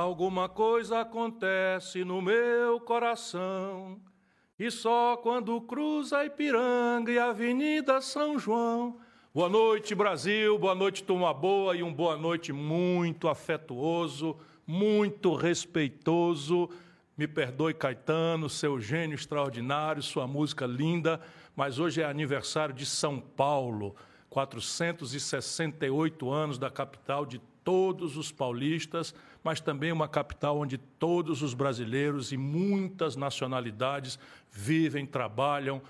Alguma coisa acontece no meu coração, e só quando cruza Ipiranga e Avenida São João. Boa noite, Brasil, boa noite, turma boa, e um boa noite muito afetuoso, muito respeitoso. Me perdoe, Caetano, seu gênio extraordinário, sua música linda, mas hoje é aniversário de São Paulo, 468 anos da capital de todos os paulistas, mas também uma capital onde todos os brasileiros e muitas nacionalidades vivem, trabalham,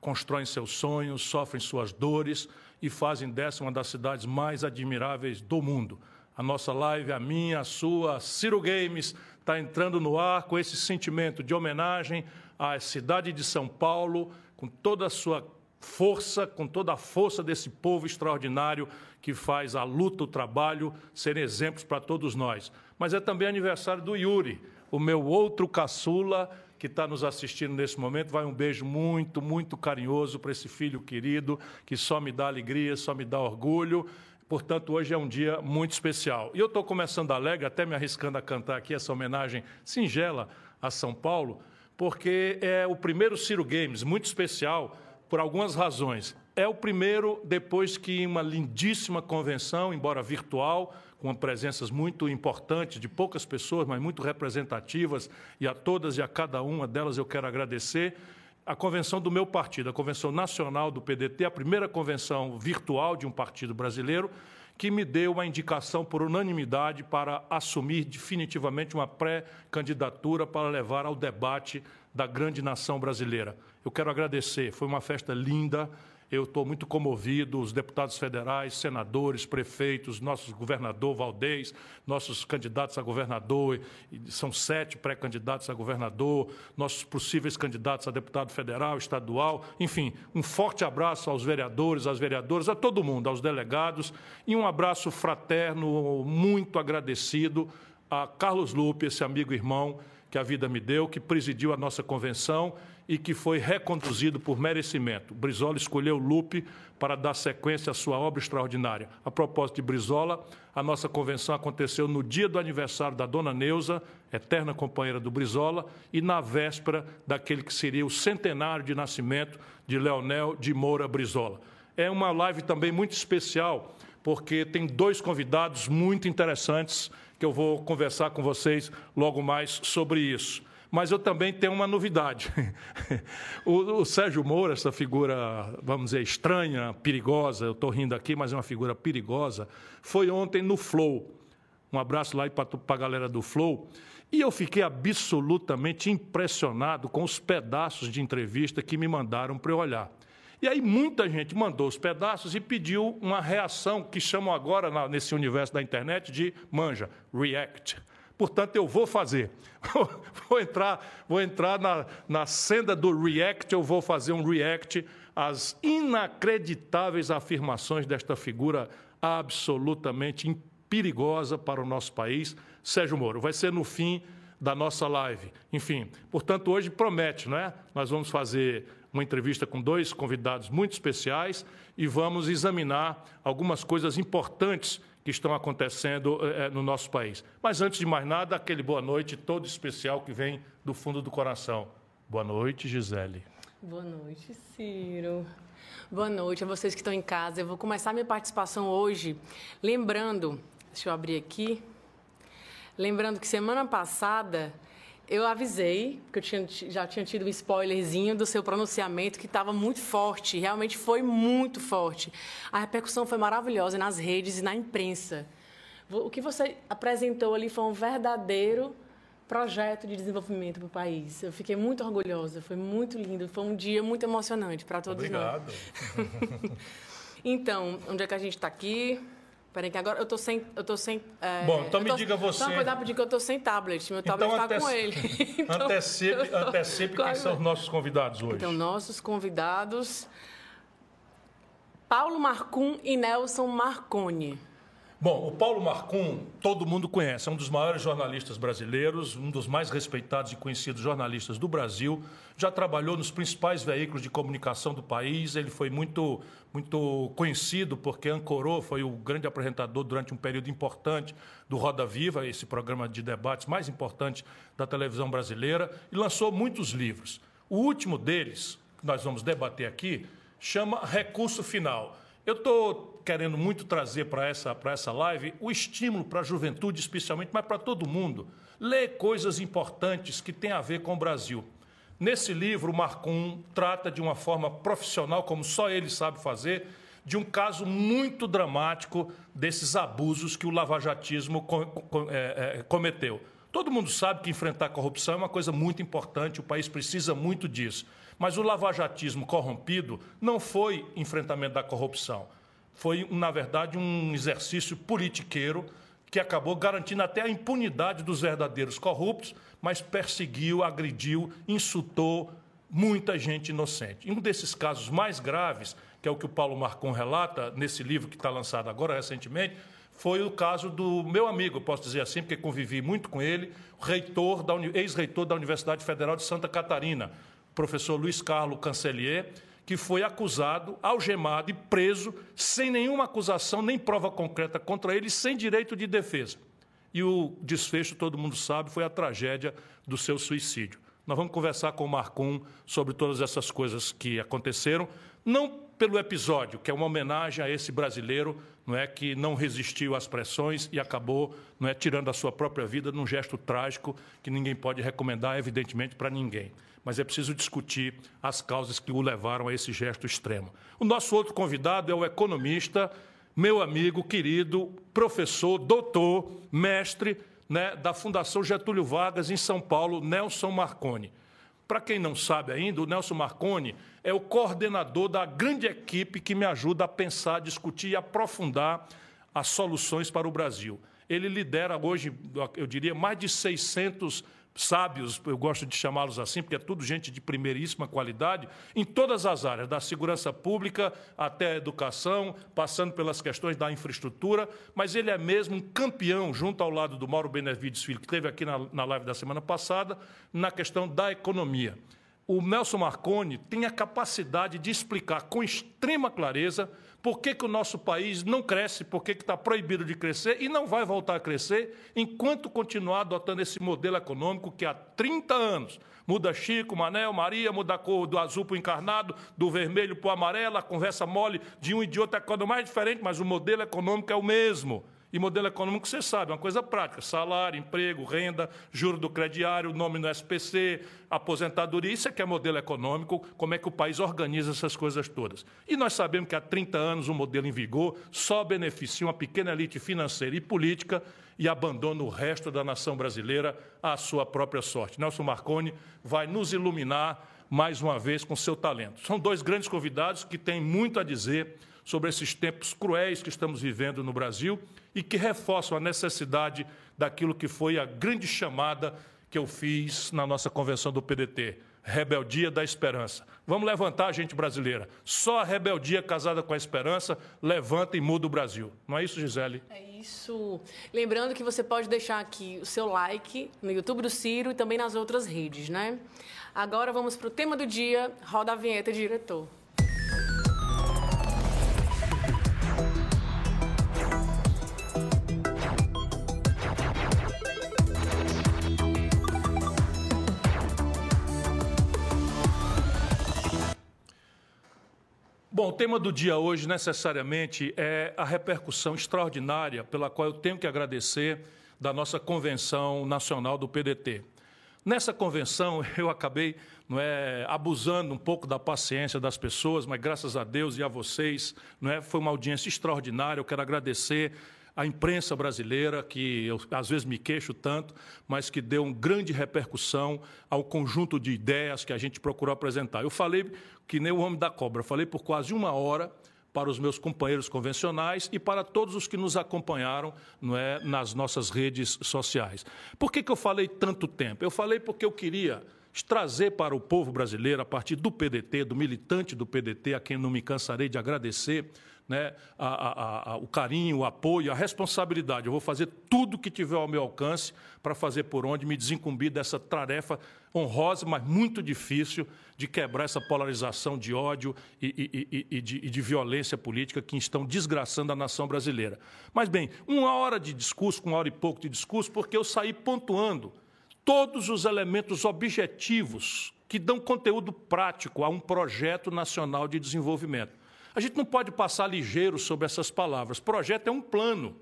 constroem seus sonhos, sofrem suas dores e fazem dessa uma das cidades mais admiráveis do mundo. A nossa live, a minha, a sua, Ciro Games, está entrando no ar com esse sentimento de homenagem à cidade de São Paulo, com toda a sua força, com toda a força desse povo extraordinário que faz a luta, o trabalho, serem exemplos para todos nós. Mas é também aniversário do Yuri, o meu outro caçula, que está nos assistindo nesse momento. Vai um beijo muito, muito carinhoso para esse filho querido, que só me dá alegria, só me dá orgulho. Portanto, hoje é um dia muito especial. E eu estou começando alegre, até me arriscando a cantar aqui essa homenagem singela a São Paulo, porque é o primeiro Ciro Games, muito especial, por algumas razões. É o primeiro depois que uma lindíssima convenção, embora virtual, com presenças muito importantes de poucas pessoas, mas muito representativas, e a todas e a cada uma delas eu quero agradecer. A convenção do meu partido, a convenção nacional do PDT, a primeira convenção virtual de um partido brasileiro, que me deu uma indicação por unanimidade para assumir definitivamente uma pré-candidatura para levar ao debate da grande nação brasileira. Eu quero agradecer, foi uma festa linda, eu estou muito comovido, os deputados federais, senadores, prefeitos, nossos governador Valdez, nossos candidatos a governador, são sete pré-candidatos a governador, nossos possíveis candidatos a deputado federal, estadual, enfim, um forte abraço aos vereadores, às vereadoras, a todo mundo, aos delegados, e um abraço fraterno, muito agradecido a Carlos Lupe, esse amigo irmão que a vida me deu, que presidiu a nossa convenção e que foi reconduzido por merecimento. Brizola escolheu Lupe para dar sequência à sua obra extraordinária. A propósito de Brizola, a nossa convenção aconteceu no dia do aniversário da dona Neuza, eterna companheira do Brizola, e na véspera daquele que seria o centenário de nascimento de Leonel de Moura Brizola. É uma live também muito especial, porque tem dois convidados muito interessantes que eu vou conversar com vocês logo mais sobre isso. Mas eu também tenho uma novidade. O, o Sérgio Moura, essa figura, vamos dizer, estranha, perigosa, eu estou rindo aqui, mas é uma figura perigosa, foi ontem no Flow. Um abraço lá para a galera do Flow. E eu fiquei absolutamente impressionado com os pedaços de entrevista que me mandaram para eu olhar. E aí muita gente mandou os pedaços e pediu uma reação que chamam agora, nesse universo da internet, de manja, react. Portanto, eu vou fazer. vou entrar, vou entrar na, na senda do React, eu vou fazer um React às inacreditáveis afirmações desta figura absolutamente perigosa para o nosso país, Sérgio Moro. Vai ser no fim da nossa live. Enfim, portanto, hoje promete, não é? Nós vamos fazer uma entrevista com dois convidados muito especiais e vamos examinar algumas coisas importantes que estão acontecendo é, no nosso país. Mas antes de mais nada, aquele boa noite todo especial que vem do fundo do coração. Boa noite, Gisele. Boa noite, Ciro. Boa noite a vocês que estão em casa. Eu vou começar minha participação hoje lembrando, deixa eu abrir aqui, lembrando que semana passada eu avisei, porque eu tinha, já tinha tido um spoilerzinho do seu pronunciamento que estava muito forte, realmente foi muito forte. A repercussão foi maravilhosa nas redes e na imprensa. O que você apresentou ali foi um verdadeiro projeto de desenvolvimento para o país. Eu fiquei muito orgulhosa, foi muito lindo, foi um dia muito emocionante para todos Obrigado. nós. então, onde é que a gente está aqui? Peraí, que agora eu tô sem. Eu tô sem é, Bom, então me tô, diga você. Só cuidar porque eu tô sem tablet. Meu tablet está então, com ele. então, antecipe, tô, antecipe quem são os nossos convidados hoje. Então, nossos convidados. Paulo Marcum e Nelson Marconi. Bom, o Paulo Marcum, todo mundo conhece, é um dos maiores jornalistas brasileiros, um dos mais respeitados e conhecidos jornalistas do Brasil. Já trabalhou nos principais veículos de comunicação do país. Ele foi muito, muito conhecido porque ancorou, foi o grande apresentador durante um período importante do Roda Viva, esse programa de debates mais importante da televisão brasileira, e lançou muitos livros. O último deles, que nós vamos debater aqui, chama Recurso Final. Eu estou querendo muito trazer para essa, essa live o estímulo para a juventude, especialmente, mas para todo mundo. Ler coisas importantes que têm a ver com o Brasil. Nesse livro, Marcum trata de uma forma profissional, como só ele sabe fazer, de um caso muito dramático desses abusos que o lavajatismo é, é, cometeu. Todo mundo sabe que enfrentar a corrupção é uma coisa muito importante, o país precisa muito disso. Mas o lavajatismo corrompido não foi enfrentamento da corrupção. Foi, na verdade, um exercício politiqueiro que acabou garantindo até a impunidade dos verdadeiros corruptos, mas perseguiu, agrediu, insultou muita gente inocente. E um desses casos mais graves, que é o que o Paulo Marcon relata nesse livro que está lançado agora recentemente, foi o caso do meu amigo, posso dizer assim, porque convivi muito com ele, reitor da ex-reitor da Universidade Federal de Santa Catarina, professor Luiz Carlos Cancelier, que foi acusado, algemado e preso sem nenhuma acusação nem prova concreta contra ele, sem direito de defesa. E o desfecho, todo mundo sabe, foi a tragédia do seu suicídio. Nós vamos conversar com o Marcum sobre todas essas coisas que aconteceram, não pelo episódio, que é uma homenagem a esse brasileiro não é, que não resistiu às pressões e acabou não é, tirando a sua própria vida num gesto trágico que ninguém pode recomendar, evidentemente, para ninguém mas é preciso discutir as causas que o levaram a esse gesto extremo. O nosso outro convidado é o economista, meu amigo querido, professor, doutor, mestre né, da Fundação Getúlio Vargas em São Paulo, Nelson Marconi. Para quem não sabe ainda, o Nelson Marconi é o coordenador da grande equipe que me ajuda a pensar, discutir e aprofundar as soluções para o Brasil. Ele lidera hoje, eu diria, mais de 600 sábios, eu gosto de chamá-los assim, porque é tudo gente de primeiríssima qualidade, em todas as áreas, da segurança pública até a educação, passando pelas questões da infraestrutura, mas ele é mesmo um campeão, junto ao lado do Mauro Benevides Filho, que esteve aqui na, na live da semana passada, na questão da economia. O Nelson Marconi tem a capacidade de explicar com extrema clareza por que, que o nosso país não cresce, por que está proibido de crescer e não vai voltar a crescer enquanto continuar adotando esse modelo econômico que há 30 anos muda Chico, Manel, Maria, muda a cor do azul para o encarnado, do vermelho para o amarelo, a conversa mole de um e de outro é coisa mais diferente, mas o modelo econômico é o mesmo. E modelo econômico, você sabe, é uma coisa prática: salário, emprego, renda, juro do crediário, nome no SPC, aposentadoria. Isso é que é modelo econômico, como é que o país organiza essas coisas todas. E nós sabemos que há 30 anos o modelo em vigor só beneficia uma pequena elite financeira e política e abandona o resto da nação brasileira à sua própria sorte. Nelson Marconi vai nos iluminar mais uma vez com seu talento. São dois grandes convidados que têm muito a dizer sobre esses tempos cruéis que estamos vivendo no Brasil e que reforçam a necessidade daquilo que foi a grande chamada que eu fiz na nossa convenção do PDT. Rebeldia da esperança. Vamos levantar a gente brasileira. Só a rebeldia casada com a esperança levanta e muda o Brasil. Não é isso, Gisele? É isso. Lembrando que você pode deixar aqui o seu like no YouTube do Ciro e também nas outras redes, né? Agora vamos para o tema do dia. Roda a vinheta, diretor. Bom, o tema do dia hoje, necessariamente, é a repercussão extraordinária pela qual eu tenho que agradecer da nossa Convenção Nacional do PDT. Nessa convenção, eu acabei não é, abusando um pouco da paciência das pessoas, mas graças a Deus e a vocês, não é, foi uma audiência extraordinária. Eu quero agradecer a imprensa brasileira, que eu às vezes me queixo tanto, mas que deu uma grande repercussão ao conjunto de ideias que a gente procurou apresentar. Eu falei que nem o homem da cobra, falei por quase uma hora para os meus companheiros convencionais e para todos os que nos acompanharam não é, nas nossas redes sociais. Por que, que eu falei tanto tempo? Eu falei porque eu queria trazer para o povo brasileiro, a partir do PDT, do militante do PDT, a quem não me cansarei de agradecer, né, a, a, a, o carinho, o apoio, a responsabilidade. Eu vou fazer tudo que tiver ao meu alcance para fazer por onde me desincumbir dessa tarefa honrosa, mas muito difícil de quebrar essa polarização de ódio e, e, e, e de, de, violência política que estão desgraçando a nação brasileira. Mas, bem, uma hora de discurso, uma hora e pouco de discurso, porque eu saí pontuando todos os elementos objetivos que dão conteúdo prático a um projeto nacional de desenvolvimento. A gente não pode passar ligeiro sobre essas palavras. Projeto é um plano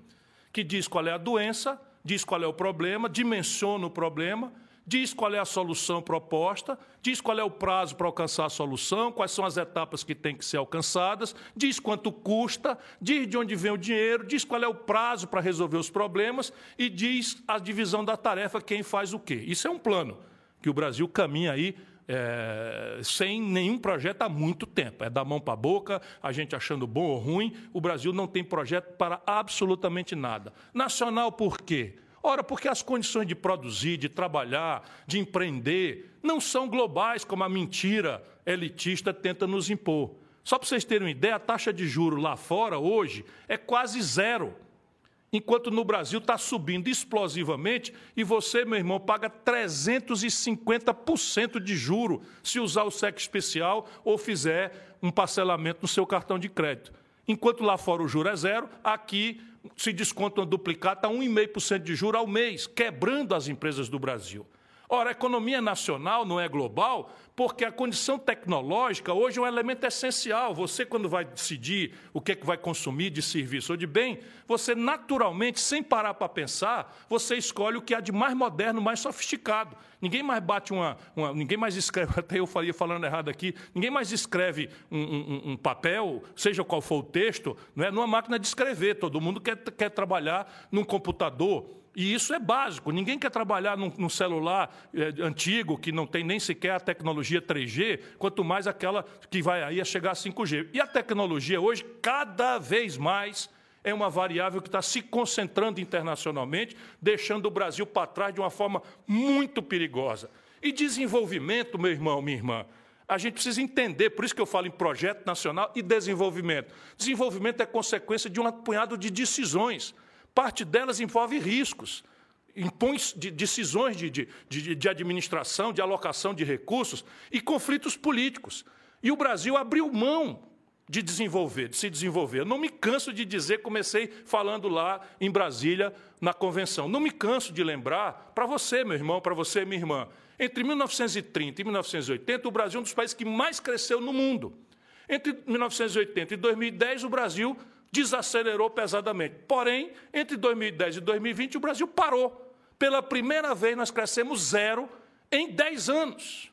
que diz qual é a doença, diz qual é o problema, dimensiona o problema, diz qual é a solução proposta, diz qual é o prazo para alcançar a solução, quais são as etapas que têm que ser alcançadas, diz quanto custa, diz de onde vem o dinheiro, diz qual é o prazo para resolver os problemas e diz a divisão da tarefa, quem faz o quê. Isso é um plano que o Brasil caminha aí é, sem nenhum projeto há muito tempo. É da mão para a boca, a gente achando bom ou ruim. O Brasil não tem projeto para absolutamente nada. Nacional por quê? Ora, porque as condições de produzir, de trabalhar, de empreender, não são globais como a mentira elitista tenta nos impor. Só para vocês terem uma ideia, a taxa de juro lá fora hoje é quase zero enquanto no Brasil está subindo explosivamente e você, meu irmão, paga 350% de juro se usar o SEC especial ou fizer um parcelamento no seu cartão de crédito. Enquanto lá fora o juro é zero, aqui se desconta uma duplicata a 1,5% de juro ao mês, quebrando as empresas do Brasil. Ora, a economia nacional não é global porque a condição tecnológica hoje é um elemento essencial. Você, quando vai decidir o que é que vai consumir de serviço ou de bem, você naturalmente, sem parar para pensar, você escolhe o que há de mais moderno, mais sofisticado. Ninguém mais bate uma. uma ninguém mais escreve, até eu faria falando errado aqui, ninguém mais escreve um, um, um, papel, seja qual for o texto, não é, numa máquina de escrever. Todo mundo quer, quer trabalhar num computador e isso é básico. Ninguém quer trabalhar num, num celular é, antigo que não tem nem sequer a tecnologia 3G, quanto mais aquela que vai aí a chegar a 5G. E a tecnologia hoje, cada vez mais, é uma variável que está se concentrando internacionalmente, deixando o Brasil para trás de uma forma muito perigosa. E desenvolvimento, meu irmão, minha irmã, a gente precisa entender, por isso que eu falo em projeto nacional e desenvolvimento. Desenvolvimento é consequência de um apunhado de decisões. Parte delas envolve riscos, impõe decisões de, de, de, de administração, de alocação de recursos e conflitos políticos. E o Brasil abriu mão de desenvolver, de se desenvolver. Não me canso de dizer, comecei falando lá em Brasília, na convenção. Não me canso de lembrar, para você, meu irmão, para você, minha irmã, entre 1930 e 1980, o Brasil é um dos países que mais cresceu no mundo. Entre 1980 e 2010, o Brasil desacelerou pesadamente. Porém, entre 2010 e 2020, o Brasil parou. Pela primeira vez, nós crescemos zero em 10 anos.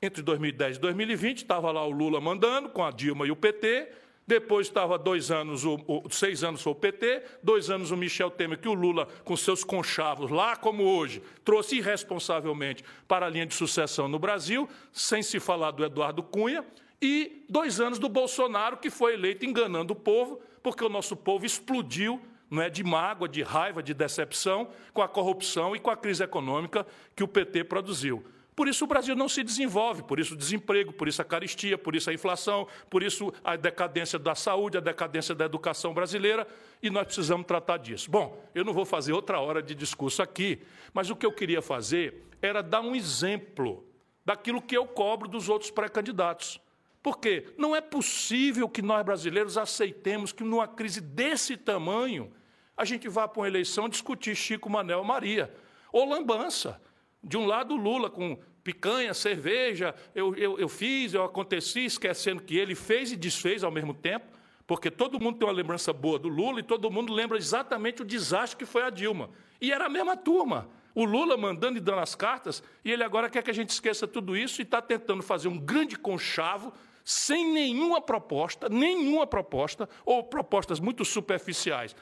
Entre 2010 e 2020, estava lá o Lula mandando, com a Dilma e o PT. Depois estava dois anos, o, o, seis anos foi o PT, dois anos o Michel Temer, que o Lula, com seus conchavos, lá como hoje, trouxe irresponsavelmente para a linha de sucessão no Brasil, sem se falar do Eduardo Cunha, e dois anos do Bolsonaro, que foi eleito enganando o povo, porque o nosso povo explodiu não é, de mágoa, de raiva, de decepção com a corrupção e com a crise econômica que o PT produziu. Por isso o Brasil não se desenvolve, por isso o desemprego, por isso a caristia, por isso a inflação, por isso a decadência da saúde, a decadência da educação brasileira, e nós precisamos tratar disso. Bom, eu não vou fazer outra hora de discurso aqui, mas o que eu queria fazer era dar um exemplo daquilo que eu cobro dos outros pré-candidatos. Porque não é possível que nós brasileiros aceitemos que numa crise desse tamanho a gente vá para uma eleição discutir Chico Manel Maria ou lambança. De um lado, Lula com picanha, cerveja, eu, eu, eu fiz, eu aconteci, esquecendo que ele fez e desfez ao mesmo tempo, porque todo mundo tem uma lembrança boa do Lula e todo mundo lembra exatamente o desastre que foi a Dilma. E era a mesma turma. O Lula mandando e dando as cartas, e ele agora quer que a gente esqueça tudo isso e está tentando fazer um grande conchavo sem nenhuma proposta, nenhuma proposta, ou propostas muito superficiais.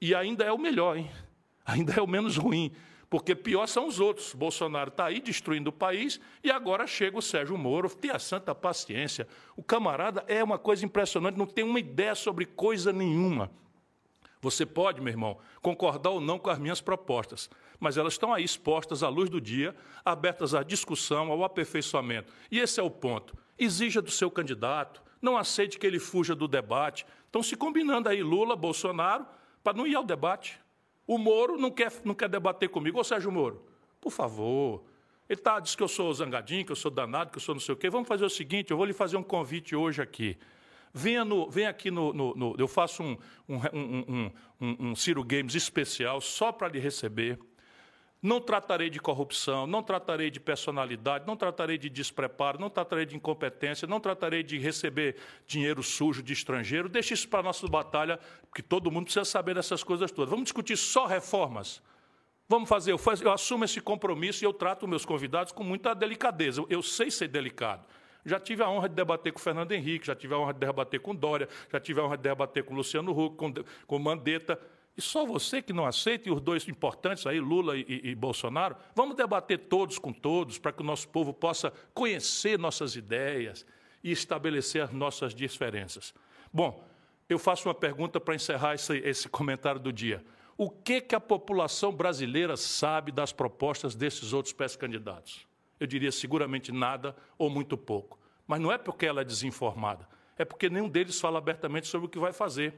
E ainda é o melhor, hein? ainda é o menos ruim, porque pior são os outros. Bolsonaro está aí destruindo o país e agora chega o Sérgio Moro, tenha santa paciência. O camarada é uma coisa impressionante, não tem uma ideia sobre coisa nenhuma. Você pode, meu irmão, concordar ou não com as minhas propostas, mas elas estão aí expostas à luz do dia, abertas à discussão, ao aperfeiçoamento. E esse é o ponto. Exija do seu candidato, não aceite que ele fuja do debate. Estão se combinando aí Lula, Bolsonaro, para não ir ao debate. O Moro não quer, não quer debater comigo. Ô, Sérgio Moro, por favor. Ele tá, diz que eu sou zangadinho, que eu sou danado, que eu sou não sei o quê. Vamos fazer o seguinte: eu vou lhe fazer um convite hoje aqui. Venha, no, venha aqui no, no, no Eu faço um, um, um, um Ciro Games especial só para lhe receber. Não tratarei de corrupção, não tratarei de personalidade, não tratarei de despreparo, não tratarei de incompetência, não tratarei de receber dinheiro sujo de estrangeiro. Deixe isso para a nossa batalha, porque todo mundo precisa saber dessas coisas todas. Vamos discutir só reformas. Vamos fazer, eu, eu assumo esse compromisso e eu trato meus convidados com muita delicadeza. Eu, eu sei ser delicado. Já tive a honra de debater com o Fernando Henrique, já tive a honra de debater com Dória, já tive a honra de debater com o Luciano Huck, com, com Mandetta. E só você que não aceita, e os dois importantes aí, Lula e, e, Bolsonaro, vamos debater todos com todos, para que o nosso povo possa conhecer nossas ideias e estabelecer as nossas diferenças. Bom, eu faço uma pergunta para encerrar esse, esse comentário do dia. O que, que a população brasileira sabe das propostas desses outros pré-candidatos? Eu diria seguramente nada ou muito pouco. Mas não é porque ela é desinformada, é porque nenhum deles fala abertamente sobre o que vai fazer.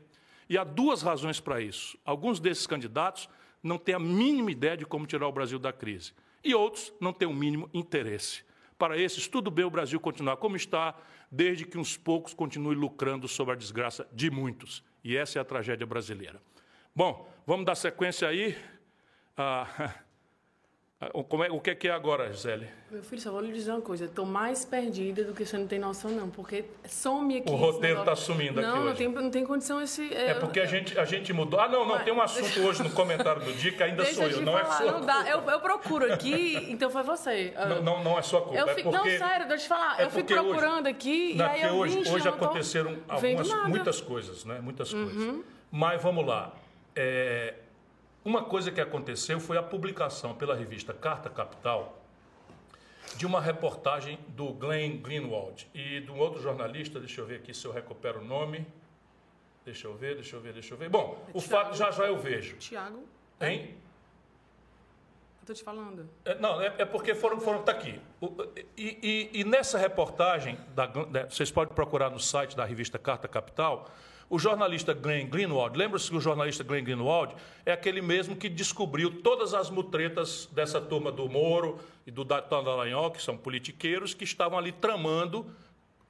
E há duas razões para isso. Alguns desses candidatos não têm a mínima ideia de como tirar o Brasil da crise. E outros não têm o mínimo interesse. Para esses, tudo bem o Brasil continuar como está, desde que uns poucos continuem lucrando sobre a desgraça de muitos. E essa é a tragédia brasileira. Bom, vamos dar sequência aí. Ah, é, o que é, que é agora, Gisele? Meu filho, só vou lhe dizer uma coisa. Estou mais perdida do que você não tem noção, não. Porque some aqui. O roteiro está sumindo não, aqui não hoje. Tem, não tem condição esse... É, é porque a gente, a gente mudou. Ah, não, não. Mas... Tem um assunto hoje no comentário do dia que ainda Deixa sou eu. Não falar, é sua não dá. Eu, eu, procuro aqui, então foi você. Não, não, não é sua culpa. Eu fico, é porque, não, sério, deixa eu te falar. É eu fico procurando hoje, aqui e aí eu hoje, hoje aconteceram algumas, muitas coisas, né? Muitas uhum. coisas. Mas vamos lá. É, uma coisa que aconteceu foi a publicação pela revista Carta Capital de uma reportagem do Glenn Greenwald e de um outro jornalista, deixa eu ver aqui se eu recupero o nome. Deixa eu ver, deixa eu ver, deixa eu ver. Bom, é o fato já já eu vejo. Tiago? Hein? Estou te falando. É, não, é, é, porque foram, foram tá aqui. O, e, e, e, nessa reportagem, da, né, vocês podem procurar no site da revista Carta Capital, o jornalista Glenn Greenwald, lembra-se que o jornalista Glenn Greenwald é aquele mesmo que descobriu todas as mutretas dessa turma do Moro e do Dallagnol, que são politiqueiros, que estavam ali tramando,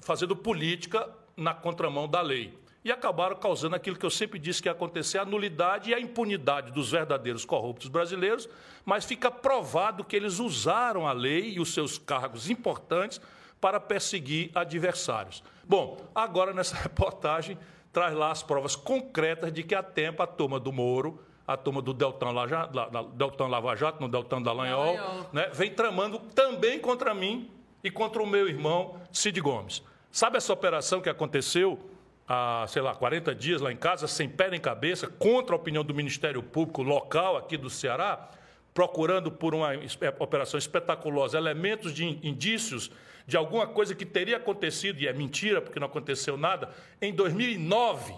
fazendo política na contramão da lei. E acabaram causando aquilo que eu sempre disse que ia acontecer, a nulidade e a impunidade dos verdadeiros corruptos brasileiros, mas fica provado que eles usaram a lei e os seus cargos importantes para perseguir adversários. Bom, agora nessa reportagem traz lá as provas concretas de que há tempo a turma do Moro, a turma do Deltan, Lava, Deltan Lava Jato, no Deltan Dallagnol, né, vem tramando também contra mim e contra o meu irmão Cid Gomes. Sabe essa operação que aconteceu há, sei lá, 40 dias lá em casa, sem pé nem cabeça, contra a opinião do Ministério Público local aqui do Ceará, procurando por uma operação espetaculosa elementos de indícios de alguma coisa que teria acontecido, e é mentira, porque não aconteceu nada, em 2009.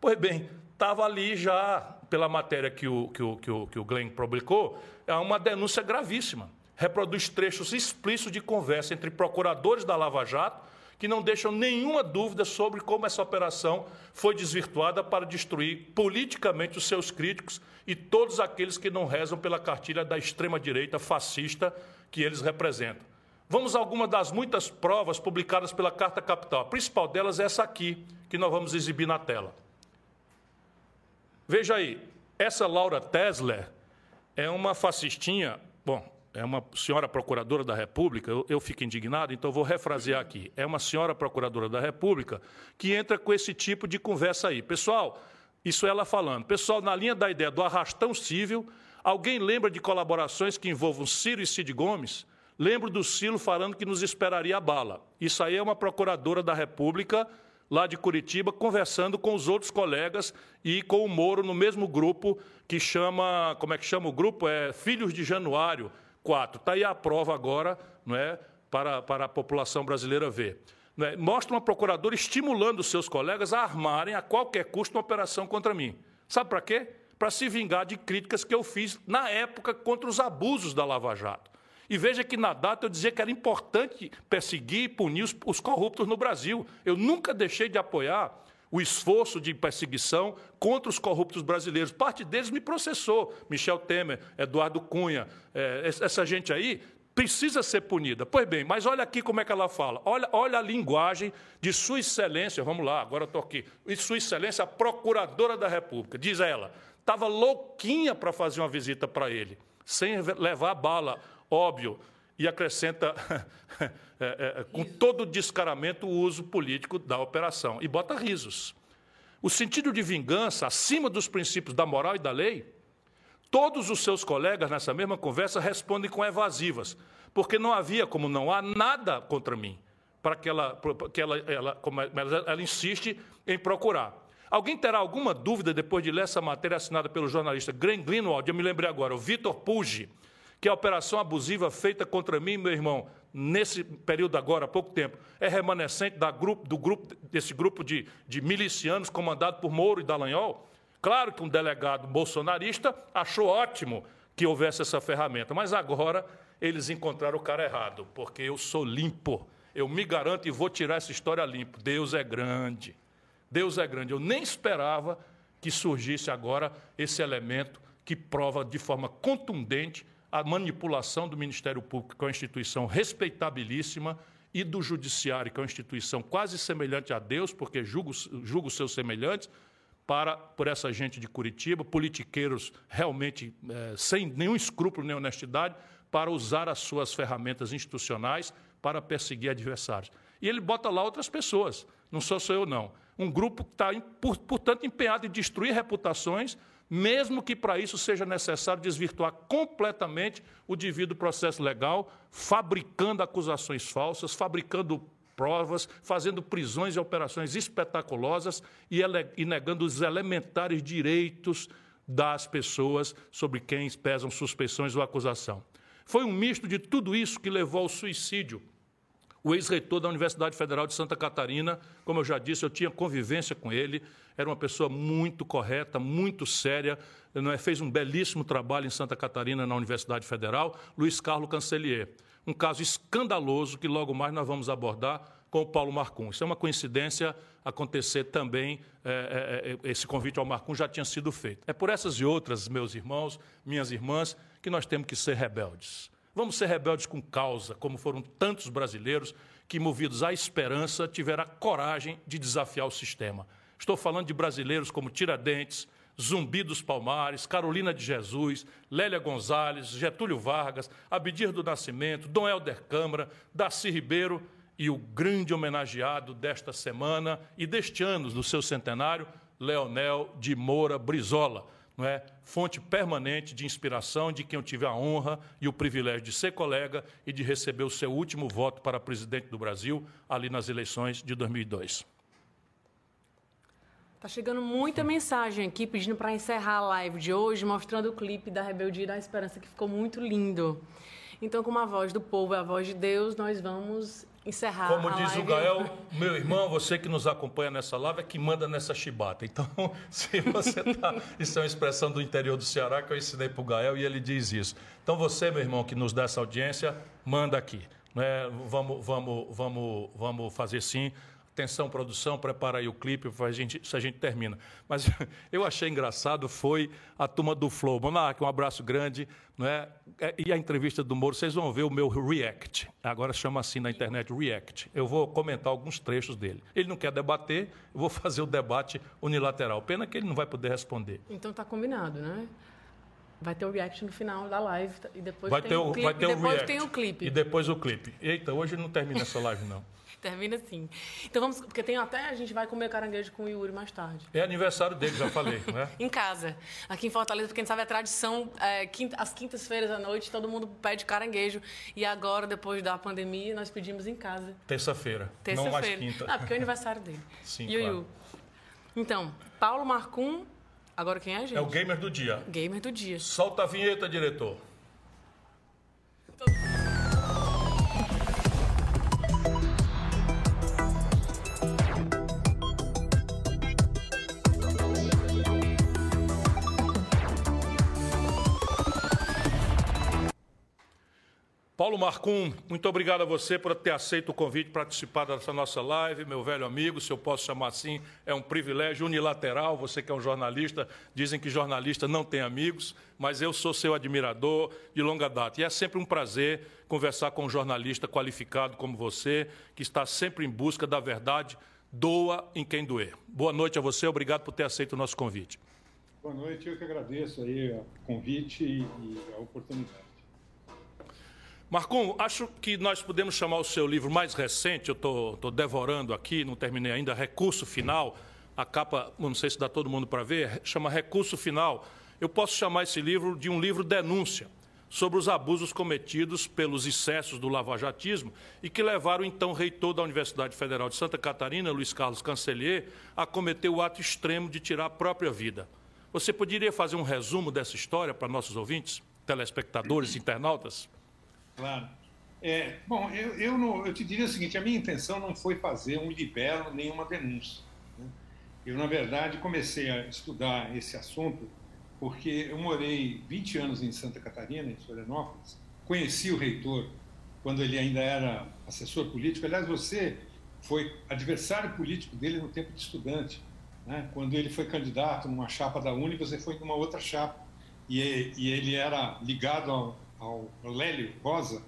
Pois bem, estava ali já, pela matéria que o, que, o, que, o, que o Glenn publicou, é uma denúncia gravíssima. Reproduz trechos explícitos de conversa entre procuradores da Lava Jato, que não deixam nenhuma dúvida sobre como essa operação foi desvirtuada para destruir politicamente os seus críticos e todos aqueles que não rezam pela cartilha da extrema-direita fascista que eles representam. Vamos a alguma das muitas provas publicadas pela Carta Capital. A principal delas é essa aqui, que nós vamos exibir na tela. Veja aí, essa Laura Tesler é uma fascistinha, bom, é uma senhora procuradora da República, eu, eu fico indignado, então vou refrasear aqui. É uma senhora procuradora da República que entra com esse tipo de conversa aí. Pessoal, isso é ela falando. Pessoal, na linha da ideia do arrastão civil, alguém lembra de colaborações que envolvam Ciro e Cid Gomes? Lembro do Silo falando que nos esperaria a bala. Isso aí é uma procuradora da República, lá de Curitiba, conversando com os outros colegas e com o Moro no mesmo grupo que chama. Como é que chama o grupo? É Filhos de Januário 4. Está aí a prova agora, não é? Para, para a população brasileira ver. É? Mostra uma procuradora estimulando os seus colegas a armarem a qualquer custo uma operação contra mim. Sabe para quê? Para se vingar de críticas que eu fiz na época contra os abusos da Lava Jato. E veja que na data eu dizia que era importante perseguir e punir os, os corruptos no Brasil. Eu nunca deixei de apoiar o esforço de perseguição contra os corruptos brasileiros. Parte deles me processou. Michel Temer, Eduardo Cunha, é, essa gente aí precisa ser punida. Pois bem, mas olha aqui como é que ela fala. Olha, olha a linguagem de Sua Excelência, vamos lá, agora estou aqui. E Sua Excelência, a Procuradora da República. Diz ela, estava louquinha para fazer uma visita para ele, sem levar bala, óbvio. E acrescenta, é, é, com todo descaramento, o uso político da operação. E bota risos. O sentido de vingança, acima dos princípios da moral e da lei, Todos os seus colegas nessa mesma conversa respondem com evasivas, porque não havia, como não há, nada contra mim, para que ela, que ela, ela, ela, ela insiste em procurar. Alguém terá alguma dúvida depois de ler essa matéria assinada pelo jornalista Glenn Greenwald, eu me lembrei agora, o Vitor Puggi, que a operação abusiva feita contra mim meu irmão, nesse período agora, há pouco tempo, é remanescente da grupo, do grupo, desse grupo de, de milicianos comandado por Moro e Dallagnol? Claro que um delegado bolsonarista achou ótimo que houvesse essa ferramenta, mas agora eles encontraram o cara errado, porque eu sou limpo. Eu me garanto e vou tirar essa história limpo. Deus é grande. Deus é grande. Eu nem esperava que surgisse agora esse elemento que prova de forma contundente a manipulação do Ministério Público, que é uma instituição respeitabilíssima, e do Judiciário, que é uma instituição quase semelhante a Deus, porque julga, os seus semelhantes, para, por essa gente de Curitiba, politiqueiros realmente é, sem nenhum escrúpulo nem honestidade, para usar as suas ferramentas institucionais para perseguir adversários. E ele bota lá outras pessoas, não sou só eu, não. Um grupo que está, portanto, empenhado em destruir reputações, mesmo que para isso seja necessário desvirtuar completamente o devido processo legal, fabricando acusações falsas, fabricando provas, fazendo prisões e operações espetaculosas e, e negando os elementares direitos das pessoas sobre quem pesam suspeições ou acusação. Foi um misto de tudo isso que levou ao suicídio. O ex-reitor da Universidade Federal de Santa Catarina, como eu já disse, eu tinha convivência com ele, era uma pessoa muito correta, muito séria, não é? fez um belíssimo trabalho em Santa Catarina, na Universidade Federal, Luiz Carlos Cancelier um caso escandaloso que logo mais nós vamos abordar com o Paulo Marcum. Isso é uma coincidência acontecer também, é, é, esse convite ao Marcum já tinha sido feito. É por essas e outras, meus irmãos, minhas irmãs, que nós temos que ser rebeldes. Vamos ser rebeldes com causa, como foram tantos brasileiros que, movidos à esperança, tiveram a coragem de desafiar o sistema. Estou falando de brasileiros como Tiradentes, Zumbi dos Palmares, Carolina de Jesus, Lélia Gonzalez, Getúlio Vargas, Abidir do Nascimento, Dom Helder Câmara, Darcy Ribeiro e o grande homenageado desta semana e deste ano, do seu centenário, Leonel de Moura Brizola, é? fonte permanente de inspiração de quem eu tive a honra e o privilégio de ser colega e de receber o seu último voto para presidente do Brasil ali nas eleições de 2002. Tá chegando muita mensagem aqui pedindo para encerrar a live de hoje, mostrando o clipe da Rebeldia e da Esperança, que ficou muito lindo. Então, como a voz do povo é a voz de Deus, nós vamos encerrar Como diz live. o Gael, meu irmão, você que nos acompanha nessa live é que manda nessa chibata. Então, se você está. Isso é uma expressão do interior do Ceará que eu ensinei para o Gael e ele diz isso. Então, você, meu irmão, que nos dá essa audiência, manda aqui. Né? Vamos, vamos, vamos, vamos fazer sim Atenção, produção, prepara aí o clipe, a gente, se a gente termina. Mas eu achei engraçado foi a turma do Flow. Monark, um abraço grande. Não é? E a entrevista do Moro, vocês vão ver o meu React. Agora chama assim na internet React. Eu vou comentar alguns trechos dele. Ele não quer debater, eu vou fazer o debate unilateral. Pena que ele não vai poder responder. Então tá combinado, né? Vai ter o react no final da live e depois vai tem ter o, clipe, vai ter depois react, tem o clipe. E depois o clipe. Eita, hoje não termina essa live não. Termina assim. Então vamos, porque tem até a gente vai comer caranguejo com o Yuri mais tarde. É aniversário dele, já falei, né? em casa, aqui em Fortaleza, porque a gente sabe a tradição, é, quinta, às quintas-feiras à noite todo mundo pede caranguejo e agora depois da pandemia nós pedimos em casa. Terça-feira, Terça não mais quinta. Ah, porque é o aniversário dele. Sim, Yuyu. claro. Então, Paulo Marcum, agora quem é a gente? É o gamer do dia. Gamer do dia. Solta a vinheta, diretor. Paulo Marcum, muito obrigado a você por ter aceito o convite para participar dessa nossa live. Meu velho amigo, se eu posso chamar assim, é um privilégio unilateral. Você que é um jornalista, dizem que jornalista não tem amigos, mas eu sou seu admirador de longa data. E é sempre um prazer conversar com um jornalista qualificado como você, que está sempre em busca da verdade, doa em quem doer. Boa noite a você, obrigado por ter aceito o nosso convite. Boa noite, eu que agradeço aí o convite e a oportunidade. Marcon, acho que nós podemos chamar o seu livro mais recente, eu estou devorando aqui, não terminei ainda, Recurso Final. A capa, não sei se dá todo mundo para ver, chama Recurso Final. Eu posso chamar esse livro de um livro denúncia sobre os abusos cometidos pelos excessos do lavajatismo e que levaram então o reitor da Universidade Federal de Santa Catarina, Luiz Carlos Cancelier, a cometer o ato extremo de tirar a própria vida. Você poderia fazer um resumo dessa história para nossos ouvintes, telespectadores, internautas? Claro. É, bom, eu, eu, não, eu, te diria o seguinte: a minha intenção não foi fazer um libelo nem uma denúncia. Né? Eu, na verdade, comecei a estudar esse assunto porque eu morei 20 anos em Santa Catarina, em Florianópolis, conheci o reitor quando ele ainda era assessor político. Aliás, você foi adversário político dele no tempo de estudante. Né? Quando ele foi candidato numa chapa da Uni, você foi numa outra chapa. E, e ele era ligado ao, ao Lélio Rosa,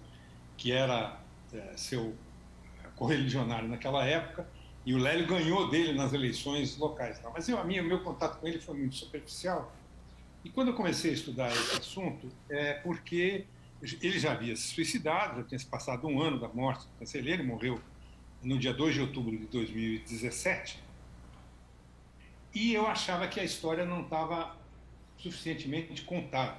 que era é, seu correligionário naquela época, e o Lélio ganhou dele nas eleições locais. Tá? Mas eu, a minha, o meu contato com ele foi muito superficial. E quando eu comecei a estudar esse assunto, é porque ele já havia se suicidado, já tinha se passado um ano da morte do canceler, ele morreu no dia 2 de outubro de 2017. E eu achava que a história não estava suficientemente contada.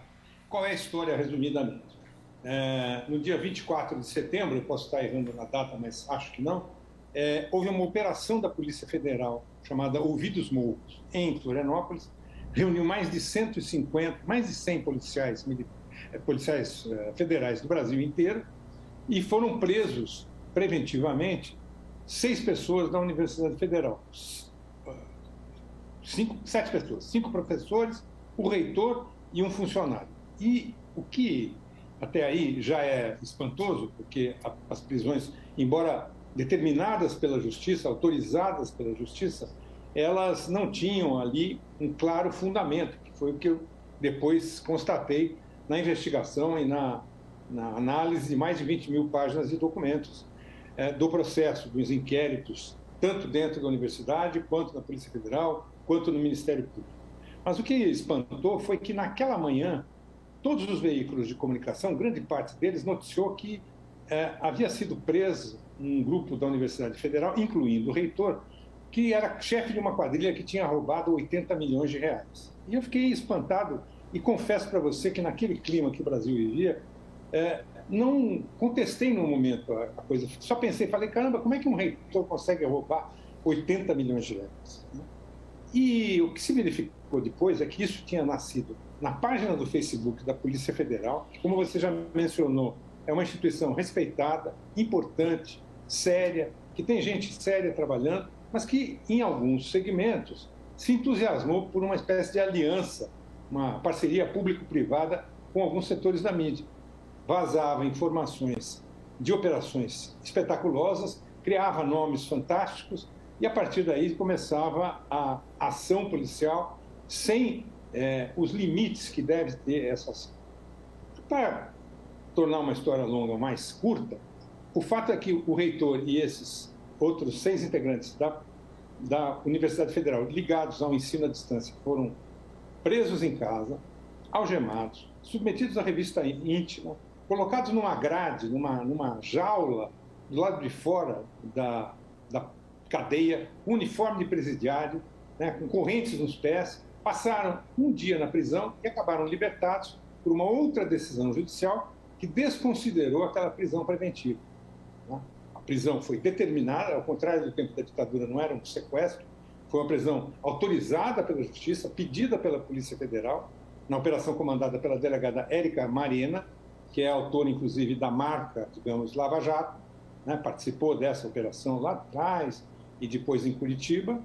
Qual é a história, resumidamente? É, no dia 24 de setembro, eu posso estar errando na data, mas acho que não, é, houve uma operação da Polícia Federal chamada Ouvidos Mouros, em Florianópolis, reuniu mais de 150, mais de 100 policiais, é, policiais é, federais do Brasil inteiro e foram presos preventivamente seis pessoas da Universidade Federal. Cinco, sete pessoas, cinco professores, o reitor e um funcionário. E o que até aí já é espantoso, porque as prisões, embora determinadas pela justiça, autorizadas pela justiça, elas não tinham ali um claro fundamento, que foi o que eu depois constatei na investigação e na, na análise de mais de 20 mil páginas de documentos é, do processo, dos inquéritos, tanto dentro da universidade, quanto na Polícia Federal, quanto no Ministério Público. Mas o que espantou foi que naquela manhã todos os veículos de comunicação, grande parte deles, noticiou que é, havia sido preso um grupo da Universidade Federal, incluindo o reitor, que era chefe de uma quadrilha que tinha roubado 80 milhões de reais. E eu fiquei espantado e confesso para você que naquele clima que o Brasil vivia, é, não contestei no momento a, a, coisa, só pensei, falei, caramba, como é que um reitor consegue roubar 80 milhões de reais? E o que se verificou depois é que isso tinha nascido na página do Facebook da Polícia Federal, que, como você já mencionou, é uma instituição respeitada, importante, séria, que tem gente séria trabalhando, mas que, em alguns segmentos, se entusiasmou por uma espécie de aliança, uma parceria público-privada com alguns setores da mídia. Vazava informações de operações espetaculosas, criava nomes fantásticos e, a partir daí, começava a ação policial sem é, os limites que deve ter essa ação. Para tornar uma história longa mais curta, o fato é que o reitor e esses outros seis integrantes da, da Universidade Federal ligados ao ensino à distância foram presos em casa, algemados, submetidos à revista íntima, colocados numa grade, numa, numa jaula do lado de fora da, da cadeia, uniforme de presidiário, né, com correntes nos pés, passaram um dia na prisão e acabaram libertados por uma outra decisão judicial que desconsiderou aquela prisão preventiva. Né? A prisão foi determinada, ao contrário do tempo da ditadura, não era um sequestro, foi uma prisão autorizada pela Justiça, pedida pela Polícia Federal, na operação comandada pela delegada Érica Marina, que é autora, inclusive, da marca, digamos, Lava Jato, né? participou dessa operação lá atrás e depois em Curitiba.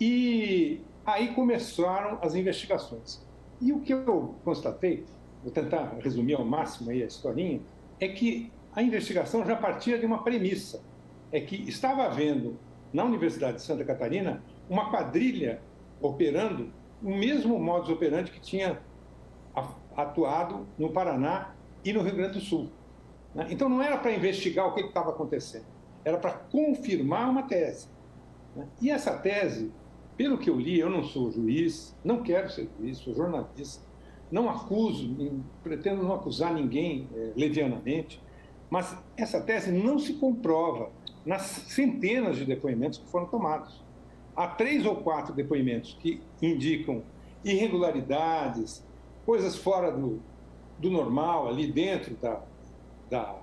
E Aí começaram as investigações. E o que eu constatei, vou tentar resumir ao máximo aí a historinha, é que a investigação já partia de uma premissa, é que estava havendo na Universidade de Santa Catarina uma quadrilha operando o mesmo modus operandi que tinha atuado no Paraná e no Rio Grande do Sul. Né? Então não era para investigar o que estava acontecendo, era para confirmar uma tese. Né? E essa tese, pelo que eu li, eu não sou juiz, não quero ser juiz, sou jornalista, não acuso, pretendo não acusar ninguém é, levianamente, mas essa tese não se comprova nas centenas de depoimentos que foram tomados. Há três ou quatro depoimentos que indicam irregularidades, coisas fora do, do normal, ali dentro da, da,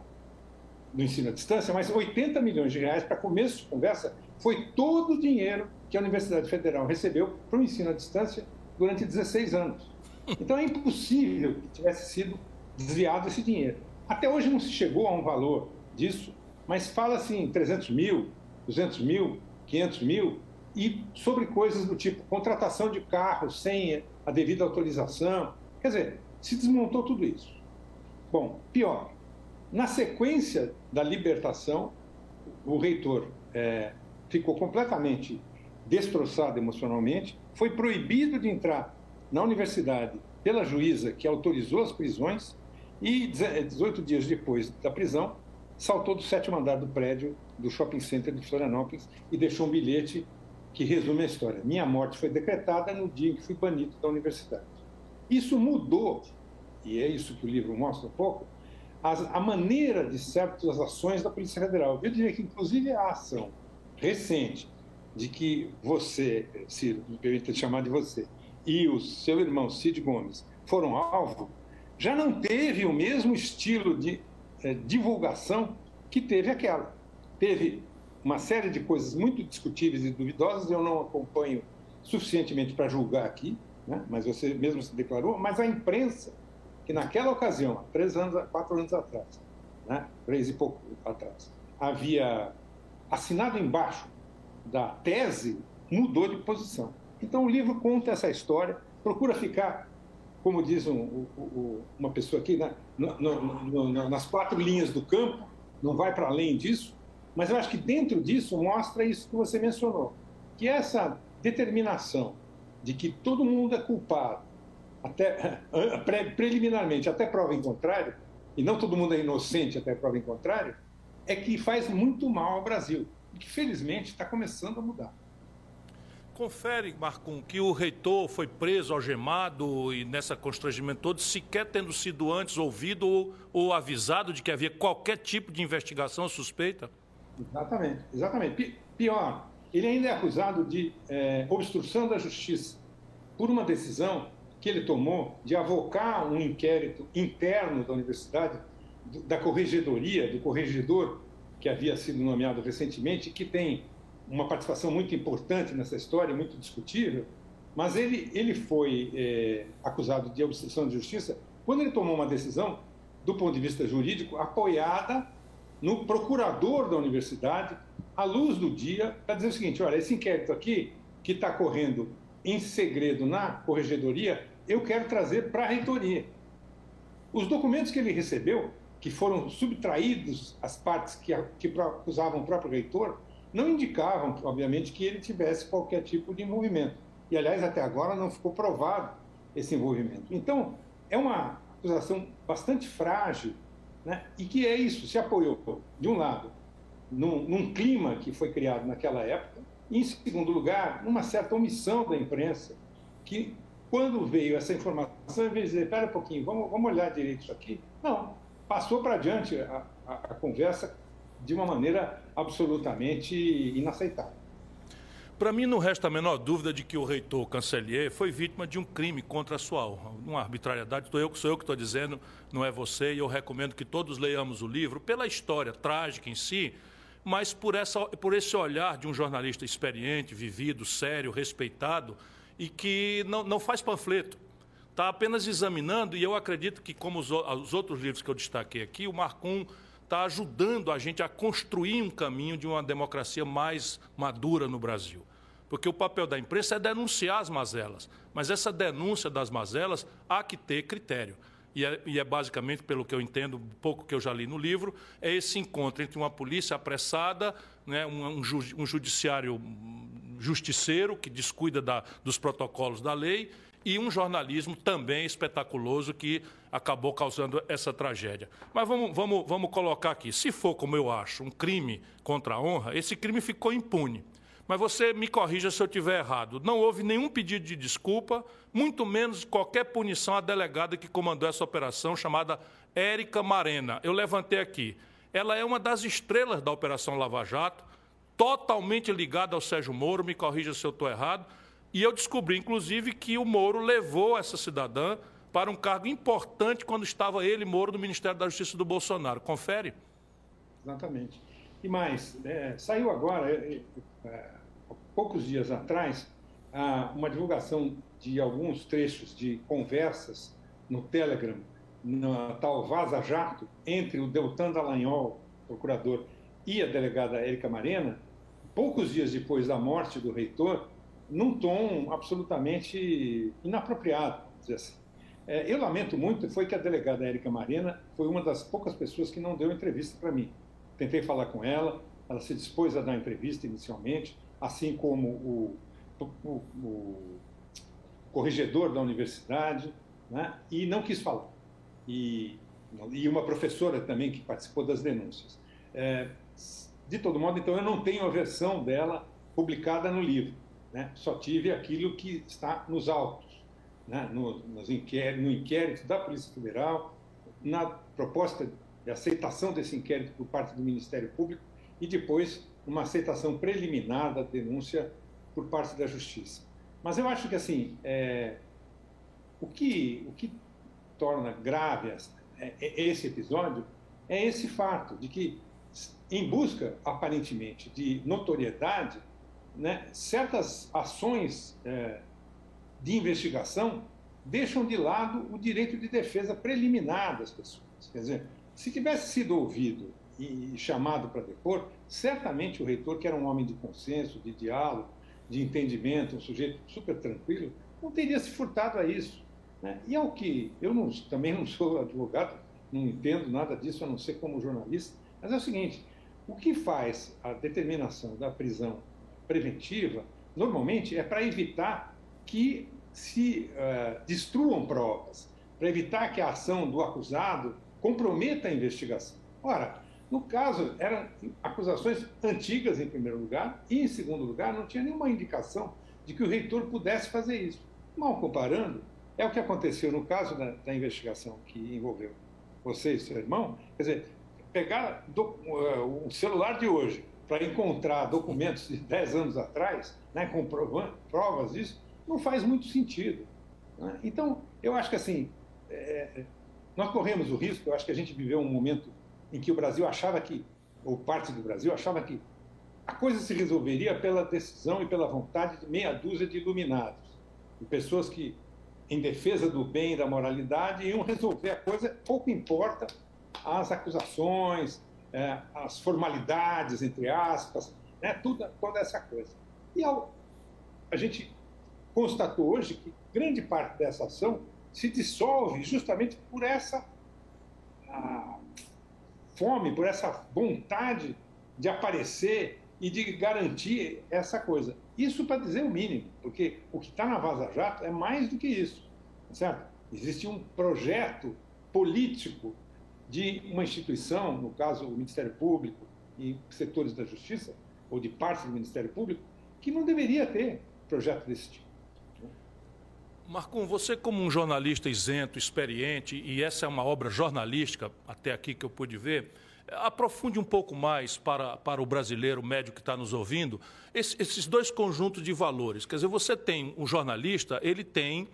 do ensino à distância, mas 80 milhões de reais, para começo de conversa, foi todo o dinheiro que a Universidade Federal recebeu para o ensino à distância durante 16 anos. Então é impossível que tivesse sido desviado esse dinheiro. Até hoje não se chegou a um valor disso, mas fala-se em 300 mil, 200 mil, 500 mil, e sobre coisas do tipo contratação de carros sem a devida autorização. Quer dizer, se desmontou tudo isso. Bom, pior, na sequência da libertação, o reitor é, ficou completamente destroçado emocionalmente, foi proibido de entrar na universidade pela juíza que autorizou as prisões e 18 dias depois da prisão saltou do sétimo andar do prédio do shopping center de Florianópolis e deixou um bilhete que resume a história. Minha morte foi decretada no dia em que fui banido da universidade. Isso mudou, e é isso que o livro mostra um pouco, a, maneira de certas ações da Polícia Federal. Eu diria que, inclusive, a ação recente de que você, Ciro, me permita chamar de você, e o seu irmão Cid Gomes foram alvo, já não teve o mesmo estilo de é, divulgação que teve aquela. Teve uma série de coisas muito discutíveis e duvidosas, eu não acompanho suficientemente para julgar aqui, né? mas você mesmo se declarou, mas a imprensa, que naquela ocasião, há três anos, quatro anos atrás, né? três e pouco atrás, havia assinado embaixo da tese, mudou de posição. Então o livro conta essa história, procura ficar, como diz um, um, uma pessoa aqui, né? no, no, no, nas quatro linhas do campo, não vai para além disso, mas eu acho que dentro disso mostra isso que você mencionou, que essa determinação de que todo mundo é culpado, até preliminarmente, até prova em contrário, e não todo mundo é inocente até prova em contrário, é que faz muito mal ao Brasil, que felizmente está começando a mudar. Confere, Marcum, que o reitor foi preso, algemado e nessa constrangimento todo, sequer tendo sido antes ouvido ou, ou avisado de que havia qualquer tipo de investigação suspeita? Exatamente, exatamente. Pior, ele ainda é acusado de é, obstrução da justiça por uma decisão que ele tomou de avocar um inquérito interno da universidade, da corregedoria, do corregedor que havia sido nomeado recentemente, que tem uma participação muito importante nessa história, muito discutível, mas ele, ele foi é, acusado de obstrução de justiça quando ele tomou uma decisão, do ponto de vista jurídico, apoiada no procurador da universidade, à luz do dia, para dizer o seguinte: olha, esse inquérito aqui, que está correndo em segredo na corregedoria, eu quero trazer para a reitoria. Os documentos que ele recebeu, que foram subtraídos às partes que, que acusavam o próprio reitor, não indicavam, obviamente, que ele tivesse qualquer tipo de envolvimento. E, aliás, até agora não ficou provado esse envolvimento. Então, é uma acusação bastante frágil, né? e que é isso, se apoiou, de um lado, num, num clima que foi criado naquela época, e, em segundo lugar, numa certa omissão da imprensa, que, quando veio essa informação, em vez de dizer, espera um pouquinho, vamos, vamos olhar direito isso aqui, não, passou para adiante a, a, a conversa de uma maneira absolutamente inaceitável. Para mim, não resta a menor dúvida de que o reitor Cancelier foi vítima de um crime contra a sua honra, uma arbitrariedade. Sou eu, sou eu que estou dizendo, não é você, e eu recomendo que todos leiamos o livro pela história trágica em si, mas por, essa, por esse olhar de um jornalista experiente, vivido, sério, respeitado e que não, não faz panfleto. Está apenas examinando, e eu acredito que, como os, os outros livros que eu destaquei aqui, o Marcum está ajudando a gente a construir um caminho de uma democracia mais madura no Brasil. Porque o papel da imprensa é denunciar as mazelas, mas essa denúncia das mazelas há que ter critério. e é, e é, basicamente, pelo que eu entendo, pouco que eu já li no livro, é esse encontro entre uma polícia apressada, né, um, um, ju, um judiciário justiceiro que descuida da, dos protocolos da lei e um jornalismo também espetaculoso que acabou causando essa tragédia. Mas vamos, vamos, vamos colocar aqui: se for, como eu acho, um crime contra a honra, esse crime ficou impune. Mas você me corrija se eu estiver errado. Não houve nenhum pedido de desculpa, muito menos qualquer punição à delegada que comandou essa operação, chamada Érica Marena. Eu levantei aqui. Ela é uma das estrelas da Operação Lava Jato, totalmente ligada ao Sérgio Moro, me corrija se eu estou errado. E eu descobri, inclusive, que o Moro levou essa cidadã para um cargo importante quando estava ele, Moro, no Ministério da Justiça do Bolsonaro. Confere? Exatamente. E mais, é, saiu agora, é, é, poucos dias atrás, uma divulgação de alguns trechos de conversas no Telegram, na tal Vaza Jato, entre o Deltan Dallagnol, procurador, e a delegada Érica Marena, poucos dias depois da morte do reitor, num tom absolutamente inapropriado, assim. É, eu lamento muito, foi que a delegada Érica Marena foi uma das poucas pessoas que não deu entrevista para mim. Tentei falar com ela, ela se dispôs a dar entrevista inicialmente, assim como o, o, o corregedor da universidade, né? e não quis falar. E, e uma professora também que participou das denúncias. É, de todo modo, então, eu não tenho a versão dela publicada no livro. Né? Só tive aquilo que está nos autos, né? no, nos inquérito, no inquérito da Polícia Federal, na proposta de aceitação desse inquérito por parte do Ministério Público e depois uma aceitação preliminar da denúncia por parte da Justiça. Mas eu acho que assim, é, o, que, o que torna grave é, é, esse episódio é esse fato de que, em busca aparentemente de notoriedade, né, certas ações é, de investigação deixam de lado o direito de defesa preliminar das pessoas. Quer dizer, se tivesse sido ouvido e chamado para depor, certamente o reitor, que era um homem de consenso, de diálogo, de entendimento, um sujeito super tranquilo, não teria se furtado a isso. Né? E ao que eu não, também não sou advogado, não entendo nada disso, a não ser como jornalista, mas é o seguinte: o que faz a determinação da prisão preventiva, normalmente, é para evitar que se uh, destruam provas, para evitar que a ação do acusado comprometa a investigação. Ora, no caso, eram acusações antigas, em primeiro lugar, e, em segundo lugar, não tinha nenhuma indicação de que o reitor pudesse fazer isso. Mal comparando, é o que aconteceu no caso da, da investigação que envolveu você e seu irmão. Quer dizer, pegar uh, o celular de hoje para encontrar documentos de 10 anos atrás, né, com provas disso, não faz muito sentido. Né? Então, eu acho que assim, é, nós corremos o risco, eu acho que a gente viveu um momento em que o Brasil achava que, ou parte do Brasil achava que a coisa se resolveria pela decisão e pela vontade de meia dúzia de iluminados, de pessoas que, em defesa do bem e da moralidade, iam resolver a coisa, pouco importa as acusações, é, as formalidades, entre aspas, né, tudo, toda essa coisa. E ao, a gente constatou hoje que grande parte dessa ação se dissolve justamente por essa a, fome, por essa vontade de aparecer e de garantir essa coisa. Isso para dizer o mínimo, porque o que está na Vaza Jato é mais do que isso, certo? Existe um projeto político de uma instituição, no caso o Ministério Público e setores da Justiça, ou de parte do Ministério Público, que não deveria ter projeto desse tipo. Marcum, você como um jornalista isento, experiente, e essa é uma obra jornalística, até aqui que eu pude ver, aprofunde um pouco mais para, para o brasileiro médio que está nos ouvindo, esse, esses dois conjuntos de valores. Quer dizer, você tem um jornalista, ele tem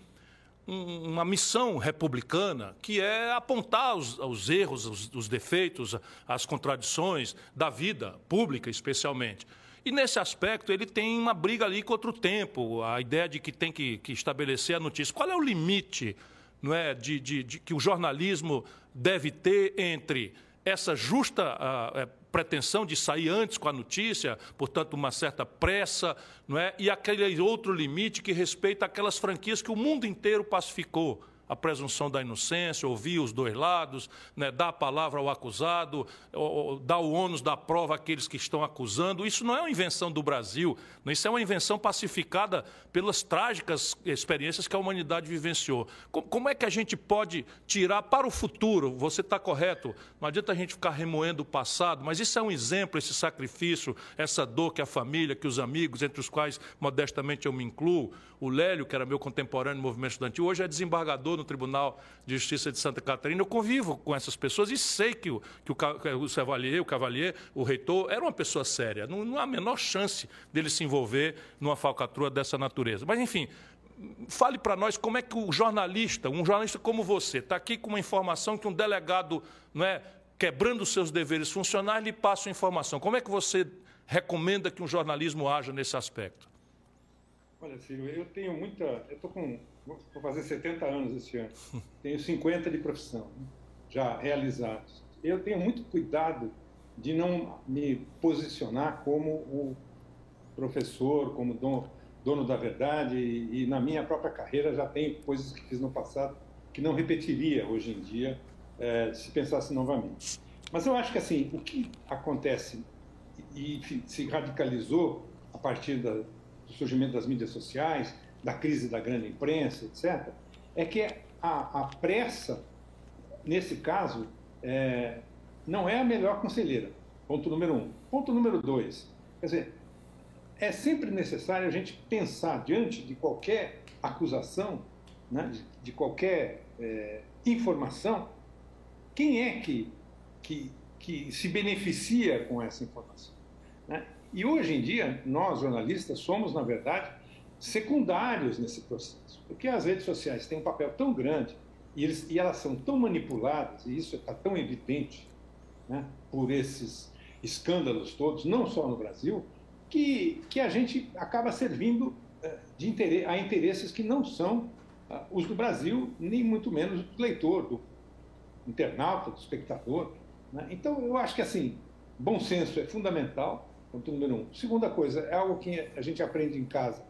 um, uma missão republicana, que é apontar os, os erros, os, os defeitos, as contradições da vida pública, especialmente. E nesse aspecto, ele tem uma briga ali contra o tempo, a ideia de que tem que, que estabelecer a notícia. Qual é o limite não é, de, de, de que o jornalismo deve ter entre essa justa uh, pretensão de sair antes com a notícia, portanto, uma certa pressa, não é? e aquele outro limite que respeita aquelas franquias que o mundo inteiro pacificou a presunção da inocência, ouvir os dois lados, né, dar a palavra ao acusado, dar o ônus da prova àqueles que estão acusando. Isso não é uma invenção do Brasil, isso é uma invenção pacificada pelas trágicas experiências que a humanidade vivenciou. Como é que a gente pode tirar para o futuro? Você está correto, não adianta a gente ficar remoendo o passado, mas isso é um exemplo, esse sacrifício, essa dor que a família, que os amigos, entre os quais modestamente eu me incluo, o Lélio, que era meu contemporâneo no movimento estudantil, hoje é desembargador no Tribunal de Justiça de Santa Catarina. Eu convivo com essas pessoas e sei que o, que o, o Cavalier, o Cavalier, o reitor, era uma pessoa séria. Não, não há a menor chance dele se envolver numa falcatrua dessa natureza. Mas, enfim, fale para nós como é que o jornalista, um jornalista como você, está aqui com uma informação que um delegado, não é, quebrando os seus deveres funcionais, lhe passa a informação. Como é que você recomenda que um jornalismo haja nesse aspecto? Olha, Ciro, eu tenho muita. Eu estou com. Vou fazer 70 anos esse ano. Tenho 50 de profissão, né, já realizados. Eu tenho muito cuidado de não me posicionar como o professor, como dono, dono da verdade, e, e, na minha própria carreira já tenho coisas que fiz no passado que não repetiria hoje em dia é, se pensasse novamente. Mas eu acho que assim, o que acontece e se radicalizou a partir da, do surgimento das mídias sociais, da crise da grande imprensa, etc., é que a, a pressa, nesse caso, é, não é a melhor conselheira. Ponto número um. Ponto número dois. Quer dizer, é sempre necessário a gente pensar diante de qualquer acusação, né, de, de qualquer é, informação, quem é que, que, que se beneficia com essa informação. Né? E hoje em dia, nós jornalistas somos, na verdade, secundários nesse processo, porque as redes sociais têm um papel tão grande e, eles, e elas são tão manipuladas, e isso está tão evidente né, por esses escândalos todos, não só no Brasil, que, que a gente acaba servindo eh, de interesse, a interesses que não são uh, os do Brasil, nem muito menos do leitor, do internauta, do espectador. Né? Então, eu acho que assim, bom senso é fundamental, ponto número um. Segunda coisa, é algo que a gente aprende em casa,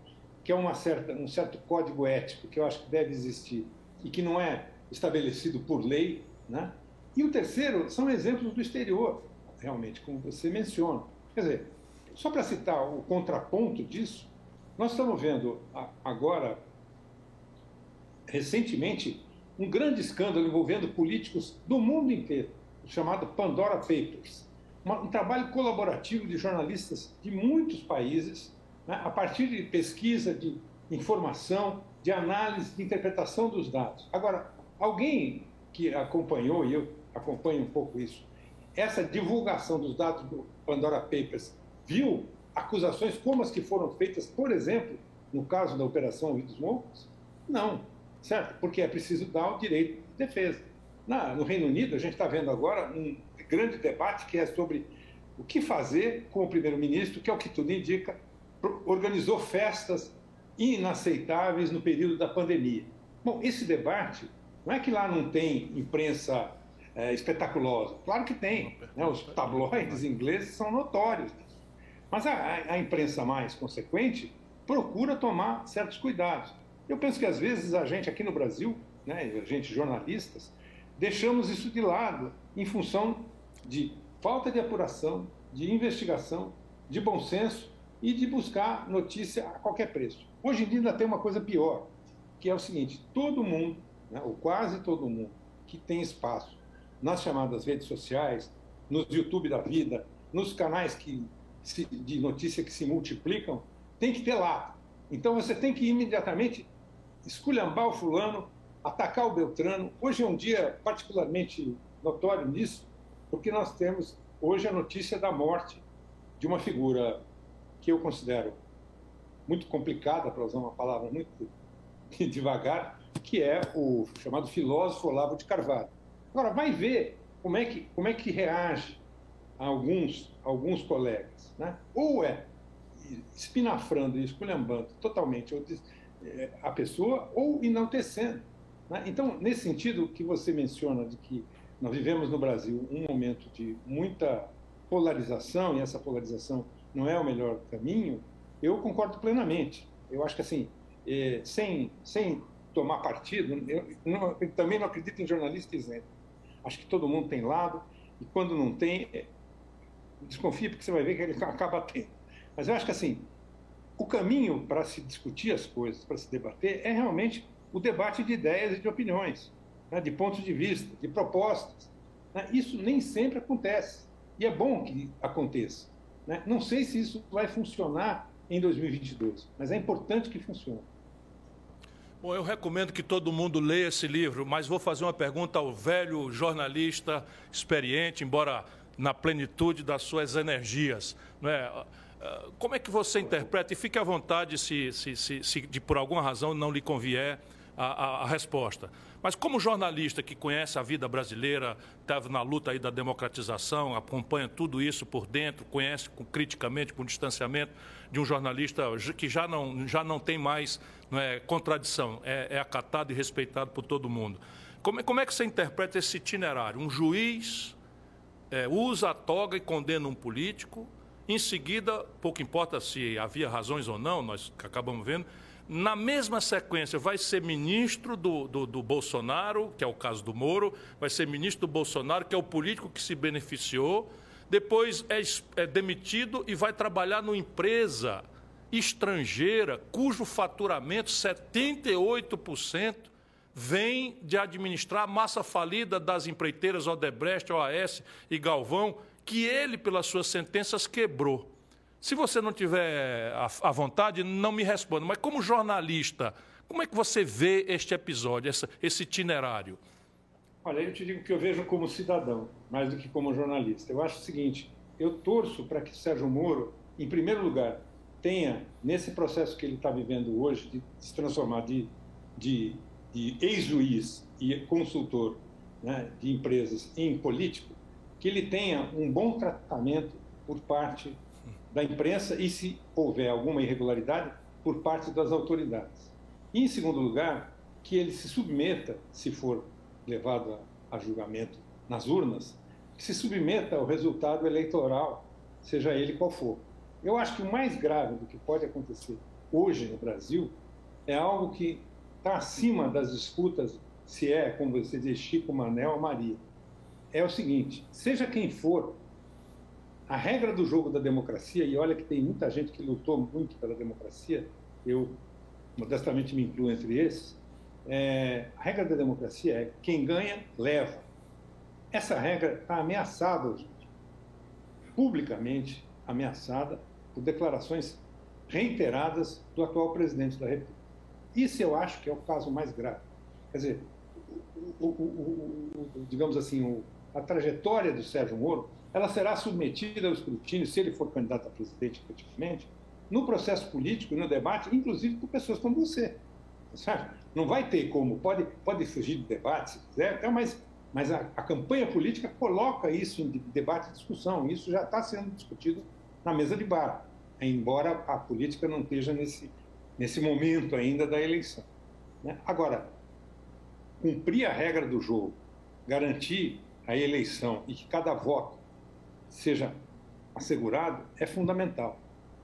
que é uma certa, um certo código ético que eu acho que deve existir e que não é estabelecido por lei. Né? E o terceiro são exemplos do exterior, realmente, como você menciona. Quer dizer, só para citar o contraponto disso, nós estamos vendo agora, recentemente, um grande escândalo envolvendo políticos do mundo inteiro, chamado Pandora Papers. Um trabalho colaborativo de jornalistas de muitos países, a partir de pesquisa, de informação, de análise, de interpretação dos dados. Agora, alguém que acompanhou, e eu acompanho um pouco isso, essa divulgação dos dados do Pandora Papers, viu acusações como as que foram feitas, por exemplo, no caso da Operação Rio dos? Não certo? Porque é preciso dar o direito de defesa. Na, no Reino Unido, a gente está vendo agora um grande debate que é sobre o que fazer com o primeiro-ministro, que é o que tudo indica, organizou festas inaceitáveis no período da pandemia. Bom, esse debate não é que lá não tem imprensa é, espetaculosa. Claro que tem. Né? Os tabloides ingleses são notórios. Mas a, a imprensa mais consequente procura tomar certos cuidados. Eu penso que às vezes a gente aqui no Brasil, né, a gente jornalistas, deixamos isso de lado em função de falta de apuração, de investigação, de bom senso e de buscar notícia a qualquer preço. Hoje em dia ainda tem uma coisa pior, que é o seguinte: todo mundo, né, ou quase todo mundo, que tem espaço nas chamadas redes sociais, nos YouTube da vida, nos canais que se, de notícia que se multiplicam, tem que ter lá. Então você tem que imediatamente esculhambar o fulano, atacar o Beltrano. Hoje é um dia particularmente notório nisso, porque nós temos hoje a notícia da morte de uma figura que eu considero muito complicada, para usar uma palavra muito devagar, que é o chamado filósofo Olavo de Carvalho. Agora, vai ver como é que, como é que reage a alguns, alguns colegas. Né? Ou é espinafrando e esculhambando totalmente, ou a pessoa ou enaltecendo. Né? Então, nesse sentido que você menciona de que nós vivemos no Brasil um momento de muita polarização e essa polarização não é o melhor caminho, eu concordo plenamente. Eu acho que assim, é, sem, sem tomar partido. Eu, não, eu também não acredito em jornalista isento. Acho que todo mundo tem lado, e quando não tem, é, desconfia porque você vai ver que ele acaba tendo. Mas eu acho que assim, o caminho para se discutir as coisas, para se debater, é realmente o debate de ideias e de opiniões, né, de pontos de vista, de propostas. Né? Isso nem sempre acontece. E é bom que aconteça. Né? Não sei se isso vai funcionar em 2022, mas é importante que funcione. Bom, eu recomendo que todo mundo leia esse livro, mas vou fazer uma pergunta ao velho jornalista experiente, embora na plenitude das suas energias. Não é? Como é que você interpreta, e fique à vontade se, se, se, se de, por alguma razão não lhe convier a, a, a, resposta. Mas como jornalista que conhece a vida brasileira, estava na luta aí da democratização, acompanha tudo isso por dentro, conhece com, criticamente, com distanciamento de um jornalista que já não, já não tem mais não é, contradição, é, é acatado e respeitado por todo mundo. Como, é, como é que você interpreta esse itinerário? Um juiz é, usa a toga e condena um político, em seguida, pouco importa se havia razões ou não, nós acabamos vendo, na mesma sequência, vai ser ministro do, do, do, Bolsonaro, que é o caso do Moro, vai ser ministro do Bolsonaro, que é o político que se beneficiou, depois é, é demitido e vai trabalhar numa empresa estrangeira cujo faturamento, 78%, vem de administrar a massa falida das empreiteiras Odebrecht, OAS e Galvão, que ele, pelas suas sentenças, quebrou. Se você não tiver à vontade, não me responda. Mas como jornalista, como é que você vê este episódio, esse, esse itinerário? Olha, eu te digo que eu vejo como cidadão, mais do que como jornalista. Eu acho o seguinte: eu torço para que Sérgio Moro, em primeiro lugar, tenha, nesse processo que ele está vivendo hoje, de se transformar de, de, de ex-juiz e consultor né, de empresas em político, que ele tenha um bom tratamento por parte da imprensa e, se houver alguma irregularidade, por parte das autoridades. E, em segundo lugar, que ele se submeta, se for levado a, a julgamento nas urnas, que se submeta ao resultado eleitoral, seja ele qual for. Eu acho que o mais grave do que pode acontecer hoje no Brasil é algo que está acima das disputas se é, como você diz, Chico, Manel ou Maria. É o seguinte: seja quem for a regra do jogo da democracia, e olha que tem muita gente que lutou muito pela democracia, eu modestamente me incluo entre esses, é, a regra da democracia é quem ganha, leva. Essa regra está ameaçada hoje, publicamente ameaçada por declarações reiteradas do atual presidente da República. Isso eu acho que é o caso mais grave. Quer dizer, o, o, o, digamos assim, a trajetória do Sérgio Moro ela será submetida ao escrutínio, se ele for candidato a presidente efetivamente, no processo político, no debate, inclusive por pessoas como você. Sabe? Não vai ter como, pode, pode fugir do debate se quiser, então, mas, mas a, a campanha política coloca isso em debate e discussão, isso já está sendo discutido na mesa de bar, embora a política não esteja nesse, nesse momento ainda da eleição. Né? Agora, cumprir a regra do jogo, garantir a eleição e que cada voto seja assegurado é fundamental.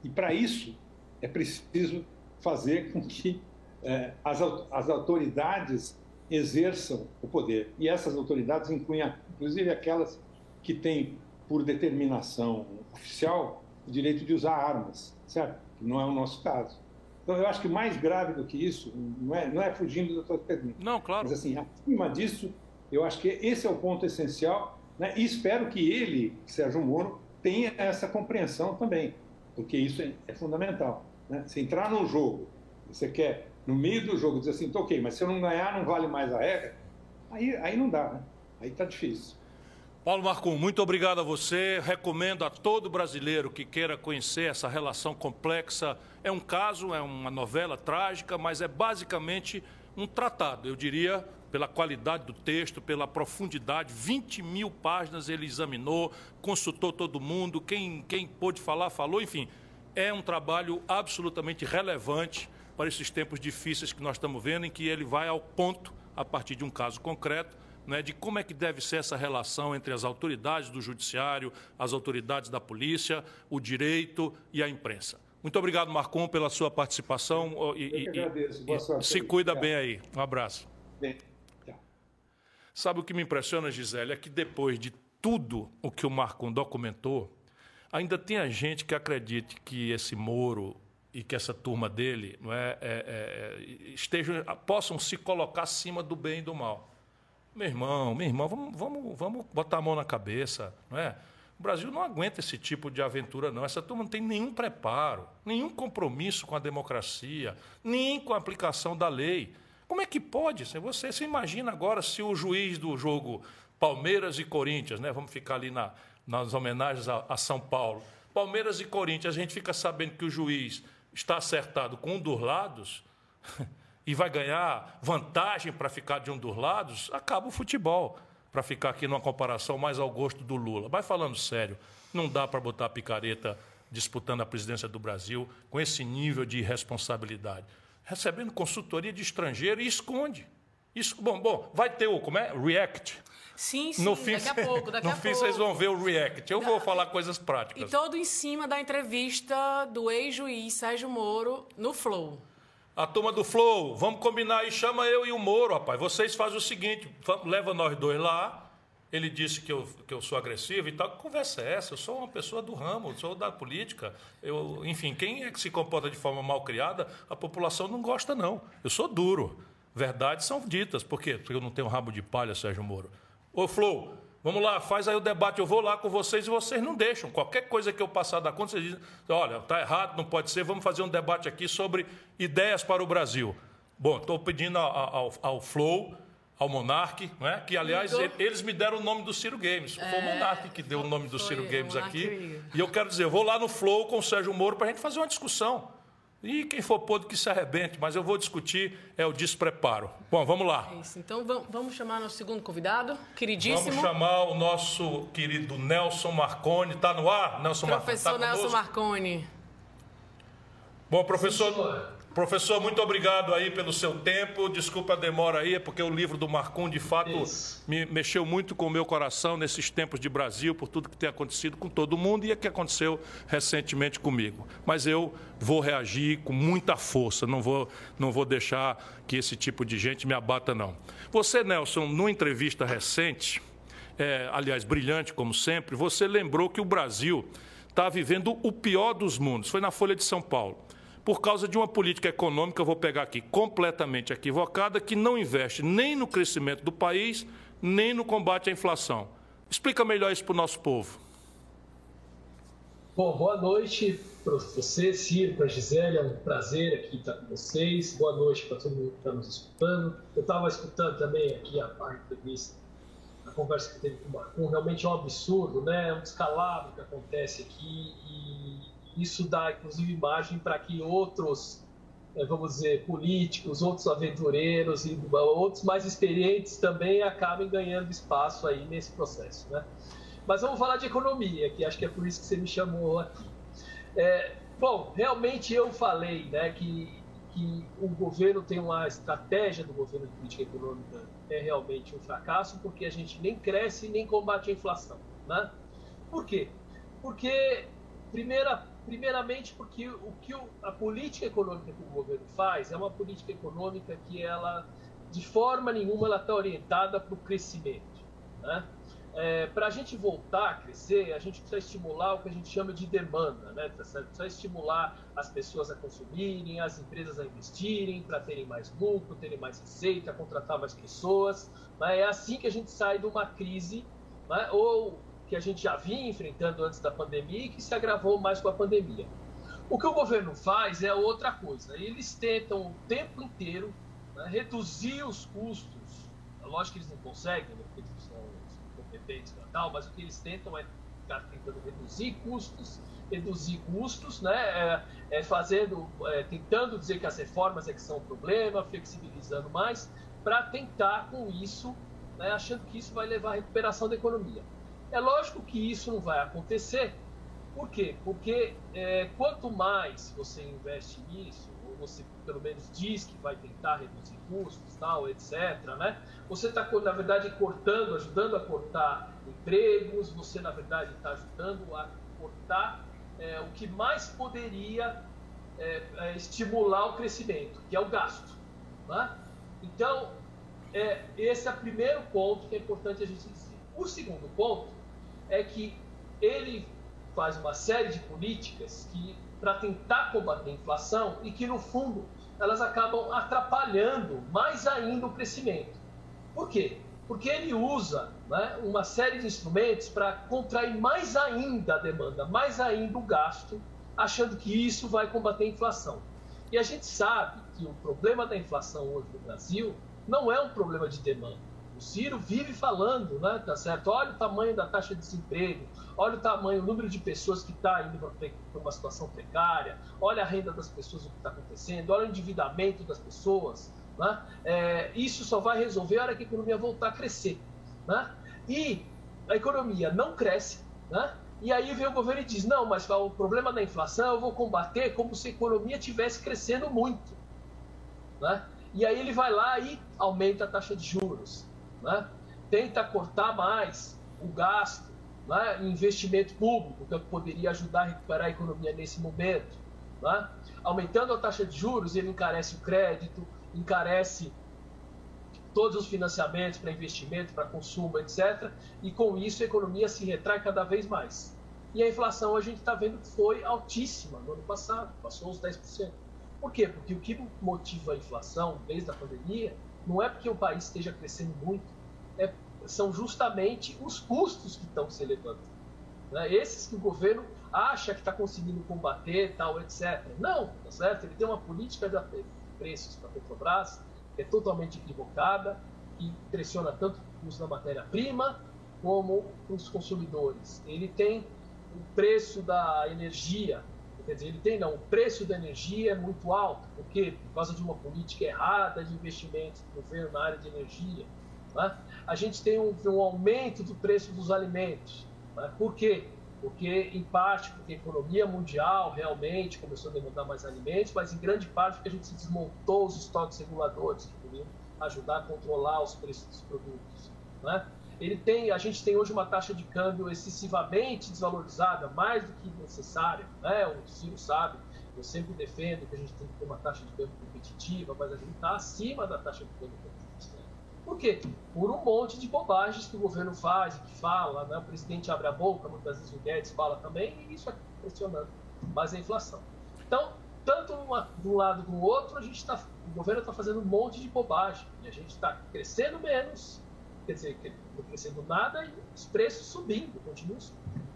E para isso é preciso fazer com que é, as, as autoridades exerçam o poder. E essas autoridades incluem, inclusive, aquelas que têm, por determinação oficial, o direito de usar armas, certo? Que não é o nosso caso. Então, eu acho que mais grave do que isso, não é, não é fugindo da tua pergunta. Não, claro. Mas, assim, acima disso, eu acho que esse é o ponto essencial né? E espero que ele, Sérgio Moro, tenha essa compreensão também, porque isso é, é fundamental. Né? Se entrar num jogo, você quer, no meio do jogo, dizer assim, ok, mas se eu não ganhar, não vale mais a regra, aí, aí não dá, né? aí está difícil. Paulo Marcum, muito obrigado a você. Recomendo a todo brasileiro que queira conhecer essa relação complexa. É um caso, é uma novela trágica, mas é basicamente um tratado, eu diria, pela qualidade do texto, pela profundidade. 20 mil páginas ele examinou, consultou todo mundo, quem, quem pôde falar, falou, enfim. É um trabalho absolutamente relevante para esses tempos difíceis que nós estamos vendo, em que ele vai ao ponto, a partir de um caso concreto, né, de como é que deve ser essa relação entre as autoridades do judiciário, as autoridades da polícia, o direito e a imprensa. Muito obrigado, Marcon, pela sua participação. E, Eu que agradeço. Boa sorte. Se cuida bem aí. Um abraço. Bem. Sabe o que me impressiona, Gisele, é que depois de tudo o que o Marcon documentou, ainda tem gente que acredite que esse Moro e que essa turma dele não é, é, é, estejam, possam se colocar acima do bem e do mal. Meu irmão, meu irmão, vamos, vamos, vamos botar a mão na cabeça, não é? O Brasil não aguenta esse tipo de aventura, não. Essa turma não tem nenhum preparo, nenhum compromisso com a democracia, nem com a aplicação da lei. Como é que pode? Você se imagina agora se o juiz do jogo Palmeiras e Corinthians, né? vamos ficar ali na, nas homenagens a, a São Paulo. Palmeiras e Corinthians, a gente fica sabendo que o juiz está acertado com um dos lados e vai ganhar vantagem para ficar de um dos lados, acaba o futebol para ficar aqui numa comparação mais ao gosto do Lula. Mas falando sério, não dá para botar a picareta disputando a presidência do Brasil com esse nível de irresponsabilidade. Recebendo consultoria de estrangeiro e esconde. Isso, bom, bom, vai ter o, como é? React. Sim, sim, no fim, daqui a pouco, daqui no a fim pouco. vocês vão ver o react. Eu da... vou falar coisas práticas. E todo em cima da entrevista do ex-juiz Sérgio Moro no Flow. A turma do Flow, vamos combinar aí, chama eu e o Moro, rapaz. Vocês fazem o seguinte, leva nós dois lá. Ele disse que eu, que eu sou agressivo e tal. Que conversa é essa? Eu sou uma pessoa do ramo, sou da política. Eu, enfim, quem é que se comporta de forma mal criada, a população não gosta, não. Eu sou duro. Verdades são ditas. Por quê? Porque eu não tenho rabo de palha, Sérgio Moro. Ô, Flow, vamos lá, faz aí o debate. Eu vou lá com vocês e vocês não deixam. Qualquer coisa que eu passar da conta, vocês dizem: olha, está errado, não pode ser. Vamos fazer um debate aqui sobre ideias para o Brasil. Bom, estou pedindo ao, ao, ao Flow ao Monark, né? que aliás eles me deram o nome do Ciro Games. Foi é, o Monark que deu o nome do Ciro Games aqui. E eu quero dizer, eu vou lá no Flow com o Sérgio Moro para a gente fazer uma discussão. E quem for podre que se arrebente, mas eu vou discutir é o despreparo. Bom, vamos lá. É isso. Então vamos chamar nosso segundo convidado, queridíssimo. Vamos chamar o nosso querido Nelson Marconi. Está no ar, Nelson Marconi? Professor tá Nelson Marconi. Bom, professor. Sim, Professor, muito obrigado aí pelo seu tempo. Desculpa a demora aí, é porque o livro do Marcon, de fato, Isso. me mexeu muito com o meu coração nesses tempos de Brasil, por tudo que tem acontecido com todo mundo e o que aconteceu recentemente comigo. Mas eu vou reagir com muita força, não vou, não vou deixar que esse tipo de gente me abata, não. Você, Nelson, numa entrevista recente, é, aliás, brilhante como sempre, você lembrou que o Brasil está vivendo o pior dos mundos. Foi na Folha de São Paulo por causa de uma política econômica, vou pegar aqui, completamente equivocada, que não investe nem no crescimento do país, nem no combate à inflação. Explica melhor isso para o nosso povo. Bom, boa noite para você, Ciro, para a Gisele, é um prazer aqui estar com vocês. Boa noite para todo mundo que está nos escutando. Eu estava escutando também aqui a, a entrevista, a conversa que teve com o Marcon, realmente é um absurdo, né? É um descalabro que acontece aqui e isso dá, inclusive, margem para que outros, eh, vamos dizer, políticos, outros aventureiros e outros mais experientes também acabem ganhando espaço aí nesse processo, né? Mas vamos falar de economia, que acho que é por isso que você me chamou aqui. É, bom, realmente eu falei né, que, que o governo tem uma estratégia do governo de política econômica é realmente um fracasso, porque a gente nem cresce nem combate a inflação. Né? Por quê? Porque, primeira Primeiramente, porque o que a política econômica que o governo faz é uma política econômica que ela, de forma nenhuma, ela está orientada para o crescimento. Né? É, para a gente voltar a crescer, a gente precisa estimular o que a gente chama de demanda, né? Precisa estimular as pessoas a consumirem, as empresas a investirem, para terem mais lucro, terem mais receita, contratar mais pessoas. Né? É assim que a gente sai de uma crise, né? ou que a gente já vinha enfrentando antes da pandemia e que se agravou mais com a pandemia. O que o governo faz é outra coisa. Eles tentam o tempo inteiro né, reduzir os custos. Lógico que eles não conseguem, né, porque eles são competentes e tal, mas o que eles tentam é ficar tentando reduzir custos, reduzir custos, né, é, é fazendo, é, tentando dizer que as reformas é que são o problema, flexibilizando mais, para tentar com isso, né, achando que isso vai levar à recuperação da economia. É lógico que isso não vai acontecer. Por quê? Porque é, quanto mais você investe nisso, ou você pelo menos diz que vai tentar reduzir custos, tal, etc., né? Você está, na verdade, cortando, ajudando a cortar empregos, você, na verdade, está ajudando a cortar é, o que mais poderia é, é, estimular o crescimento, que é o gasto. Né? Então, é, esse é o primeiro ponto que é importante a gente dizer. O segundo ponto é que ele faz uma série de políticas que para tentar combater a inflação e que no fundo elas acabam atrapalhando mais ainda o crescimento. Por quê? Porque ele usa né, uma série de instrumentos para contrair mais ainda a demanda, mais ainda o gasto, achando que isso vai combater a inflação. E a gente sabe que o problema da inflação hoje no Brasil não é um problema de demanda. O Ciro vive falando, né, tá certo? Olha o tamanho da taxa de desemprego, olha o tamanho, o número de pessoas que está indo para uma situação precária, olha a renda das pessoas, o que está acontecendo, olha o endividamento das pessoas. Né? É, isso só vai resolver a hora que a economia voltar a crescer. Né? E a economia não cresce, né? e aí vem o governo e diz: não, mas o problema da inflação eu vou combater como se a economia estivesse crescendo muito. Né? E aí ele vai lá e aumenta a taxa de juros, né? tenta cortar mais o gasto, né? investimento público, que poderia ajudar a recuperar a economia nesse momento. Né? Aumentando a taxa de juros, ele encarece o crédito, encarece todos os financiamentos para investimento, para consumo, etc. E com isso a economia se retrai cada vez mais. E a inflação a gente está vendo que foi altíssima no ano passado, passou os 10%. Por quê? Porque o que motiva a inflação desde a pandemia não é porque o país esteja crescendo muito, é, são justamente os custos que estão se elevando. Né? Esses que o governo acha que está conseguindo combater, tal, etc. Não, tá certo? Ele tem uma política de preços para a Petrobras que é totalmente equivocada, que pressiona tanto o custo da matéria-prima como os consumidores. Ele tem o preço da energia Quer dizer, ele tem, não, o preço da energia é muito alto. Por quê? Por causa de uma política errada de investimentos do governo na área de energia. Né? A gente tem um, um, aumento do preço dos alimentos. Né? Por quê? Porque, em parte, porque a economia mundial realmente começou a demandar mais alimentos, mas em grande parte porque a gente desmontou os estoques reguladores que podiam ajudar a controlar os preços dos produtos. Né? Ele tem, a gente tem hoje uma taxa de câmbio excessivamente desvalorizada, mais do que necessária, né? O Ciro sabe, eu sempre defendo que a gente tem que ter uma taxa de câmbio competitiva, mas a gente está acima da taxa de câmbio competitiva. Por quê? Por um monte de bobagens que o governo faz que fala, né? O presidente abre a boca, muitas vezes o Guedes fala também, e isso é pressionando mais a inflação. Então, tanto uma, de um lado como do outro, a gente tá, o governo está fazendo um monte de bobagem e a gente está crescendo menos quer dizer, não crescendo nada e os preços subindo, continuam subindo.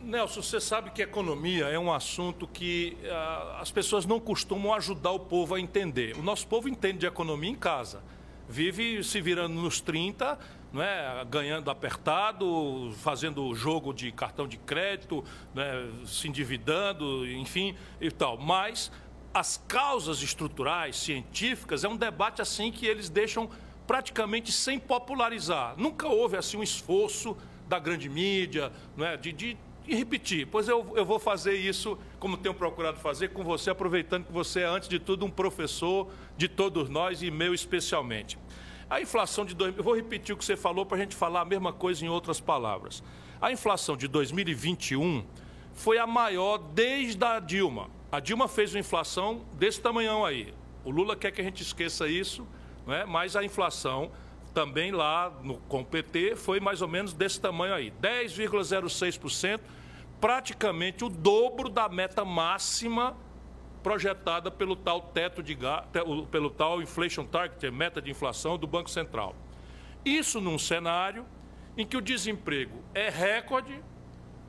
Nelson, você sabe que economia é um assunto que uh, as pessoas não costumam ajudar o povo a entender. O nosso povo entende de economia em casa. Vive se virando nos 30, não é? ganhando apertado, fazendo jogo de cartão de crédito, né? se endividando, enfim, e tal. Mas as causas estruturais, científicas, é um debate assim que eles deixam praticamente sem popularizar. Nunca houve assim um esforço da grande mídia não é, de, de, de repetir. Pois eu, eu vou fazer isso, como tenho procurado fazer, com você, aproveitando que você é, antes de tudo, um professor de todos nós e meu especialmente. A inflação de. Dois, eu vou repetir o que você falou para a gente falar a mesma coisa em outras palavras. A inflação de 2021 foi a maior desde a Dilma. A Dilma fez uma inflação desse tamanhão aí. O Lula quer que a gente esqueça isso né? mas a inflação também lá no, com o PT foi mais ou menos desse tamanho aí, 10,06%, praticamente o dobro da meta máxima projetada pelo tal teto de pelo tal inflation target, meta de inflação do Banco Central. Isso num cenário em que o desemprego é recorde,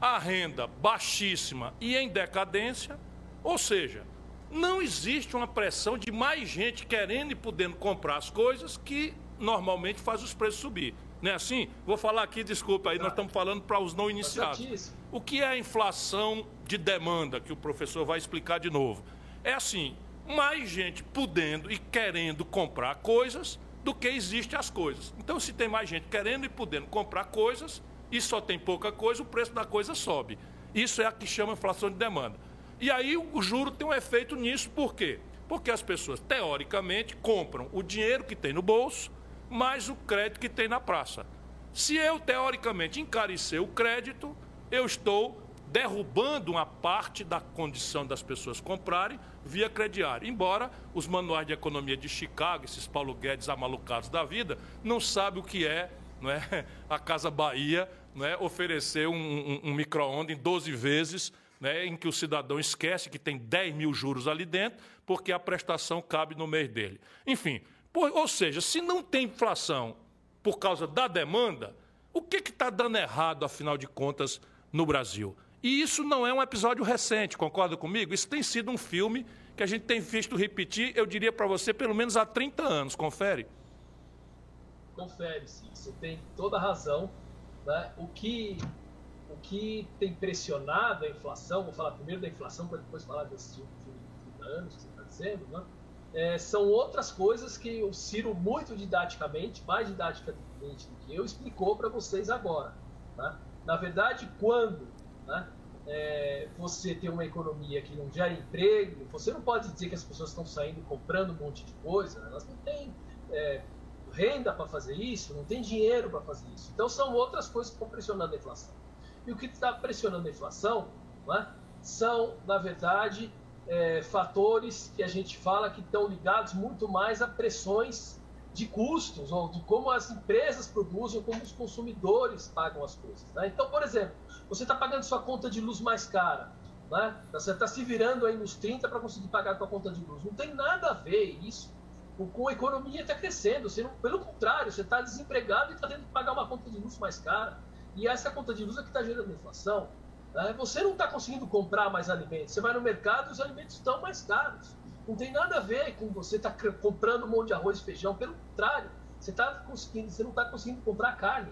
a renda baixíssima e em decadência, ou seja, não existe uma pressão de mais gente querendo e podendo comprar as coisas que normalmente faz os preços subir. Não é assim? Vou falar aqui, desculpa, aí nós estamos falando para os não iniciados. O que é a inflação de demanda, que o professor vai explicar de novo? É assim, mais gente podendo e querendo comprar coisas do que existe as coisas. Então, se tem mais gente querendo e podendo comprar coisas e só tem pouca coisa, o preço da coisa sobe. Isso é a que chama inflação de demanda. E aí o juro tem um efeito nisso, por quê? Porque as pessoas, teoricamente, compram o dinheiro que tem no bolso mais o crédito que tem na praça. Se eu, teoricamente, encarecer o crédito, eu estou derrubando uma parte da condição das pessoas comprarem via crediário. Embora os manuais de economia de Chicago, esses Paulo Guedes amalucados da vida, não sabem o que é, não é a Casa Bahia não é, oferecer um, um, um micro-ondas em 12 vezes, né, em que o cidadão esquece que tem 10 mil juros ali dentro, porque a prestação cabe no mês dele. Enfim, por, ou seja, se não tem inflação por causa da demanda, o que está dando errado, afinal de contas, no Brasil? E isso não é um episódio recente, concorda comigo? Isso tem sido um filme que a gente tem visto repetir, eu diria para você, pelo menos há 30 anos. Confere? Confere, sim. Você tem toda a razão. Né? O, que, que tem pressionado a inflação, vou falar primeiro da inflação, para depois falar desse filme de 30 anos que você está dizendo, né? É, são outras coisas que o Ciro, muito didaticamente, mais didaticamente do que eu, explicou para vocês agora. Tá? Na verdade, quando né? É, você tem uma economia que não gera emprego, você não pode dizer que as pessoas estão saindo comprando um monte de coisa, elas não têm é, renda para fazer isso, não tem dinheiro para fazer isso. Então são outras coisas que estão pressionando a inflação. E o que está pressionando a inflação né, são, na verdade, é, fatores que a gente fala que estão ligados muito mais a pressões de custos, ou de como as empresas produzem, como os consumidores pagam as coisas. Né? Então, por exemplo, você está pagando sua conta de luz mais cara, né? você está se virando aí nos 30 para conseguir pagar a sua conta de luz. Não tem nada a ver isso com a economia está crescendo. Não, pelo contrário, você está desempregado e está tendo que pagar uma conta de luz mais cara. E essa conta de luz é que está gerando inflação. Né? Você não está conseguindo comprar mais alimentos. Você vai no mercado e os alimentos estão mais caros. Não tem nada a ver com você estar tá comprando um monte de arroz e feijão. Pelo contrário, você, tá conseguindo, você não está conseguindo comprar carne.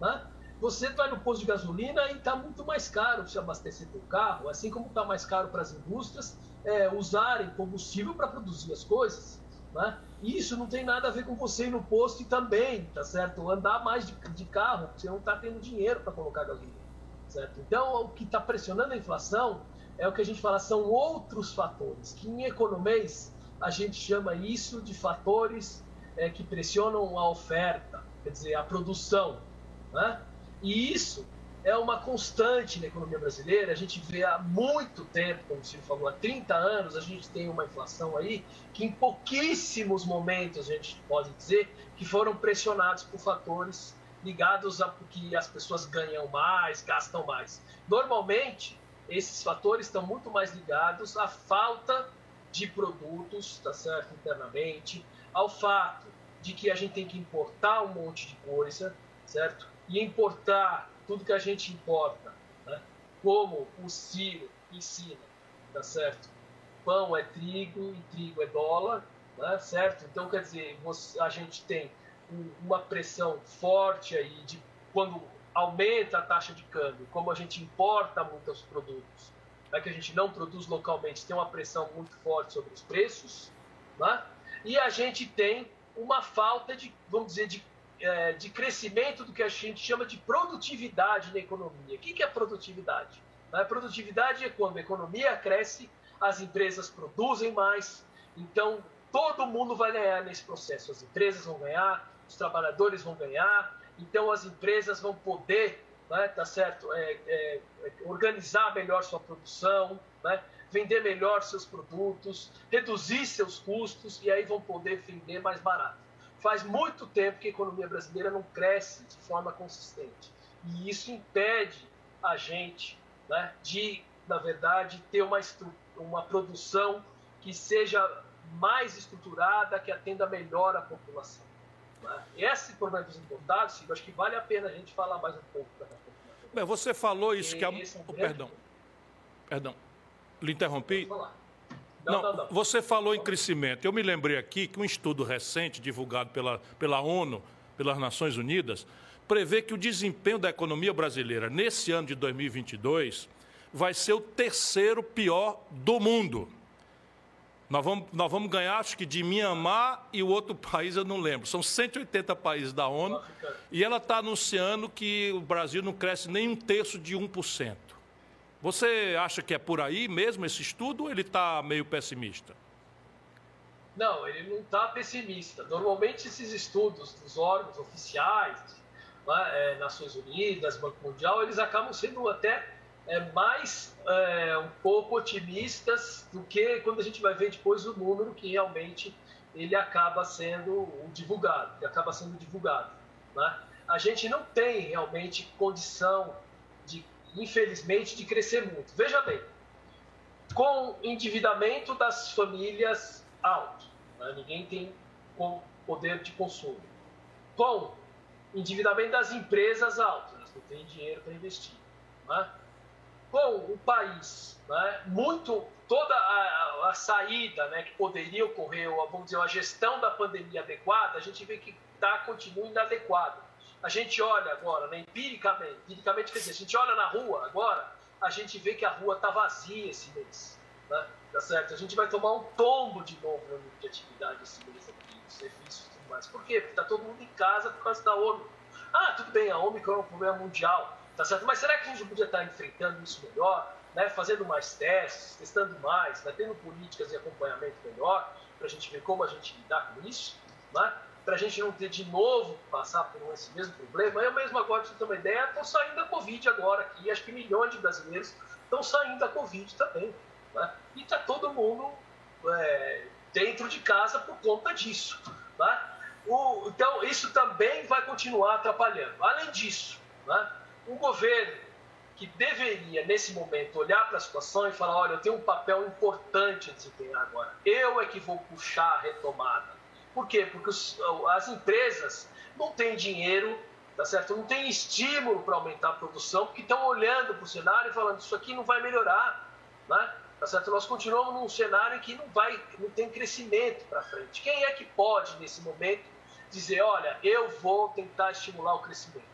Né? Você vai no posto de gasolina e está muito mais caro se abastecer seu carro, assim como está mais caro para as indústrias é, usarem combustível para produzir as coisas. Né? Isso não tem nada a ver com você ir no posto e também, tá certo? Andar mais de, de carro, você não está tendo dinheiro para colocar gasolina, certo? Então, o que está pressionando a inflação é o que a gente fala, são outros fatores, que em economês a gente chama isso de fatores é, que pressionam a oferta, quer dizer, a produção. Né? E isso é uma constante na economia brasileira. A gente vê há muito tempo, como o Ciro falou, há 30 anos, a gente tem uma inflação aí que em pouquíssimos momentos a gente pode dizer que foram pressionados por fatores ligados a que as pessoas ganham mais, gastam mais. Normalmente, esses fatores estão muito mais ligados à falta de produtos, tá certo, internamente, ao fato de que a gente tem que importar um monte de coisa, certo? E importar tudo que a gente importa, né? como o Ciro ensina, tá certo? Pão é trigo e trigo é dólar, né? certo? Então, quer dizer, a gente tem uma pressão forte aí de quando aumenta a taxa de câmbio, como a gente importa muitos produtos, né, que a gente não produz localmente, tem uma pressão muito forte sobre os preços, né? e a gente tem uma falta de, vamos dizer, de, é, de crescimento do que a gente chama de produtividade na economia. O que, que é produtividade? A né, produtividade é quando a economia cresce, as empresas produzem mais, então todo mundo vai ganhar nesse processo. As empresas vão ganhar, os trabalhadores vão ganhar, então as empresas vão poder, né, tá certo, é, é, organizar melhor sua produção, né, vender melhor seus produtos, reduzir seus custos e aí vão poder vender mais barato. Faz muito tempo que a economia brasileira não cresce de forma consistente e isso impede a gente né, de, na verdade, ter uma, uma produção que seja mais estruturada, que atenda melhor a população. Né? Esse problema dos importados, Chico, acho que vale a pena a gente falar mais um pouco. Bem, você falou isso que... É um... Oh, perdão, perdão, lhe interrompi? Não, não, não, não, Você falou em crescimento. Eu me lembrei aqui que um estudo recente, divulgado pela, pela ONU, pelas Nações Unidas, prevê que o desempenho da economia brasileira nesse ano de 2022 vai ser o terceiro pior do mundo. Nós vamos, nós vamos ganhar, acho que de Mianmar e o outro país eu não lembro. São 180 países da ONU e ela está anunciando que o Brasil não cresce nem um terço de 1%. Você acha que é por aí mesmo esse estudo ou ele está meio pessimista? Não, ele não está pessimista. Normalmente esses estudos dos órgãos oficiais, né, é, Nações Unidas, Banco Mundial, eles acabam sendo até é, mais é, um pouco otimistas do que quando a gente vai ver depois o número que realmente ele acaba sendo divulgado, acaba sendo divulgado. Né? A gente não tem realmente condição infelizmente, de crescer muito. Veja bem, com endividamento das famílias alto, né? ninguém tem poder de consumo. Com endividamento das empresas alto, elas não têm dinheiro para investir. Né? Com o país né? muito toda a, a, saída né, que poderia ocorrer, ou vamos dizer, a gestão da pandemia adequada, a gente vê que tá, continua inadequada. A gente olha agora, né, empiricamente, empiricamente quer dizer, a gente olha na rua agora, a gente vê que a rua está vazia esse mês. Né? Tá certo? A gente vai tomar um tombo de novo no de atividade esse mês aqui, os serviços e tudo mais. Por quê? Porque está todo mundo em casa por causa da Omicron. Ah, tudo bem, a Omicron é um problema mundial, tá certo? Mas será que a gente podia estar enfrentando isso melhor? né, fazendo mais testes, testando mais, né, tendo políticas de acompanhamento melhor, para a gente ver como a gente lidar com isso, né, para a gente não ter de novo passar por esse mesmo problema. Eu mesmo agora, para você ter uma ideia, estou saindo da Covid agora aqui, acho que milhões de brasileiros estão saindo da Covid também. Né, e está todo mundo é, dentro de casa por conta disso. Né. O, então, isso também vai continuar atrapalhando. Além disso, né, o governo que deveria, nesse momento, olhar para a situação e falar: olha, eu tenho um papel importante a desempenhar agora. Eu é que vou puxar a retomada. Por quê? Porque os, as empresas não têm dinheiro, tá certo? Não tem estímulo para aumentar a produção, porque estão olhando para o cenário e falando: isso aqui não vai melhorar. Né? Tá certo? Nós continuamos num cenário que não, vai, não tem crescimento para frente. Quem é que pode, nesse momento, dizer: olha, eu vou tentar estimular o crescimento?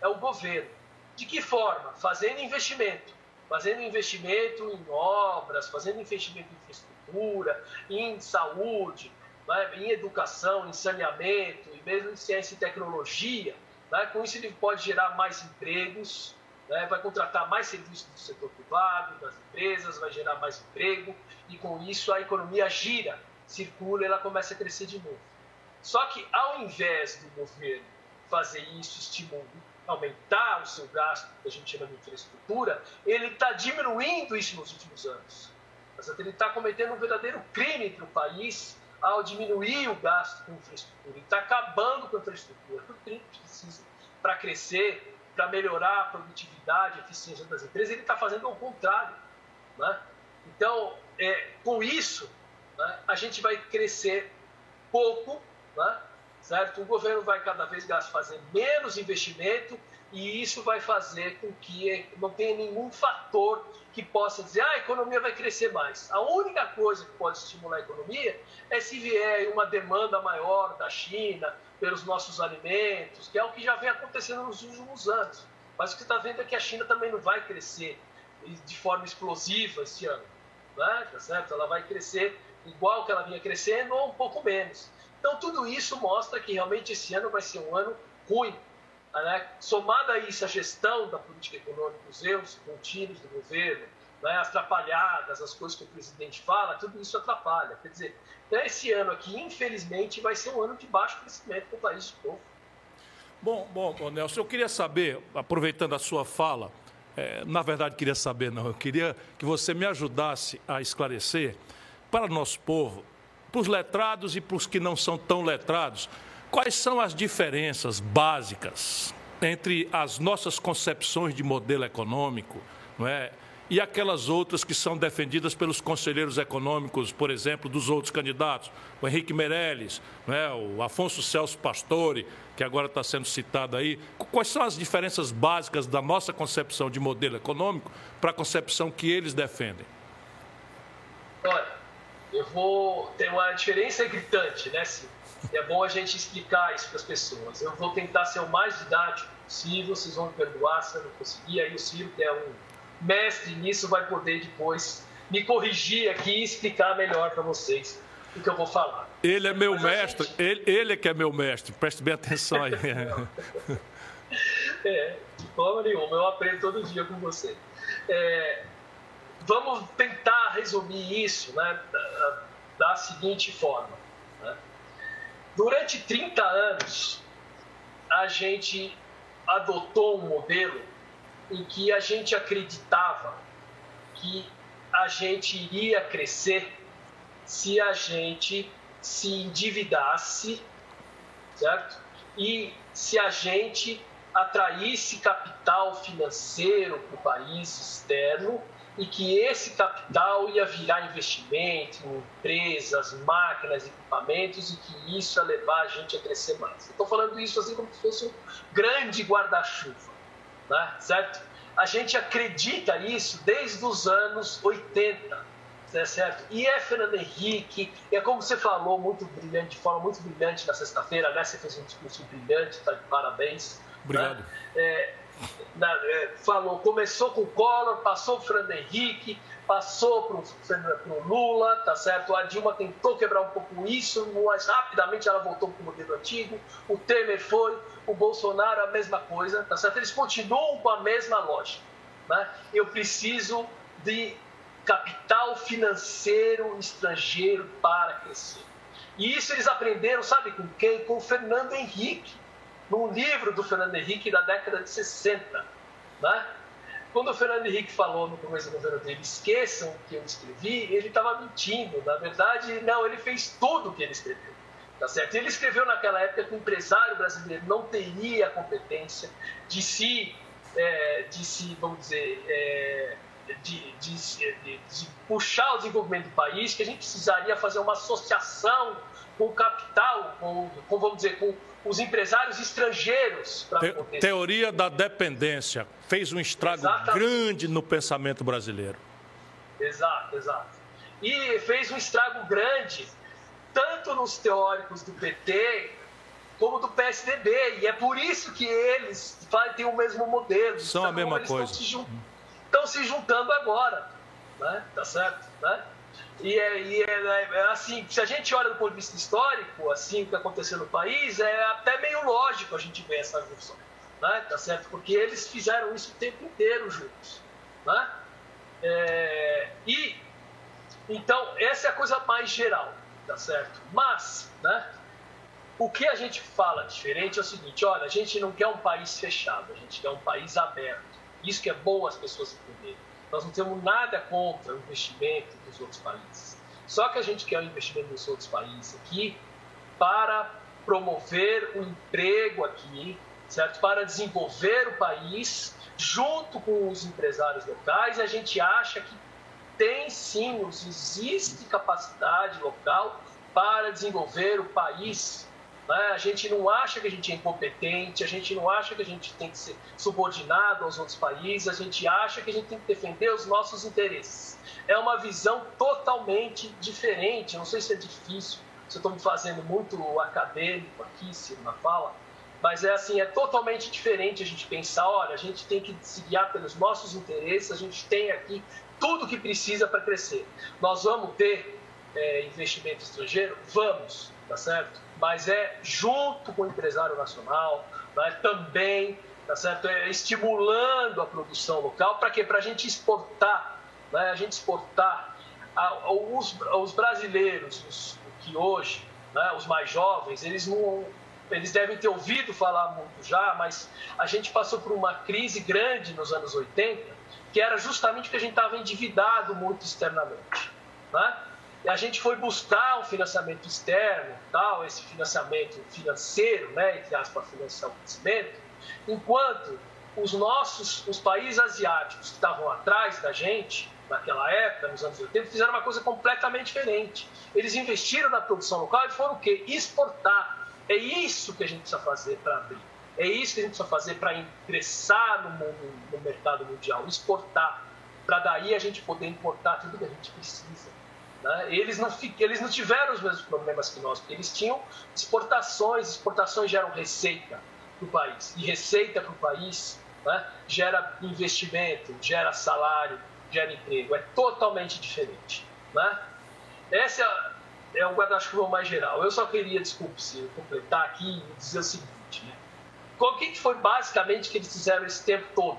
É o governo. De que forma? Fazendo investimento. Fazendo investimento em obras, fazendo investimento em infraestrutura, em saúde, né? em educação, em saneamento, e mesmo em ciência e tecnologia. Né? Com isso, ele pode gerar mais empregos, né? vai contratar mais serviços do setor privado, das empresas, vai gerar mais emprego, e com isso a economia gira, circula e ela começa a crescer de novo. Só que ao invés do governo fazer isso, estimular aumentar o seu gasto, que a gente chama de infraestrutura, ele está diminuindo isso nos últimos anos. Ele está cometendo um verdadeiro crime para o país ao diminuir o gasto com infraestrutura. Está acabando com a infraestrutura. Tudo que a gente precisa para crescer, para melhorar a produtividade, a eficiência das empresas, ele está fazendo ao contrário. Né? Então, é, com isso, né, a gente vai crescer pouco, né? certo? O governo vai cada vez fazer menos investimento e isso vai fazer com que não tenha nenhum fator que possa dizer ah, a economia vai crescer mais. A única coisa que pode estimular a economia é se vier uma demanda maior da China pelos nossos alimentos, que é o que já vem acontecendo nos últimos anos. Mas o que está vendo é que a China também não vai crescer de forma explosiva esse ano. Né? Tá certo? Ela vai crescer igual que ela vinha crescendo ou um pouco menos. Então, tudo isso mostra que realmente esse ano vai ser um ano ruim. Né? Somada a isso a gestão da política econômica, os erros contínuos do governo, né? as atrapalhadas, as coisas que o presidente fala, tudo isso atrapalha. Quer dizer, então esse ano aqui, infelizmente, vai ser um ano de baixo crescimento para o país de novo. Bom, bom, Nelson, eu queria saber, aproveitando a sua fala, é, na verdade queria saber não, eu queria que você me ajudasse a esclarecer para o nosso povo para os letrados e para os que não são tão letrados, quais são as diferenças básicas entre as nossas concepções de modelo econômico não é? e aquelas outras que são defendidas pelos conselheiros econômicos, por exemplo, dos outros candidatos, o Henrique Meirelles, é? o Afonso Celso Pastore, que agora está sendo citado aí. Quais são as diferenças básicas da nossa concepção de modelo econômico para a concepção que eles defendem? Olha, eu vou ter uma diferença gritante, né, Ciro? E é bom a gente explicar isso para as pessoas. Eu vou tentar ser o mais didático possível, vocês vão me perdoar se eu não conseguir. Aí o Ciro, que é um mestre nisso, vai poder depois me corrigir aqui e explicar melhor para vocês o que eu vou falar. Ele é meu Mas mestre, gente... ele, ele é que é meu mestre, preste bem atenção aí. é, de forma nenhuma, eu aprendo todo dia com você. É, vamos tentar resumir isso né, da, da seguinte forma. Durante 30 anos, a gente adotou um modelo em que a gente acreditava que a gente iria crescer se a gente se endividasse, certo? E se a gente atraísse capital financeiro para o país externo e que esse capital ia virar investimento em empresas, máquinas, equipamentos e que isso ia levar a gente a crescer mais. Estou falando isso assim como se fosse um grande guarda-chuva, né? certo? A gente acredita nisso desde os anos 80, né, certo? E é Fernando Henrique, é como você falou, muito brilhante, de forma muito brilhante na sexta-feira, né? Você fez um discurso brilhante, tá de parabéns. Obrigado. Né? É, é, falou, começou com o Collor, passou o Fernando Henrique, passou para o Lula, tá certo? A Dilma tentou quebrar um pouco isso, mas rapidamente ela voltou para o modelo antigo. O Temer foi, o Bolsonaro a mesma coisa, tá certo? Eles continuam com a mesma lógica. Né? Eu preciso de capital financeiro estrangeiro para crescer. E isso eles aprenderam, sabe com quem? Com o Fernando Henrique, num livro do Fernando Henrique da década de 60. Né? Quando o Fernando Henrique falou no começo do governo dele, esqueçam o que eu escrevi, ele estava mentindo. Na verdade, não, ele fez tudo o que ele escreveu. Tá certo? Ele escreveu naquela época que o empresário brasileiro não teria a competência de se, é, de se vamos dizer, é, de, de, de, de, puxar o desenvolvimento do país, que a gente precisaria fazer uma associação com o capital, com, com vamos dizer, com os empresários estrangeiros. Te, teoria da dependência fez um estrago Exatamente. grande no pensamento brasileiro. Exato, exato. E fez um estrago grande tanto nos teóricos do PT como do PSDB. E é por isso que eles têm o mesmo modelo. São a mesma coisa. Estão se, estão se juntando agora. Né? Tá certo? Né? E, é, e é, é, assim, se a gente olha do ponto de vista histórico, assim, o que aconteceu no país, é até meio lógico a gente ver essa junção. Né? Tá certo? Porque eles fizeram isso o tempo inteiro juntos. Né? É, e, então, essa é a coisa mais geral, tá certo? Mas, né? O que a gente fala diferente é o seguinte: olha, a gente não quer um país fechado, a gente quer um país aberto. Isso que é bom as pessoas entenderem. Nós não temos nada contra o investimento dos outros países. Só que a gente quer o investimento dos outros países aqui para promover o emprego aqui, certo? Para desenvolver o país junto com os empresários locais. A gente acha que tem sim, existe capacidade local para desenvolver o país? A gente não acha que a gente é incompetente, a gente não acha que a gente tem que ser subordinado aos outros países, a gente acha que a gente tem que defender os nossos interesses. É uma visão totalmente diferente. Não sei se é difícil, se eu estou me fazendo muito acadêmico aqui, se na fala, mas é assim, é totalmente diferente a gente pensar, olha, a gente tem que se guiar pelos nossos interesses, a gente tem aqui tudo que precisa para crescer. Nós vamos ter é, investimento estrangeiro? Vamos, tá certo? mas é junto com o empresário nacional, né, também, tá certo? É estimulando a produção local, para quê? Para a gente exportar, né, a gente exportar a, os, os, brasileiros, os, que hoje, né, os mais jovens, eles não, eles devem ter ouvido falar muito já, mas a gente passou por uma crise grande nos anos 80, que era justamente porque a gente estava endividado muito externamente. Né? A gente foi buscar um financiamento externo, tal, esse financiamento financeiro, né, entre aspas, financiar o crescimento, enquanto os nossos, os países asiáticos que estavam atrás da gente, naquela época, nos anos 80, fizeram uma coisa completamente diferente. Eles investiram na produção local e foram o quê? Exportar. É isso que a gente precisa fazer para abrir. É isso que a gente precisa fazer para ingressar no, mundo, no mercado mundial, exportar. Para daí a gente poder importar tudo que a gente precisa. Né? Eles, não, eles não tiveram os mesmos problemas que nós, porque eles tinham exportações, exportações geram receita para o país, e receita para o país né, gera investimento, gera salário, gera emprego, é totalmente diferente. Né? Esse é, é o guarda-chuva mais geral. Eu só queria, desculpe se completar aqui e dizer o seguinte, né? o que foi basicamente que eles fizeram esse tempo todo?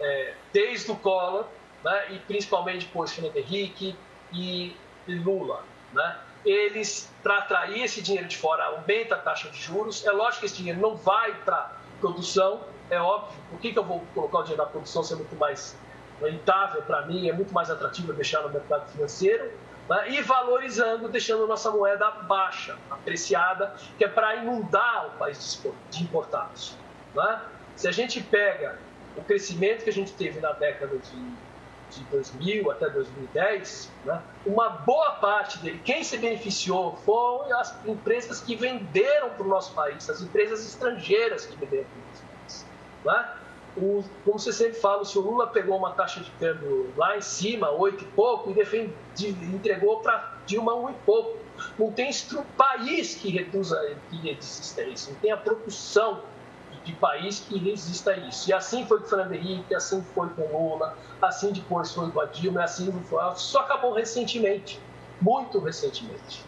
É, desde o Collor, né, e principalmente depois Fernando Henrique, e Lula, né? eles, para atrair esse dinheiro de fora, aumenta a taxa de juros. É lógico que esse dinheiro não vai para produção, é óbvio. Por que, que eu vou colocar o dinheiro na produção se é muito mais rentável para mim, é muito mais atrativo deixar no mercado financeiro? Né? E valorizando, deixando nossa moeda baixa, apreciada, que é para inundar o país de importados. Né? Se a gente pega o crescimento que a gente teve na década de de 2000 até 2010, né, uma boa parte dele, quem se beneficiou foram as empresas que venderam para o nosso país, as empresas estrangeiras que venderam para o nosso país. Né? O, como você sempre fala, o senhor Lula pegou uma taxa de câmbio lá em cima, oito e pouco, e defende, entregou para Dilma um e pouco. Não tem país que reduza, que resista isso, não tem a propulsão de país que resista a isso. E assim foi com Fernando Henrique, assim foi com Lula, assim depois foi com a Dilma, assim foi. Só acabou recentemente, muito recentemente.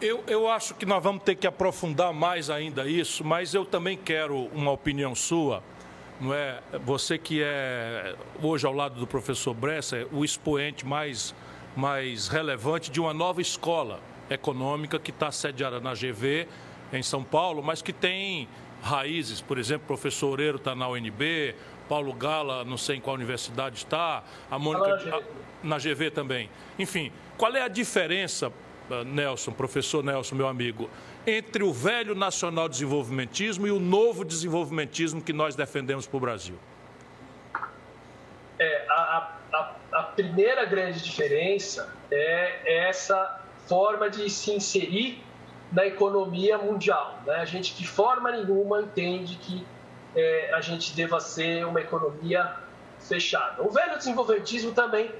Eu, eu acho que nós vamos ter que aprofundar mais ainda isso, mas eu também quero uma opinião sua, não é? Você que é hoje ao lado do professor Bressa, o expoente mais, mais relevante de uma nova escola econômica que está sediada na GV em São Paulo, mas que tem raízes, por exemplo, o professor Oreiro está na UNB, Paulo Gala, não sei em qual universidade está, a Mônica na GV também. Enfim, qual é a diferença, eh, Nelson, professor Nelson, meu amigo, entre o velho nacional desenvolvimentismo e o novo desenvolvimentismo que nós defendemos para o Brasil? É, a, a, a primeira grande diferença é essa forma de se inserir na economia mundial. Né? A gente, de forma nenhuma, entende que é, a gente deva ser uma economia fechada. O velho desenvolvimentismo também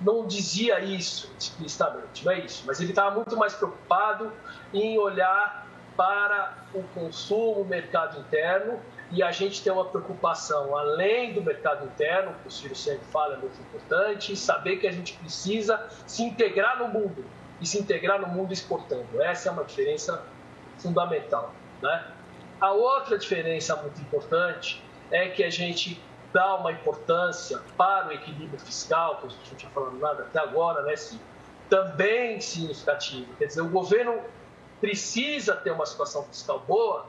não dizia isso explicitamente, não é isso, mas ele estava muito mais preocupado em olhar para o consumo, o mercado interno, e a gente tem uma preocupação além do mercado interno, que o Ciro sempre fala é muito importante, saber que a gente precisa se integrar no mundo, e se integrar no mundo exportando. Essa é uma diferença fundamental. Né? A outra diferença muito importante é que a gente dá uma importância para o equilíbrio fiscal, que a gente não tinha falado nada até agora, né, também significativo. Quer dizer, o governo precisa ter uma situação fiscal boa,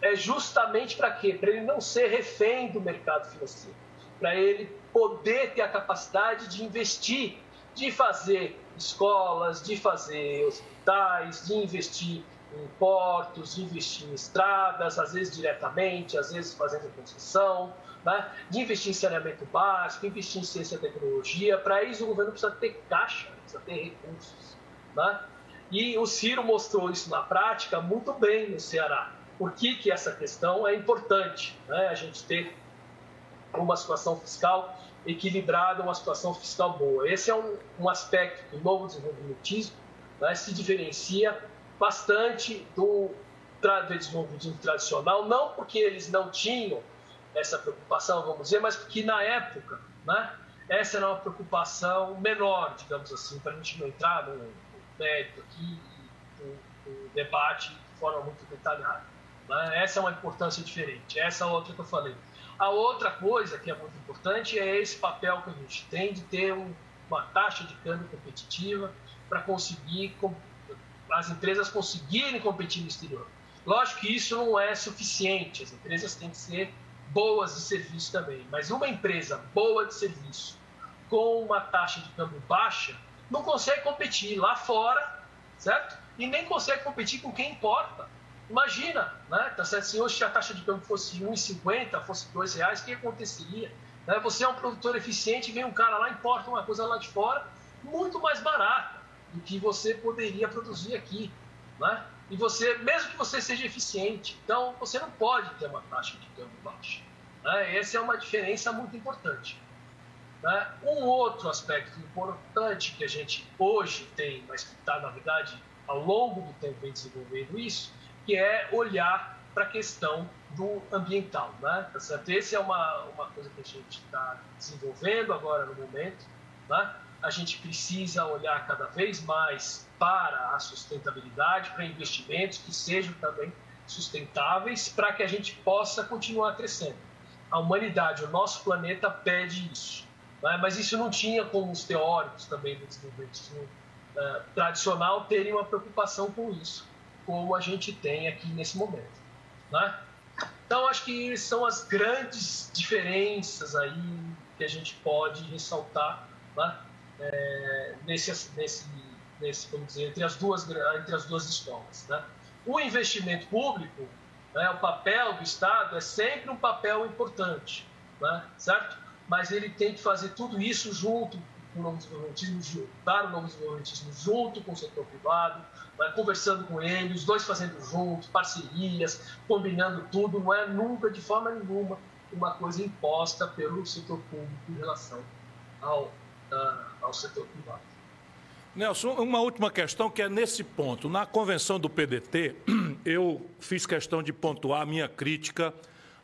é justamente para quê? Para ele não ser refém do mercado financeiro, para ele poder ter a capacidade de investir, de fazer escolas, de fazer hospitais, de investir em portos, de investir em estradas, às vezes diretamente, às vezes fazendo concessão, né? de investir em saneamento básico, investir em ciência e tecnologia. Para isso, o governo precisa ter caixa, precisa ter recursos. Né? E o Ciro mostrou isso na prática muito bem no Ceará. Por que, que essa questão é importante? Né? A gente ter uma situação fiscal equilibrada, uma situação fiscal boa. Esse é um, um aspecto do novo desenvolvimentismo, né, se diferencia bastante do desenvolvimentismo tradicional, não porque eles não tinham essa preocupação, vamos dizer, mas porque na época, né, essa era uma preocupação menor, digamos assim, para a gente não entrar no, mérito aqui, no, debate de forma muito detalhada. Né? Essa é uma importância diferente, essa é outra que eu falei. A outra coisa que é muito importante é esse papel que a gente tem de ter um, uma taxa de câmbio competitiva para conseguir as empresas conseguirem competir no exterior. Lógico que isso não é suficiente, as empresas têm que ser boas de serviço também, mas uma empresa boa de serviço com uma taxa de câmbio baixa não consegue competir lá fora, certo? E nem consegue competir com quem importa. Imagina, né? Tá certo? Se hoje a taxa de câmbio fosse 1,50, fosse R$ reais, o que aconteceria? Né? Você é um produtor eficiente, vem um cara lá, importa uma coisa lá de fora, muito mais barata do que você poderia produzir aqui. Né? E você, mesmo que você seja eficiente, então você não pode ter uma taxa de câmbio baixa. Né? Essa é uma diferença muito importante. Né? Um outro aspecto importante que a gente hoje tem, mas que está, na verdade, ao longo do tempo vem desenvolvendo isso, que é olhar para a questão do ambiental. Né? Tá certo? Essa é uma, uma coisa que a gente está desenvolvendo agora no momento. Né? A gente precisa olhar cada vez mais para a sustentabilidade, para investimentos que sejam também sustentáveis, para que a gente possa continuar crescendo. A humanidade, o nosso planeta pede isso. Né? Mas isso não tinha como os teóricos também do desenvolvimento uh, tradicional terem uma preocupação com isso como a gente tem aqui nesse momento. Né? Então, acho que são as grandes diferenças aí que a gente pode ressaltar né? é, nesse, nesse, nesse, vamos dizer, entre as duas, entre as duas escolas. Né? O investimento público, né, o papel do Estado é sempre um papel importante, né? certo? Mas ele tem que fazer tudo isso junto com o novo desenvolvimentismo, dar o novo desenvolvimentismo junto com o setor privado, conversando com ele, os dois fazendo juntos, parcerias, combinando tudo, não é nunca, de forma nenhuma, uma coisa imposta pelo setor público em relação ao, uh, ao setor privado. Nelson, uma última questão que é nesse ponto. Na convenção do PDT, eu fiz questão de pontuar a minha crítica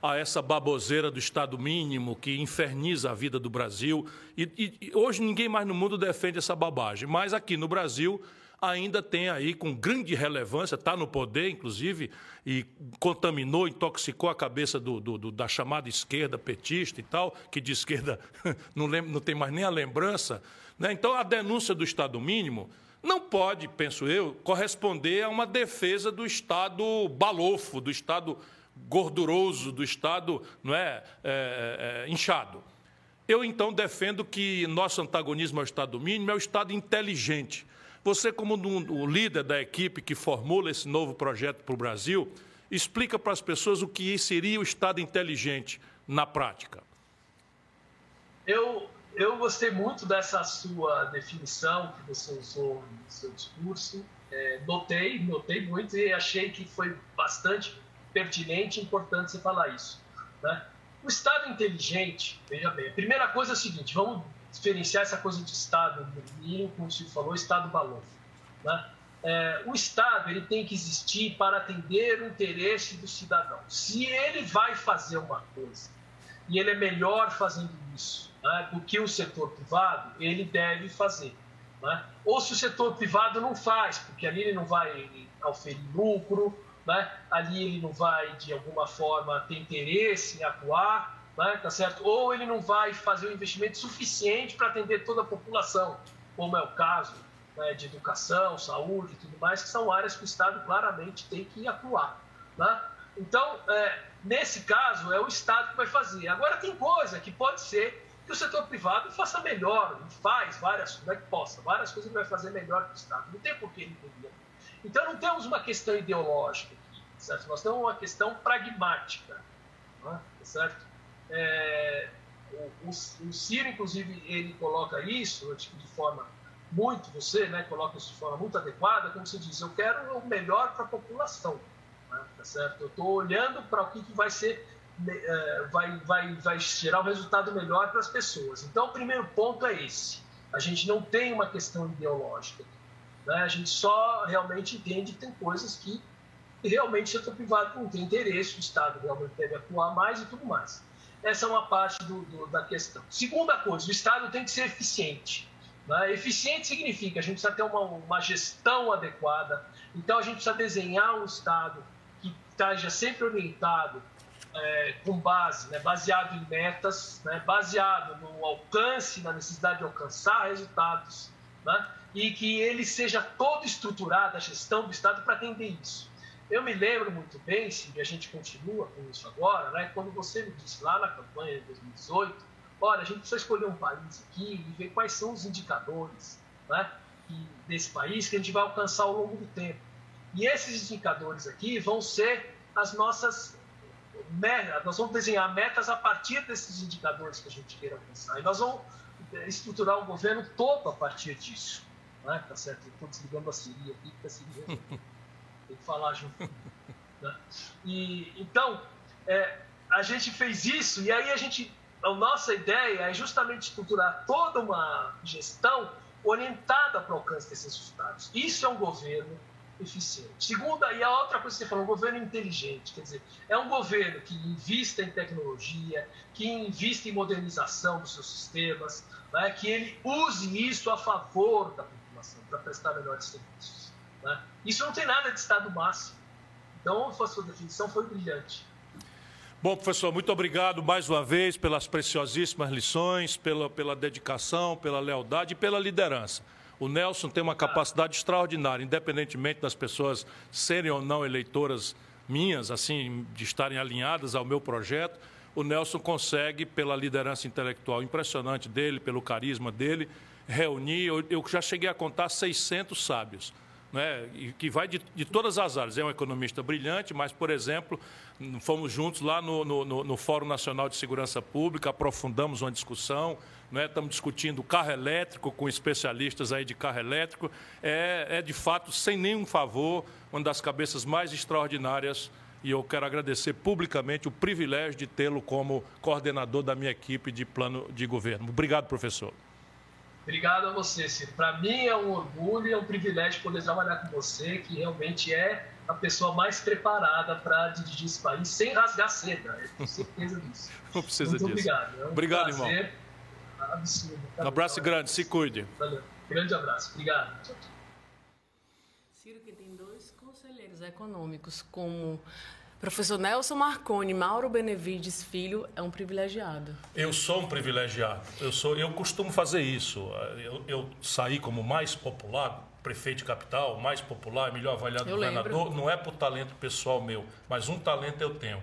a essa baboseira do Estado mínimo que inferniza a vida do Brasil. E, e, hoje ninguém mais no mundo defende essa babagem, mas aqui no Brasil ainda tem aí com grande relevância, está no poder, inclusive, e contaminou, intoxicou a cabeça do, do, do, da chamada esquerda petista e tal, que de esquerda não, lembra, não tem mais nem a lembrança. Né? Então, a denúncia do Estado mínimo não pode, penso eu, corresponder a uma defesa do Estado balofo, do Estado gorduroso, do Estado não é, é, é inchado. Eu, então, defendo que nosso antagonismo ao Estado mínimo é o Estado inteligente, você, como o líder da equipe que formula esse novo projeto para o Brasil, explica para as pessoas o que seria o Estado inteligente na prática. Eu, eu gostei muito dessa sua definição que você usou no seu discurso. É, notei, notei muito e achei que foi bastante pertinente e importante você falar isso. Né? O Estado inteligente, veja bem, a primeira coisa é a seguinte: vamos diferenciar essa coisa de Estado mínimo, como o Silvio falou, Estado balão. Né? É, o Estado ele tem que existir para atender o interesse do cidadão. Se ele vai fazer uma coisa e ele é melhor fazendo isso né, do que o setor privado, ele deve fazer. Né? Ou se o setor privado não faz, porque ali ele não vai oferir lucro, né? ali ele não vai, de alguma forma, ter interesse em atuar, né, tá certo? Ou ele não vai fazer o um investimento suficiente para atender toda a população, como é o caso né, de educação, saúde e tudo mais, que são áreas que o Estado claramente tem que atuar. Né? Então, é, nesse caso, é o Estado que vai fazer. Agora, tem coisa que pode ser que o setor privado faça melhor, faz várias, não é que possa, várias coisas ele vai fazer melhor que o Estado. Não tem por que ele poderia. Então, não temos uma questão ideológica aqui, certo? Nós temos uma questão pragmática, né? certo? É, o, o, o, Ciro, inclusive, ele coloca isso tipo, de forma muito, você né, coloca isso de forma muito adequada, como você diz, eu quero o melhor para a população, né, tá certo? Eu estou olhando para o que, que vai ser, é, vai, vai, vai gerar um resultado melhor para as pessoas. Então, o primeiro ponto é esse. A gente não tem uma questão ideológica. Né? A gente só realmente entende que tem coisas que realmente o setor privado não tem interesse, o Estado realmente deve atuar mais e tudo mais. Essa é uma parte do, do, da questão. Segunda coisa, o Estado tem que ser eficiente. Né? Eficiente significa a gente precisa ter uma, uma gestão adequada, então a gente precisa desenhar um Estado que esteja sempre orientado é, com base, né, baseado em metas, né, baseado no alcance, na necessidade de alcançar resultados, né, e que ele seja todo estruturado, a gestão do Estado, para atender isso. Eu me lembro muito bem, se a gente continua com isso agora, né, quando você me disse lá na campanha de 2018, olha, a gente precisa escolher um país aqui e ver quais são os indicadores né, desse país que a gente vai alcançar ao longo do tempo. E esses indicadores aqui vão ser as nossas metas, nós vamos desenhar metas a partir desses indicadores que a gente queira alcançar. E nós vamos estruturar o governo todo a partir disso. Né? Tá certo? Estou desligando a Siri aqui, porque a Siri tem que falar junto. Né? E, então, é, a gente fez isso e aí a gente, a nossa ideia é justamente estruturar toda uma gestão orientada para o alcance desses resultados. Isso é um governo eficiente. Segunda, e a outra coisa que você falou, um governo inteligente, quer dizer, é um governo que invista em tecnologia, que invista em modernização dos seus sistemas, né, que ele use isso a favor da população, para prestar melhores serviços. Né? Isso não tem nada de estado máximo. Então, a sua definição foi brilhante. Bom, professor, muito obrigado mais uma vez pelas preciosíssimas lições, pela, pela dedicação, pela lealdade e pela liderança. O Nelson tem uma capacidade extraordinária, independentemente das pessoas serem ou não eleitoras minhas, assim, de estarem alinhadas ao meu projeto, o Nelson consegue, pela liderança intelectual impressionante dele, pelo carisma dele, reunir. Eu, já cheguei a contar 600 sábios. Né, que vai de, de, todas as áreas. É um economista brilhante, mas, por exemplo, fomos juntos lá no, no, no Fórum Nacional de Segurança Pública, aprofundamos uma discussão, né, estamos discutindo carro elétrico com especialistas aí de carro elétrico. É, é, de fato, sem nenhum favor, uma das cabeças mais extraordinárias e eu quero agradecer publicamente o privilégio de tê-lo como coordenador da minha equipe de plano de governo. Obrigado, professor. Obrigado a você, Ciro. Para mim é um orgulho e é um privilégio poder trabalhar com você, que realmente é a pessoa mais preparada para dirigir esse país sem rasgar seda. Eu tenho certeza disso. Não precisa Muito disso. Obrigado. É um obrigado, prazer irmão. Absurdo. Um abraço grande, se cuide. Valeu. Grande abraço. Obrigado. Tchau, tchau. Ciro que tem dois conselheiros econômicos como Professor Nelson Marconi, Mauro Benevides Filho é um privilegiado. Eu sou um privilegiado. Eu sou, eu costumo fazer isso. Eu, eu saí como mais popular, prefeito de capital, mais popular, melhor avaliado Eu governador. lembro. Não é por talento pessoal meu, mas um talento eu tenho: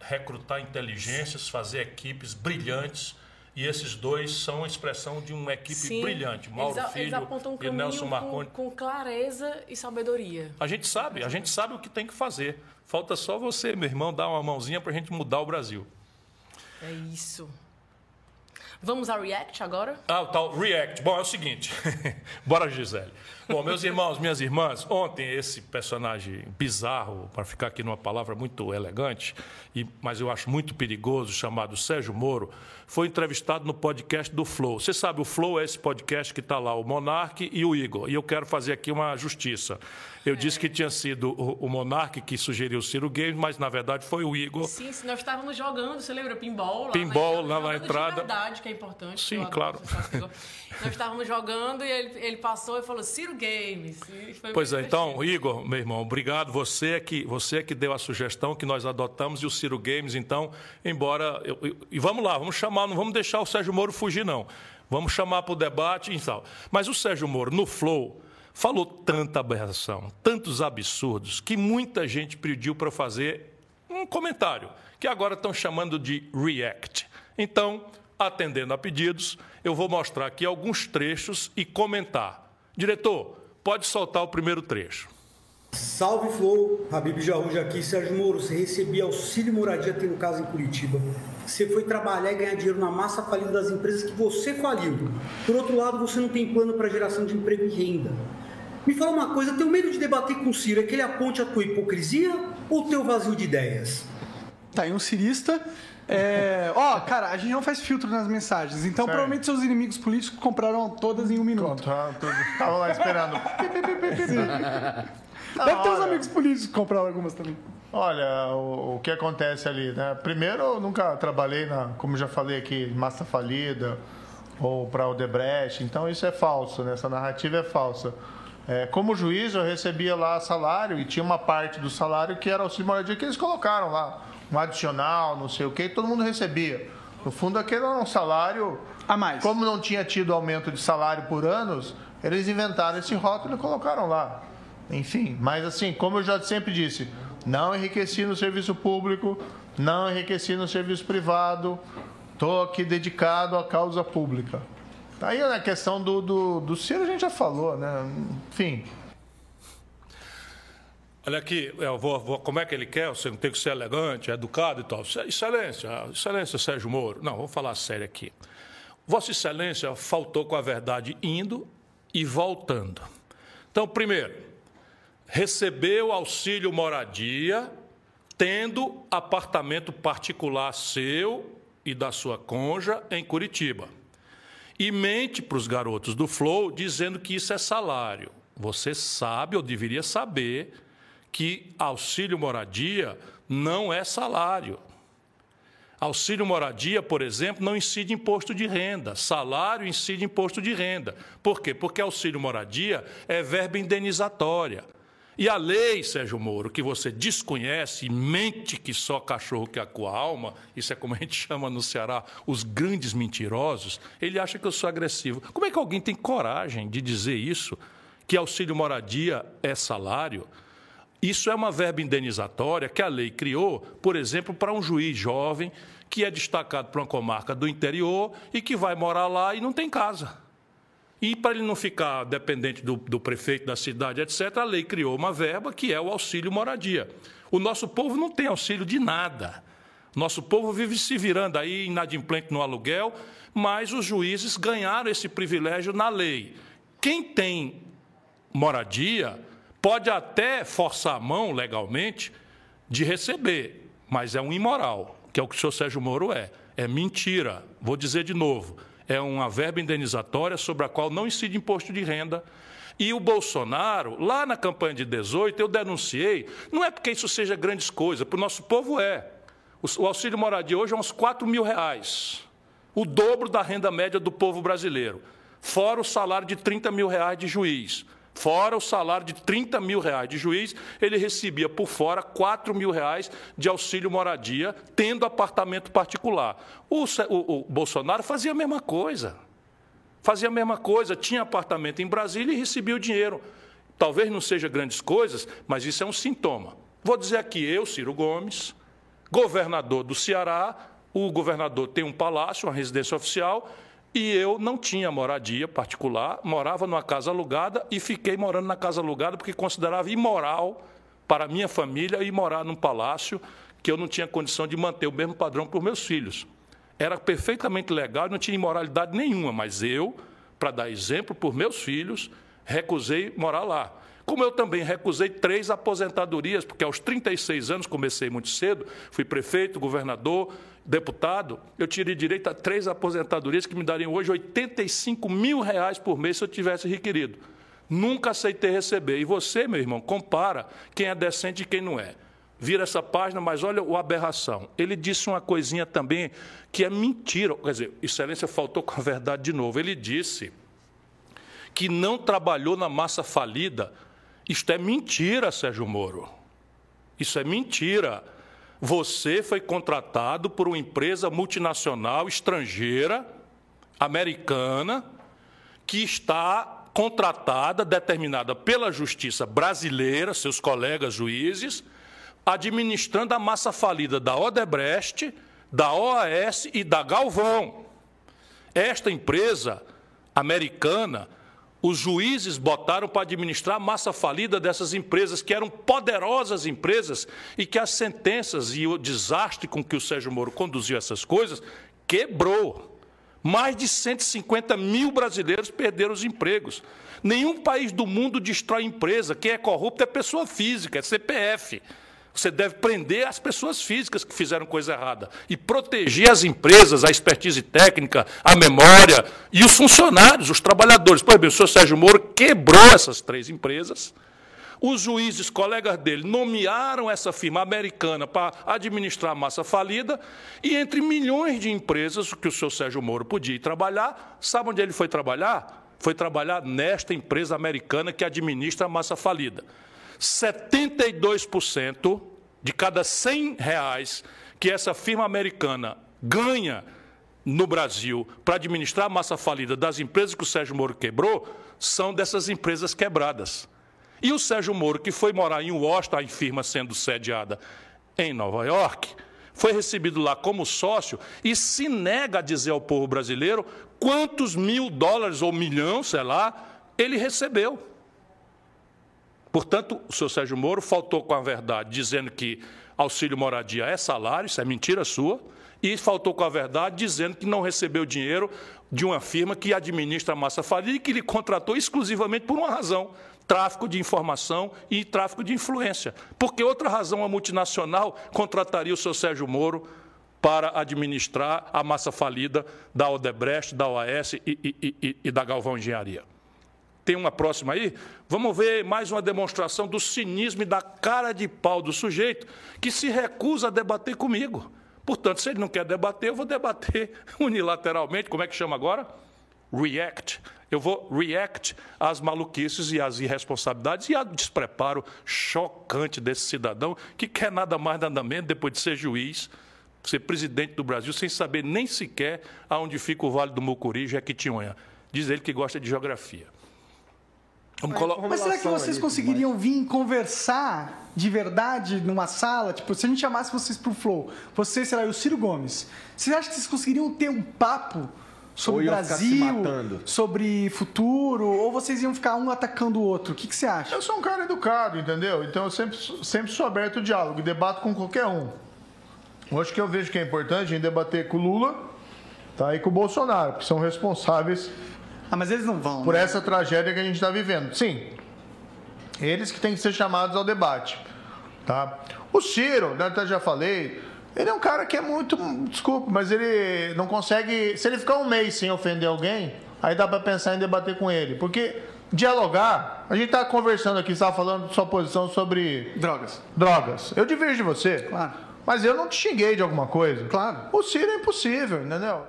recrutar inteligências, fazer equipes brilhantes. E esses dois são a expressão de uma equipe Sim, brilhante. Mauro eles, Filho eles apontam um e Nelson com, Marconi. com clareza e sabedoria. A gente sabe, a gente sabe o que tem que fazer. Falta só você, meu irmão, dar uma mãozinha para a gente mudar o Brasil. É isso. Vamos ao React agora? Ah, o tal React. Bom, é o seguinte. Bora, Gisele. Bom, meus irmãos, minhas irmãs, ontem esse personagem bizarro, para ficar aqui numa palavra muito elegante, e, mas eu acho muito perigoso, chamado Sérgio Moro, foi entrevistado no podcast do Flow. Você sabe, o Flow é esse podcast que está lá, o Monark e o Igor. E eu quero fazer aqui uma justiça. Eu disse que tinha sido o, o Monark que sugeriu o Ciro Games, mas na verdade foi o Igor. Sim, se nós estávamos jogando, você lembra? Pinball lá Pinball lá na entrada. De verdade, que é importante. Sim, claro. nós estávamos jogando e ele, ele passou e falou Ciro Games. Pois é, então. Igor, meu irmão, obrigado. Você é que, você é que deu a sugestão que nós adotamos e o Ciro Games, então, embora. eu- eu- e vamos lá, vamos chamar, não vamos deixar o Sérgio Moro fugir, não. Vamos chamar para o debate e tal. Mas o Sérgio Moro, no Flow, falou tanta aberração, tantos absurdos, que muita gente pediu para fazer um comentário, que agora estão chamando de React. Então, atendendo a pedidos, eu vou mostrar aqui alguns trechos e comentar. Diretor, pode soltar o primeiro trecho. Salve Flow, Habib Jarruja aqui, Sérgio Moro, você recebia auxílio moradia tendo casa em Curitiba. Você foi trabalhar e ganhar dinheiro na massa falida das empresas que você faliu. Por outro lado, você não tem plano para geração de emprego e renda. Me fala uma coisa, teu medo de debater com o Ciro é que ele aponte a tua hipocrisia ou o teu vazio de ideias? Tá aí um cirista. É, Ó, cara, a gente não faz filtro nas mensagens, então Sério? provavelmente seus inimigos políticos compraram todas em um minuto. Estavam lá esperando. Deve ter uns olha. amigos políticos que compraram algumas também. Olha, o, o que acontece ali, né? Primeiro, eu nunca trabalhei, na, como já falei aqui, massa falida ou para o Debrecht, então isso é falso, né? essa narrativa é falsa. É, como juiz, eu recebia lá salário e tinha uma parte do salário que era auxílio moradia que eles colocaram lá, um adicional, não sei o que, todo mundo recebia. No fundo, aquele era um salário. A mais. Como não tinha tido aumento de salário por anos, eles inventaram esse rótulo e colocaram lá. Enfim, mas assim, como eu já sempre disse, não enriqueci no serviço público, não enriqueci no serviço privado, estou aqui dedicado à causa pública. Tá Aí na questão do, do, do Ciro a gente já falou, né? Enfim, Olha aqui, vou, vou- como é que ele quer? Você não tem que ser elegante, educado e tal. Excelência, Excelência Sérgio Moro. Não, vamos falar sério aqui. Vossa Excelência faltou com a verdade indo e voltando. Então, primeiro, recebeu auxílio moradia, tendo apartamento particular seu e da sua conja em Curitiba. E mente para os garotos do Flow dizendo que isso é salário. Você sabe, ou deveria saber, que auxílio moradia não é salário. Auxílio moradia, por exemplo, não incide imposto de renda. Salário incide imposto de renda. Por quê? Porque auxílio moradia é verba indenizatória. E a lei, Sérgio Moro, que você desconhece mente que só cachorro que acua alma, isso é como a gente chama no Ceará os grandes mentirosos, ele acha que eu sou agressivo. Como é que alguém tem coragem de dizer isso? Que auxílio moradia é salário? Isso é uma verba indenizatória que a lei criou, por exemplo, para um juiz jovem que é destacado para uma comarca do interior e que vai morar lá e não tem casa. E para ele não ficar dependente do, do, prefeito da cidade, etc., a lei criou uma verba que é o auxílio moradia. O nosso povo não tem auxílio de nada. Nosso povo vive se virando aí inadimplente no aluguel, mas os juízes ganharam esse privilégio na lei. Quem tem moradia pode até forçar a mão legalmente de receber, mas é um imoral, que é o que o senhor Sérgio Moro é. É mentira. Vou dizer de novo é uma verba indenizatória sobre a qual não incide imposto de renda. E o Bolsonaro, lá na campanha de 18, eu denunciei, não é porque isso seja grandes coisas, para o nosso povo é. O auxílio moradia hoje é uns 4 mil reais, o dobro da renda média do povo brasileiro, fora o salário de 30 mil reais de juiz. Fora o salário de 30 mil reais de juiz, ele recebia por fora 4 mil reais de auxílio moradia, tendo apartamento particular. O, o, o Bolsonaro fazia a mesma coisa. Fazia a mesma coisa, tinha apartamento em Brasília e recebia o dinheiro. Talvez não seja grandes coisas, mas isso é um sintoma. Vou dizer aqui, eu, Ciro Gomes, governador do Ceará, o governador tem um palácio, uma residência oficial, e eu não tinha moradia particular, morava numa casa alugada e fiquei morando na casa alugada porque considerava imoral para minha família ir morar num palácio que eu não tinha condição de manter o mesmo padrão para os meus filhos. Era perfeitamente legal, não tinha imoralidade nenhuma, mas eu, para dar exemplo para os meus filhos, recusei morar lá. Como eu também recusei três aposentadorias, porque aos 36 anos, comecei muito cedo, fui prefeito, governador, deputado, eu tirei direito a três aposentadorias que me dariam hoje 85 mil reais por mês se eu tivesse requerido. Nunca aceitei receber. E você, meu irmão, compara quem é decente e quem não é. Vira essa página, mas olha o aberração. Ele disse uma coisinha também que é mentira. Quer dizer, Excelência faltou com a verdade de novo. Ele disse que não trabalhou na massa falida isto é mentira, Sérgio Moro. Isso é mentira. Você foi contratado por uma empresa multinacional estrangeira, americana, que está contratada, determinada pela justiça brasileira, seus colegas juízes, administrando a massa falida da Odebrecht, da OAS e da Galvão. Esta empresa americana os juízes botaram para administrar a massa falida dessas empresas, que eram poderosas empresas, e que as sentenças e o desastre com que o Sérgio Moro conduziu essas coisas quebrou. Mais de 150 mil brasileiros perderam os empregos. Nenhum país do mundo destrói empresa. Quem é corrupto é pessoa física, é CPF. Você deve prender as pessoas físicas que fizeram coisa errada e proteger as empresas, a expertise técnica, a memória e os funcionários, os trabalhadores. Pois bem, o senhor Sérgio Moro quebrou essas três empresas. Os juízes, colegas dele, nomearam essa firma americana para administrar a massa falida, e entre milhões de empresas que o senhor Sérgio Moro podia ir trabalhar, sabe onde ele foi trabalhar? Foi trabalhar nesta empresa americana que administra a massa falida. 72% de cada 100 reais que essa firma americana ganha no Brasil para administrar a massa falida das empresas que o Sérgio Moro quebrou, são dessas empresas quebradas. E o Sérgio Moro, que foi morar em Washington, a firma sendo sediada em Nova York, foi recebido lá como sócio e se nega a dizer ao povo brasileiro quantos mil dólares ou milhão, sei lá, ele recebeu. Portanto, o senhor Sérgio Moro faltou com a verdade, dizendo que auxílio moradia é salário, isso é mentira sua, e faltou com a verdade, dizendo que não recebeu dinheiro de uma firma que administra a massa falida e que lhe contratou exclusivamente por uma razão: tráfico de informação e tráfico de influência. Porque outra razão a multinacional contrataria o senhor Sérgio Moro para administrar a massa falida da Odebrecht, da OAS e, e, e, e da Galvão Engenharia. Tem uma próxima aí? Vamos ver mais uma demonstração do cinismo e da cara de pau do sujeito que se recusa a debater comigo. Portanto, se ele não quer debater, eu vou debater unilateralmente. Como é que chama agora? React. Eu vou react às maluquices e às irresponsabilidades e ao despreparo chocante desse cidadão que quer nada mais, nada menos, depois de ser juiz, ser presidente do Brasil, sem saber nem sequer aonde fica o Vale do Mucuri, Jequitinhonha. Diz ele que gosta de geografia. Mas será que vocês conseguiriam vir conversar de verdade numa sala? Tipo, se a gente chamasse vocês pro Flow, você, sei lá, e o Ciro Gomes, vocês acham que vocês conseguiriam ter um papo sobre o Brasil, sobre futuro, ou vocês iam ficar um atacando o outro? O que, que você acha? Eu sou um cara educado, entendeu? Então eu sempre, sempre sou aberto ao diálogo, debato com qualquer um. Hoje que eu vejo que é importante a gente debater com o Lula tá, e com o Bolsonaro, que são responsáveis ah, mas eles não vão. Por né? essa tragédia que a gente está vivendo. Sim. Eles que têm que ser chamados ao debate. Tá? O Ciro, né, até já falei, ele é um cara que é muito. Desculpa, mas ele não consegue. Se ele ficar um mês sem ofender alguém, aí dá para pensar em debater com ele. Porque dialogar, a gente está conversando aqui, estava falando de sua posição sobre. Drogas. Drogas. Eu divirjo de você. Claro. Mas eu não te xinguei de alguma coisa. Claro. O Ciro é impossível, entendeu?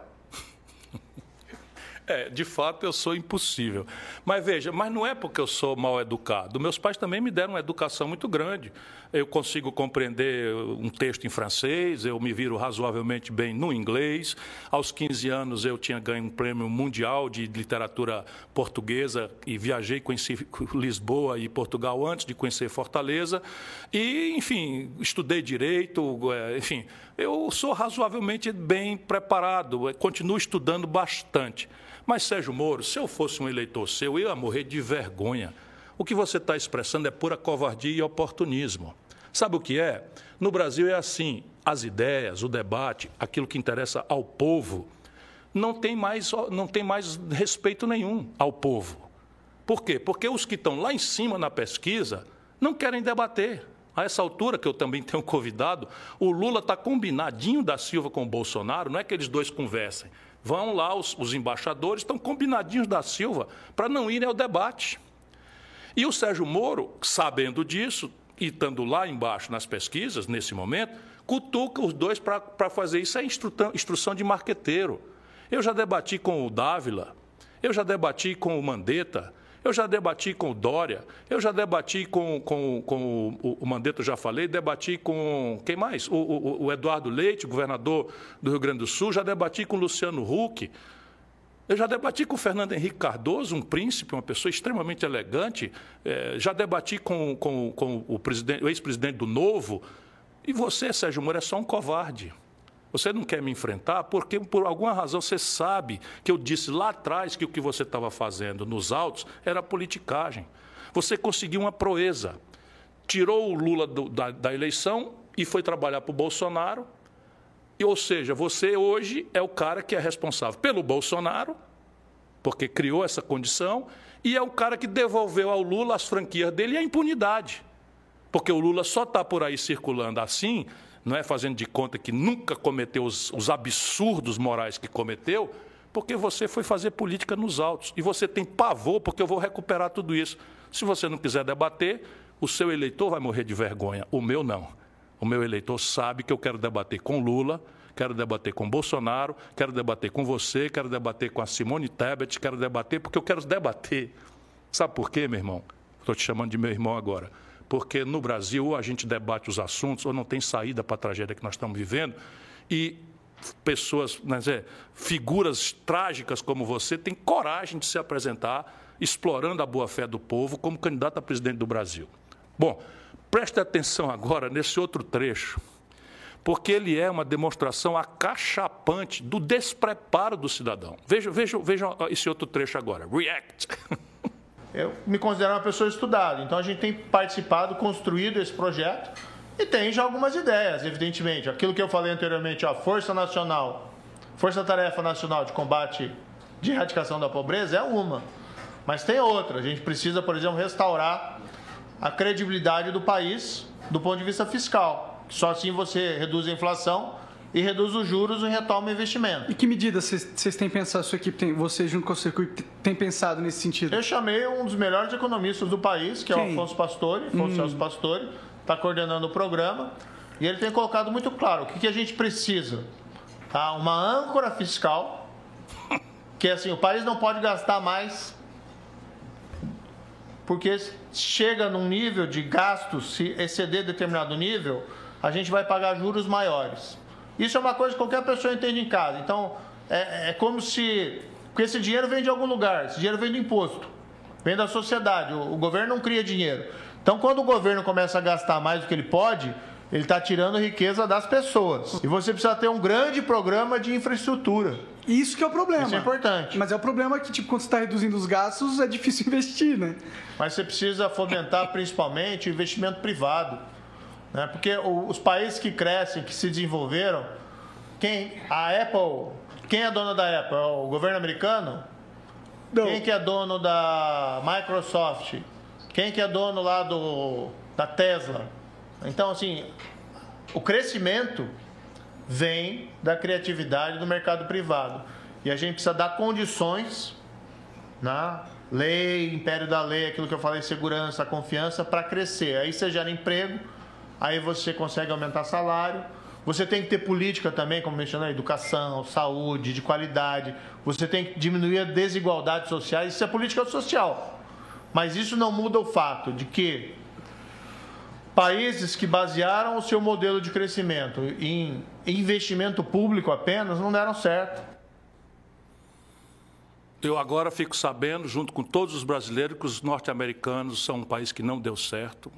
É, de fato eu sou impossível. Mas veja, mas não é porque eu sou mal educado. Meus pais também me deram uma educação muito grande. Eu consigo compreender um texto em francês, eu me viro razoavelmente bem no inglês. Aos 15 anos eu tinha ganho um prêmio mundial de literatura portuguesa e viajei, conheci Lisboa e Portugal antes de conhecer Fortaleza. E, enfim, estudei direito, é, enfim, eu sou razoavelmente bem preparado, continuo estudando bastante. Mas, Sérgio Moro, se eu fosse um eleitor seu, eu ia morrer de vergonha. O que você está expressando é pura covardia e oportunismo. Sabe o que é? No Brasil é assim: as ideias, o debate, aquilo que interessa ao povo, não tem mais, não tem mais respeito nenhum ao povo. Por quê? Porque os que estão lá em cima na pesquisa não querem debater. A essa altura, que eu também tenho convidado, o Lula está combinadinho da Silva com o Bolsonaro, não é que eles dois conversem. Vão lá, os, os embaixadores estão combinadinhos da Silva para não irem ao debate. E o Sérgio Moro, sabendo disso, e estando lá embaixo nas pesquisas, nesse momento, cutuca os dois para fazer isso. É instrução, instrução de marqueteiro. Eu já debati com o Dávila, eu já debati com o Mandetta, eu já debati com o Dória, eu já debati com, com, com o, o Mandetta, já falei, debati com quem mais? O, o, o, Eduardo Leite, governador do Rio Grande do Sul, já debati com o Luciano Huck. Eu já debati com o Fernando Henrique Cardoso, um príncipe, uma pessoa extremamente elegante. É, já debati com, com, com o, o ex-presidente do Novo. E você, Sérgio Moro, é só um covarde. Você não quer me enfrentar porque, por alguma razão, você sabe que eu disse lá atrás que o que você estava fazendo nos autos era politicagem. Você conseguiu uma proeza. Tirou o Lula do, da, da eleição e foi trabalhar para o Bolsonaro. E, ou seja, você hoje é o cara que é responsável pelo Bolsonaro, porque criou essa condição, e é o cara que devolveu ao Lula as franquias dele e a impunidade. Porque o Lula só está por aí circulando assim não é fazendo de conta que nunca cometeu os, os absurdos morais que cometeu, porque você foi fazer política nos autos. E você tem pavor, porque eu vou recuperar tudo isso. Se você não quiser debater, o seu eleitor vai morrer de vergonha. O meu não. O meu eleitor sabe que eu quero debater com Lula, quero debater com Bolsonaro, quero debater com você, quero debater com a Simone Tebet, quero debater porque eu quero debater. Sabe por quê, meu irmão? Estou te chamando de meu irmão agora porque no Brasil ou a gente debate os assuntos ou não tem saída para a tragédia que nós estamos vivendo e pessoas, dizer, figuras trágicas como você têm coragem de se apresentar explorando a boa-fé do povo como candidato a presidente do Brasil. Bom, preste atenção agora nesse outro trecho, porque ele é uma demonstração acachapante do despreparo do cidadão. Veja, veja, veja esse outro trecho agora. React. eu me considero uma pessoa estudada. Então a gente tem participado, construído esse projeto e tem já algumas ideias, evidentemente. Aquilo que eu falei anteriormente, a Força Nacional, Força Tarefa Nacional de Combate de Erradicação da Pobreza é uma. Mas tem outra. A gente precisa, por exemplo, restaurar a credibilidade do país do ponto de vista fiscal. Só assim você reduz a inflação e reduz os juros e retoma o investimento. E que medidas vocês têm pensado, sua equipe tem, você junto com o circuito tem pensado nesse sentido? Eu chamei um dos melhores economistas do país, que Quem? é o Afonso Pastore, Afonso hum. Celso Pastore, está coordenando o programa, e ele tem colocado muito claro o que, que a gente precisa. Tá? Uma âncora fiscal, que é assim, o país não pode gastar mais porque chega num nível de gastos, se exceder determinado nível, a gente vai pagar juros maiores. Isso é uma coisa que qualquer pessoa entende em casa. Então, é, é como se. Porque esse dinheiro vem de algum lugar, esse dinheiro vem do imposto. vem da sociedade. O, o governo não cria dinheiro. Então, quando o governo começa a gastar mais do que ele pode, ele está tirando riqueza das pessoas. E você precisa ter um grande programa de infraestrutura. Isso que é o problema. Isso é importante. Mas é o problema que, tipo, quando você está reduzindo os gastos, é difícil investir, né? Mas você precisa fomentar principalmente o investimento privado. Né? Porque os países que crescem, que se desenvolveram, quem a Apple, quem é dona da Apple? É o governo americano? Não. Quem que é dono da Microsoft? Quem que é dono lá do, da Tesla? Então, assim, o crescimento vem da criatividade do mercado privado. E a gente precisa dar condições na né? lei, império da lei, aquilo que eu falei, segurança, confiança, para crescer. Aí você gera emprego, aí você consegue aumentar salário. Você tem que ter política também, como mencionei, educação, saúde, de qualidade. Você tem que diminuir a desigualdade social. Isso é política social. Mas isso não muda o fato de que países que basearam o seu modelo de crescimento em investimento público apenas não deram certo. Eu agora fico sabendo, junto com todos os brasileiros, que os norte-americanos são um país que não deu certo.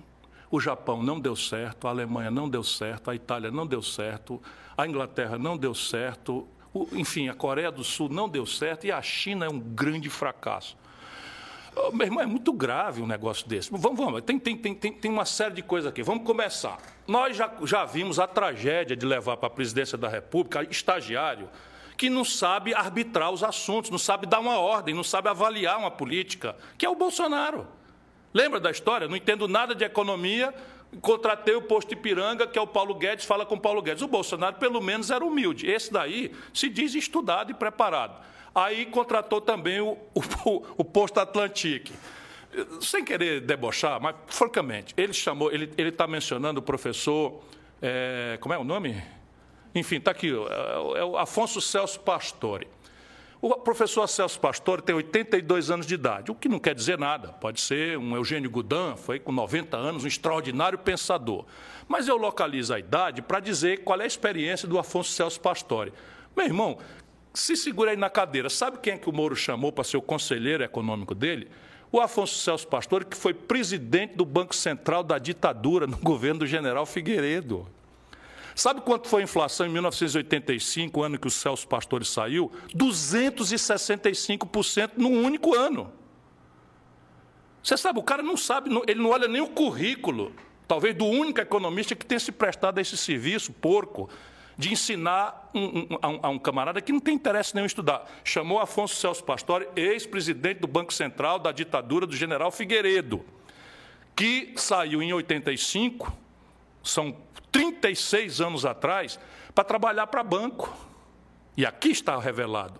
O Japão não deu certo, a Alemanha não deu certo, a Itália não deu certo, a Inglaterra não deu certo, o, enfim, a Coreia do Sul não deu certo e a China é um grande fracasso. Oh, meu irmão, é muito grave um negócio desse. Vamos, vamos, tem, tem, tem, tem, uma série de coisas aqui. Vamos começar. Nós já, já vimos a tragédia de levar para a presidência da República estagiário que não sabe arbitrar os assuntos, não sabe dar uma ordem, não sabe avaliar uma política, que é o Bolsonaro. Lembra da história? Não entendo nada de economia, contratei o posto Ipiranga, que é o Paulo Guedes, fala com o Paulo Guedes. O Bolsonaro, pelo menos, era humilde. Esse daí se diz estudado e preparado. Aí contratou também o, o, o posto Atlantique. Sem querer debochar, mas francamente, ele chamou, ele está mencionando o professor, é, como é o nome? Enfim, está aqui, é, é o Afonso Celso Pastore. O professor Celso Pastore tem 82 anos de idade, o que não quer dizer nada. Pode ser um Eugênio Goudin, foi com 90 anos, um extraordinário pensador. Mas eu localizo a idade para dizer qual é a experiência do Afonso Celso Pastore. Meu irmão, se segura aí na cadeira. Sabe quem é que o Moro chamou para ser o conselheiro econômico dele? O Afonso Celso Pastore, que foi presidente do Banco Central da ditadura no governo do general Figueiredo. Sabe quanto foi a inflação em 1985, ano que o Celso Pastore saiu? 265% num único ano. Você sabe, o cara não sabe, ele não olha nem o currículo, talvez do único economista que tenha se prestado a esse serviço, porco, de ensinar um, um, a, um, a, um, camarada que não tem interesse nenhum em estudar. Chamou Afonso Celso Pastore, ex-presidente do Banco Central da ditadura do general Figueiredo, que saiu em 85, são 36 anos atrás, para trabalhar para banco. E aqui está revelado.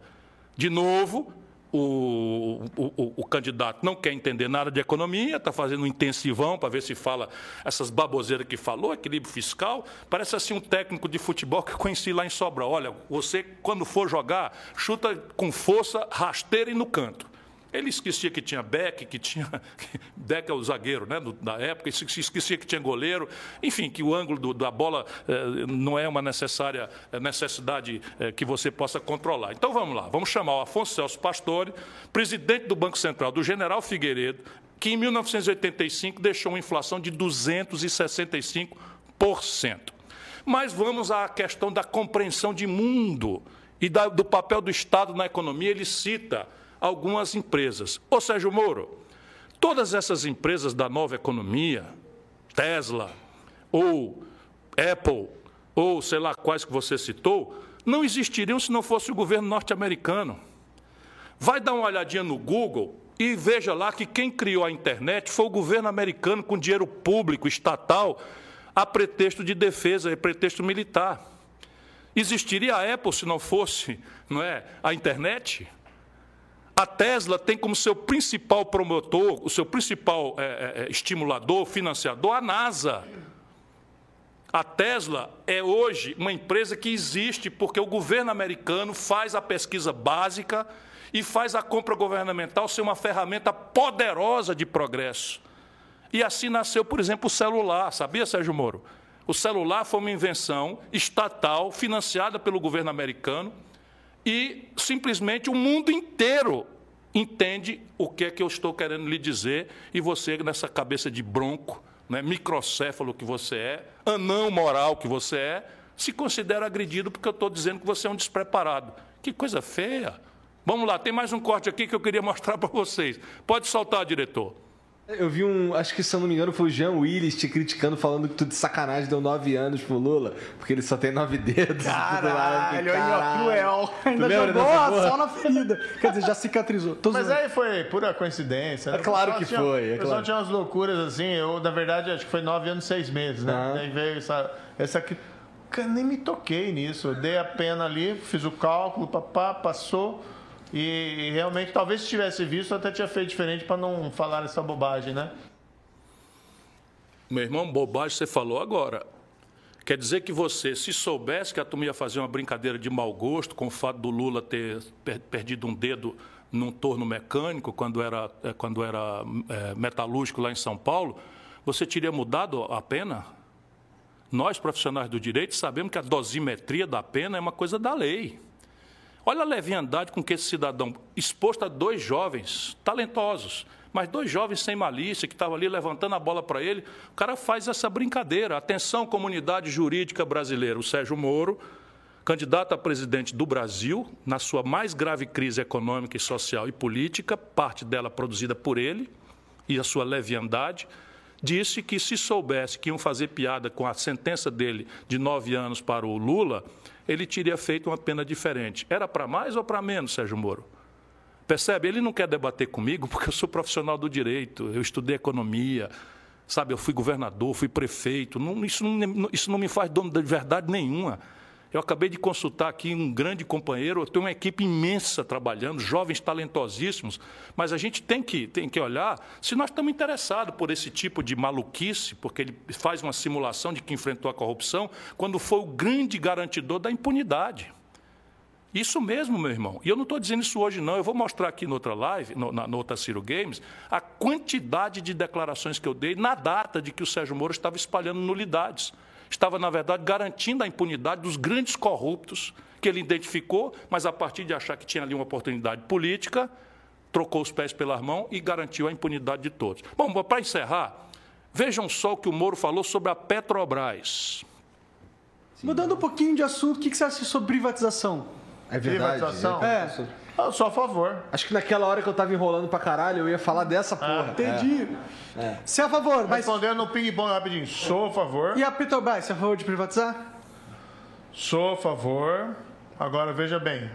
De novo, o, o, o, candidato não quer entender nada de economia, está fazendo um intensivão para ver se fala essas baboseiras que falou, equilíbrio fiscal. Parece assim um técnico de futebol que eu conheci lá em Sobral. Olha, você, quando for jogar, chuta com força, rasteira e no canto. Ele esquecia que tinha Beck, que tinha. Beck é o zagueiro né, da época, esquecia que tinha goleiro, enfim, que o ângulo do, da bola eh, não é uma necessária eh, necessidade eh, que você possa controlar. Então vamos lá, vamos chamar o Afonso Celso Pastore, presidente do Banco Central, do General Figueiredo, que em 1985 deixou uma inflação de 265%. Mas vamos à questão da compreensão de mundo e da, do papel do Estado na economia. Ele cita algumas empresas. Ô Sérgio Moro, todas essas empresas da nova economia, Tesla, ou Apple, ou sei lá quais que você citou, não existiriam se não fosse o governo norte-americano. Vai dar uma olhadinha no Google e veja lá que quem criou a internet foi o governo americano com dinheiro público, estatal, a pretexto de defesa e pretexto militar. Existiria a Apple se não fosse não é, a internet? A Tesla tem como seu principal promotor, o seu principal é, é, é, estimulador, financiador, a NASA. A Tesla é hoje uma empresa que existe porque o governo americano faz a pesquisa básica e faz a compra governamental ser uma ferramenta poderosa de progresso. E assim nasceu, por exemplo, o celular. Sabia, Sérgio Moro? O celular foi uma invenção estatal financiada pelo governo americano e simplesmente o mundo inteiro entende o que é que eu estou querendo lhe dizer e você, nessa cabeça de bronco, né, microcéfalo que você é, anão moral que você é, se considera agredido porque eu estou dizendo que você é um despreparado. Que coisa feia. Vamos lá, tem mais um corte aqui que eu queria mostrar para vocês. Pode soltar, diretor. Eu vi um, acho que se eu não me engano foi o Jean Willis te criticando, falando que tu de sacanagem deu nove anos pro Lula, porque ele só tem nove dedos. Caralho, aí, ó, cruel. Ainda jogou a sal na ferida. Quer dizer, já cicatrizou. Tô Mas aí foi pura coincidência. Né? É claro que tinha, foi. É o pessoal claro. tinha umas loucuras assim, eu, na verdade, acho que foi nove anos, seis meses, né? Aí veio essa, essa aqui. Cara, nem me toquei nisso. Eu dei a pena ali, fiz o cálculo, papá, passou. E realmente, talvez se tivesse visto, até tinha feito diferente para não falar essa bobagem, né? Meu irmão, bobagem você falou agora. Quer dizer que você, se soubesse que a turma ia fazer uma brincadeira de mau gosto com o fato do Lula ter perdido um dedo num torno mecânico quando era, é, quando era é, metalúrgico lá em São Paulo, você teria mudado a pena? Nós, profissionais do direito, sabemos que a dosimetria da pena é uma coisa da lei. Olha a leviandade com que esse cidadão, exposto a dois jovens talentosos, mas dois jovens sem malícia, que estavam ali levantando a bola para ele, o cara faz essa brincadeira. Atenção, comunidade jurídica brasileira. O Sérgio Moro, candidato a presidente do Brasil, na sua mais grave crise econômica, social e política, parte dela produzida por ele e a sua leviandade, disse que se soubesse que iam fazer piada com a sentença dele de nove anos para o Lula, ele teria feito uma pena diferente. Era para mais ou para menos, Sérgio Moro? Percebe? Ele não quer debater comigo porque eu sou profissional do direito, eu estudei economia, sabe? Eu fui governador, fui prefeito. Não, isso, não, isso não me faz dono de verdade nenhuma. Eu acabei de consultar aqui um grande companheiro, eu tenho uma equipe imensa trabalhando, jovens talentosíssimos, mas a gente tem que, tem que olhar se nós estamos interessados por esse tipo de maluquice, porque ele faz uma simulação de que enfrentou a corrupção, quando foi o grande garantidor da impunidade. Isso mesmo, meu irmão. E eu não estou dizendo isso hoje, não. Eu vou mostrar aqui na outra live, no, na outra Ciro Games, a quantidade de declarações que eu dei na data de que o Sérgio Moro estava espalhando nulidades estava, na verdade, garantindo a impunidade dos grandes corruptos que ele identificou, mas a partir de achar que tinha ali uma oportunidade política, trocou os pés pelas mãos e garantiu a impunidade de todos. Bom, para encerrar, vejam só o que o Moro falou sobre a Petrobras. Sim. Mudando um pouquinho de assunto, o que você acha sobre privatização? É verdade. Privatização? É. Eu sou a favor. Acho que naquela hora que eu tava enrolando pra caralho, eu ia falar dessa porra. Ah, entendi. É. Você é a favor, mas. Respondendo no ping-pong rapidinho. Sou a favor. E a Petrobras, você é a favor de privatizar? Sou a favor. Agora veja bem.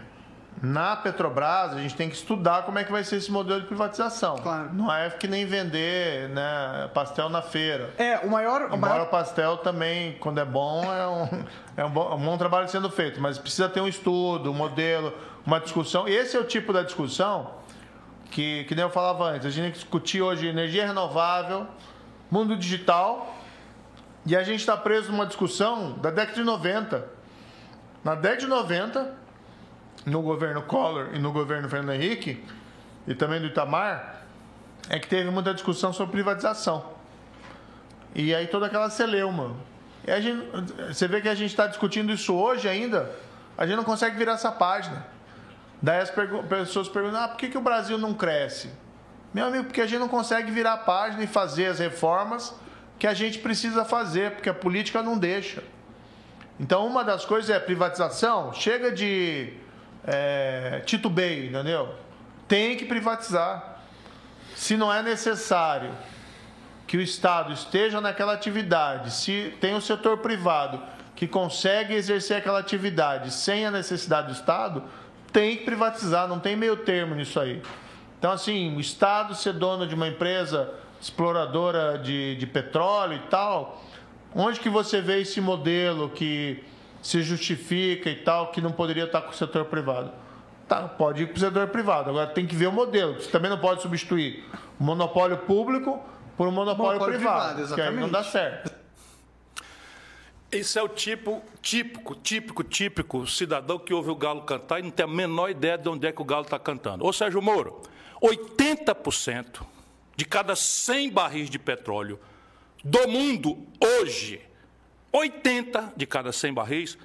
Na Petrobras, a gente tem que estudar como é que vai ser esse modelo de privatização. Claro. Não é que nem vender né, pastel na feira. É, o maior. O Embora maior... o pastel também, quando é bom, é um, é um, bom, um bom trabalho sendo feito. Mas precisa ter um estudo, um modelo, uma discussão. Esse é o tipo da discussão que, que nem eu falava antes. A gente tem que discutir hoje energia renovável, mundo digital. E a gente está preso numa discussão da década de 90. Na década de 90 no governo Collor e no governo Fernando Henrique, e também do Itamar, é que teve muita discussão sobre privatização. E aí toda aquela celeuma. E a gente, você vê que a gente está discutindo isso hoje ainda, a gente não consegue virar essa página. Daí as pessoas perguntam, ah, por que, que o Brasil não cresce? Meu amigo, porque a gente não consegue virar a página e fazer as reformas que a gente precisa fazer, porque a política não deixa. Então, uma das coisas é privatização. Chega de é, titubeio, entendeu? Tem que privatizar. Se não é necessário que o Estado esteja naquela atividade, se tem o setor privado que consegue exercer aquela atividade sem a necessidade do Estado, tem que privatizar, não tem meio termo nisso aí. Então, assim, o Estado ser dono de uma empresa exploradora de, de petróleo e tal, onde que você vê esse modelo que se justifica e tal, que não poderia estar com o setor privado. Tá, pode ir para o setor privado. Agora tem que ver o modelo. Você também não pode substituir o monopólio público por um monopólio, monopólio privado, privado que aí não dá certo. Esse é o tipo típico, típico, típico cidadão que ouve o galo cantar e não tem a menor ideia de onde é que o galo está cantando. Ou Sérgio Moro, 80% de cada 100 barris de petróleo do mundo hoje 80 de cada 100 barris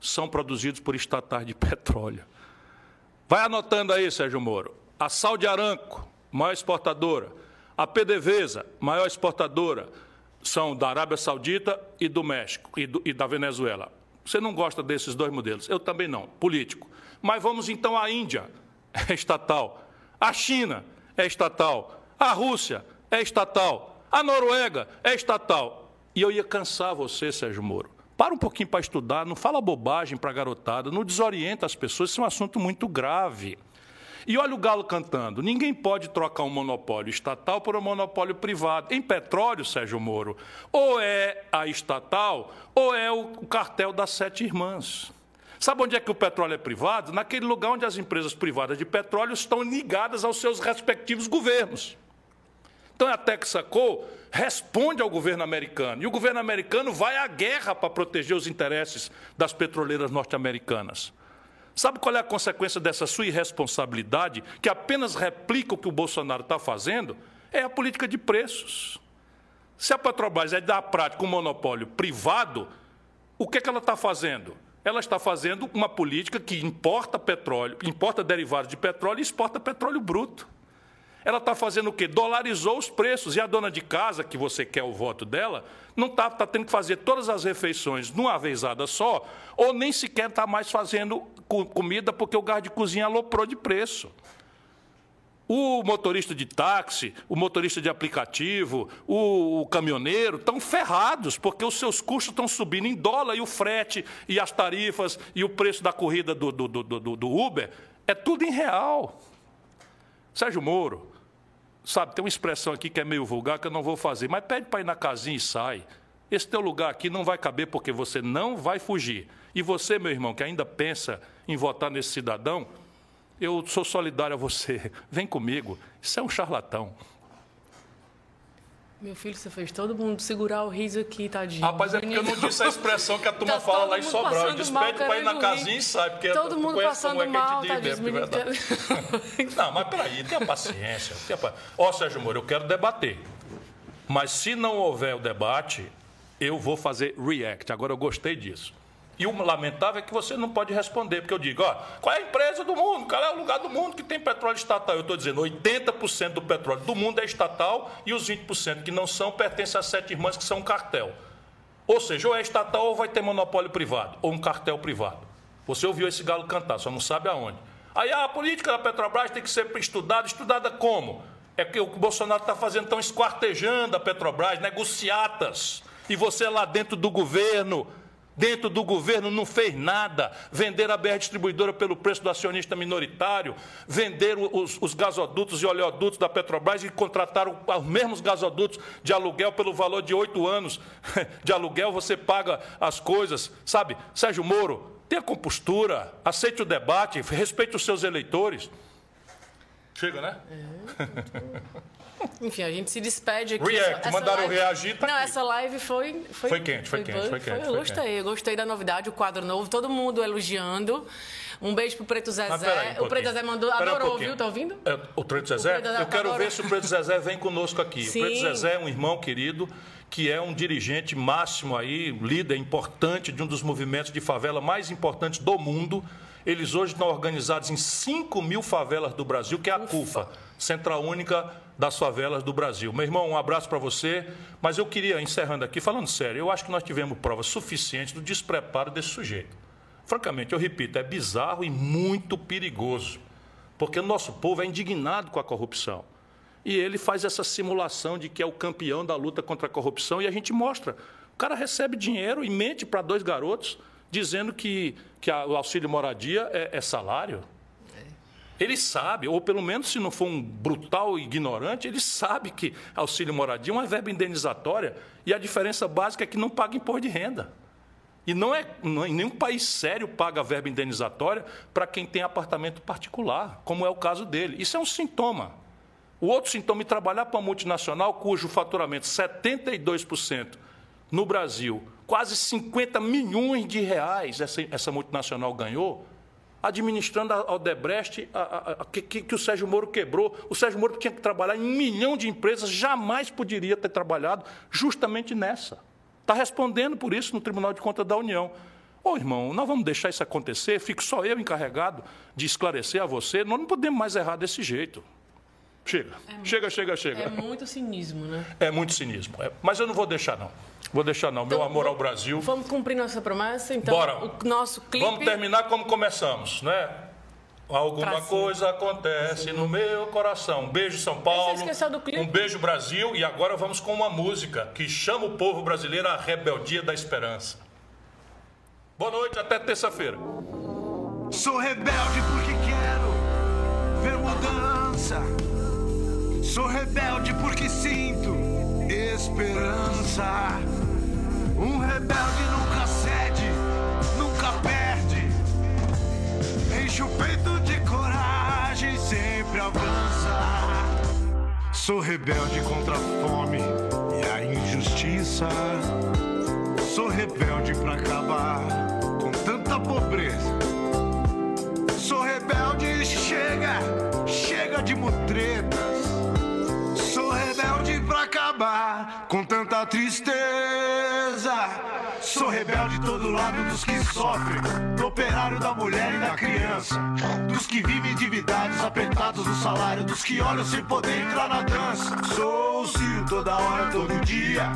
são produzidos por estatais de petróleo. Vai anotando aí, Sérgio Moro. a Saudi Aramco, maior exportadora, a PDVSA, maior exportadora, são da Arábia Saudita e do México e, do, e da Venezuela. Você não gosta desses dois modelos? Eu também não, político. Mas vamos então à Índia, é estatal. A China é estatal. A Rússia é estatal. A Noruega é estatal. E eu ia cansar você, Sérgio Moro. Para um pouquinho para estudar, não fala bobagem para a garotada, não desorienta as pessoas, isso é um assunto muito grave. E olha o galo cantando: ninguém pode trocar um monopólio estatal por um monopólio privado. Em petróleo, Sérgio Moro, ou é a estatal ou é o cartel das sete irmãs. Sabe onde é que o petróleo é privado? Naquele lugar onde as empresas privadas de petróleo estão ligadas aos seus respectivos governos. Então a Texaco responde ao governo americano. E o governo americano vai à guerra para proteger os interesses das petroleiras norte-americanas. Sabe qual é a consequência dessa sua irresponsabilidade, que apenas replica o que o Bolsonaro está fazendo? É a política de preços. Se a Petrobras é da prática um monopólio privado, o que, é que ela está fazendo? Ela está fazendo uma política que importa petróleo, importa derivados de petróleo e exporta petróleo bruto. Ela está fazendo o quê? Dolarizou os preços. E a dona de casa, que você quer o voto dela, não está tá tendo que fazer todas as refeições numa vezada só, ou nem sequer está mais fazendo comida porque o gás de cozinha aloprou de preço. O motorista de táxi, o motorista de aplicativo, o, o caminhoneiro estão ferrados, porque os seus custos estão subindo em dólar e o frete, e as tarifas, e o preço da corrida do, do, do, do Uber, é tudo em real. Sérgio Moro, sabe, tem uma expressão aqui que é meio vulgar que eu não vou fazer, mas pede para ir na casinha e sai. Esse teu lugar aqui não vai caber porque você não vai fugir. E você, meu irmão, que ainda pensa em votar nesse cidadão, eu sou solidário a você. Vem comigo. Isso é um charlatão. Meu filho, você fez todo mundo segurar o riso aqui, tadinho. Rapaz, é porque eu não disse a expressão que a turma tá fala lá em Sobral. Eu disse, pede para ir na casinha e sai, porque todo mundo passando é mal, que a gente diz Não, mas peraí, tenha paciência. Tenha pa... Ó, Sérgio Moro, eu quero debater. Mas se não houver o debate, eu vou fazer react. Agora, eu gostei disso. E o lamentável é que você não pode responder, porque eu digo, ó, qual é a empresa do mundo? Qual é o lugar do mundo que tem petróleo estatal? Eu estou dizendo, 80% do petróleo do mundo é estatal e os 20% que não são pertencem às sete irmãs que são um cartel. Ou seja, ou é estatal ou vai ter monopólio privado, ou um cartel privado. Você ouviu esse galo cantar, só não sabe aonde. Aí ah, a política da Petrobras tem que ser estudada, estudada como? É que o o Bolsonaro está fazendo, estão esquartejando a Petrobras, negociatas. E você lá dentro do governo dentro do governo não fez nada. Vender a BR Distribuidora pelo preço do acionista minoritário, vender os, os gasodutos e oleodutos da Petrobras e contratar os mesmos gasodutos de aluguel pelo valor de oito anos de aluguel, você paga as coisas, sabe? Sérgio Moro, tenha compostura, aceite o debate, respeite os seus eleitores. Chega, né? É, Enfim, a gente se despede aqui. React, essa, mandaram live... reagir, tá Não, aqui. essa live foi... Foi, foi quente, foi, foi quente, foi, quente. eu gostei, eu gostei da novidade, o quadro novo, todo mundo elogiando. Um beijo pro Preto Zezé. Um o Preto Zezé mandou, adorou, um viu? Tá ouvindo? É, o Preto Zezé? O Preto eu quero adorou. ver se o Preto Zezé vem conosco aqui. Sim. O Preto Zezé é um irmão querido que é um dirigente máximo aí, líder importante de um dos movimentos de favela mais importantes do mundo. Eles hoje estão organizados em 5 mil favelas do Brasil, que é a Ufa. CUFA, Central Única das favelas do Brasil. Meu irmão, um abraço para você, mas eu queria, encerrando aqui, falando sério, eu acho que nós tivemos provas suficientes do despreparo desse sujeito. Francamente, eu repito, é bizarro e muito perigoso, porque o nosso povo é indignado com a corrupção. E ele faz essa simulação de que é o campeão da luta contra a corrupção e a gente mostra. O cara recebe dinheiro e mente para dois garotos dizendo que, que o auxílio moradia é, é salário. Ele sabe, ou pelo menos se não for um brutal ignorante, ele sabe que auxílio moradia é uma verba indenizatória e a diferença básica é que não paga imposto de renda. E não é, não, nenhum país sério paga verba indenizatória para quem tem apartamento particular, como é o caso dele. Isso é um sintoma. O outro sintoma é trabalhar para uma multinacional cujo faturamento 72% no Brasil, quase 50 milhões de reais essa, essa multinacional ganhou, administrando a Odebrecht, a, a, a, que, que, o Sérgio Moro quebrou. O Sérgio Moro tinha que trabalhar em um milhão de empresas, jamais poderia ter trabalhado justamente nessa. Está respondendo por isso no Tribunal de Contas da União. Ô irmão, nós vamos deixar isso acontecer, fico só eu encarregado de esclarecer a você, nós não podemos mais errar desse jeito. Chega, é chega, chega, chega. É muito cinismo, né? É muito cinismo. É, mas eu não vou deixar, não. Vou deixar, não. Então, Meu amor ao Brasil. Vamos cumprir nossa promessa, então. Bora. O nosso clipe. Vamos terminar como começamos, né? Alguma coisa acontece no meu coração. Um beijo, São Paulo. Um beijo, Brasil. E agora vamos com uma música que chama o povo brasileiro à rebeldia da esperança. Boa noite, até terça-feira. Sou rebelde porque quero ver mudança. Sou rebelde porque sinto esperança. Um rebelde nunca cede, nunca perde. Enche o peito de coragem, sempre avança. Sou rebelde contra a fome e a injustiça. Sou rebelde pra acabar com tanta pobreza. Sou rebelde, chega, chega de mutretas. Acabar com tanta tristeza. Sou rebelde todo lado dos que sofrem, do operário, da mulher e da criança, dos que vivem endividados, apertados no salário, dos que olham sem poder entrar na dança. Sou o Ciro toda hora, todo dia.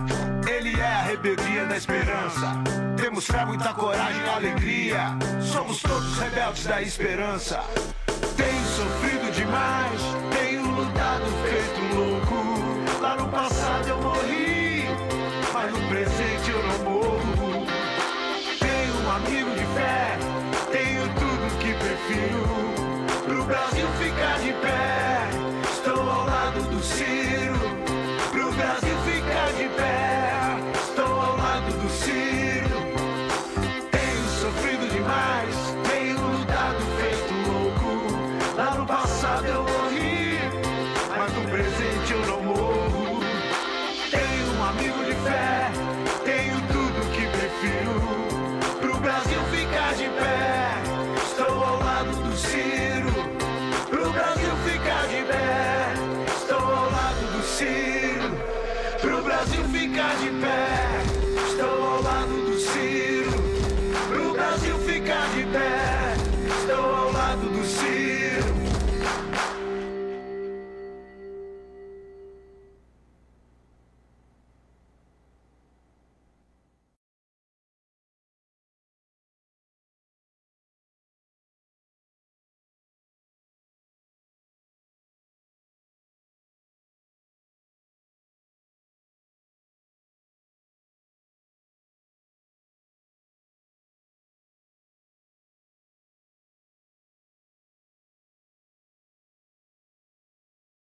Ele é a rebeldia da esperança. Temos fé, muita coragem e alegria. Somos todos rebeldes da esperança. Tenho sofrido demais Lá no passado eu morri, mas no presente eu não morro. Tenho um amigo de fé, tenho tudo que prefiro. Pro Brasil fico.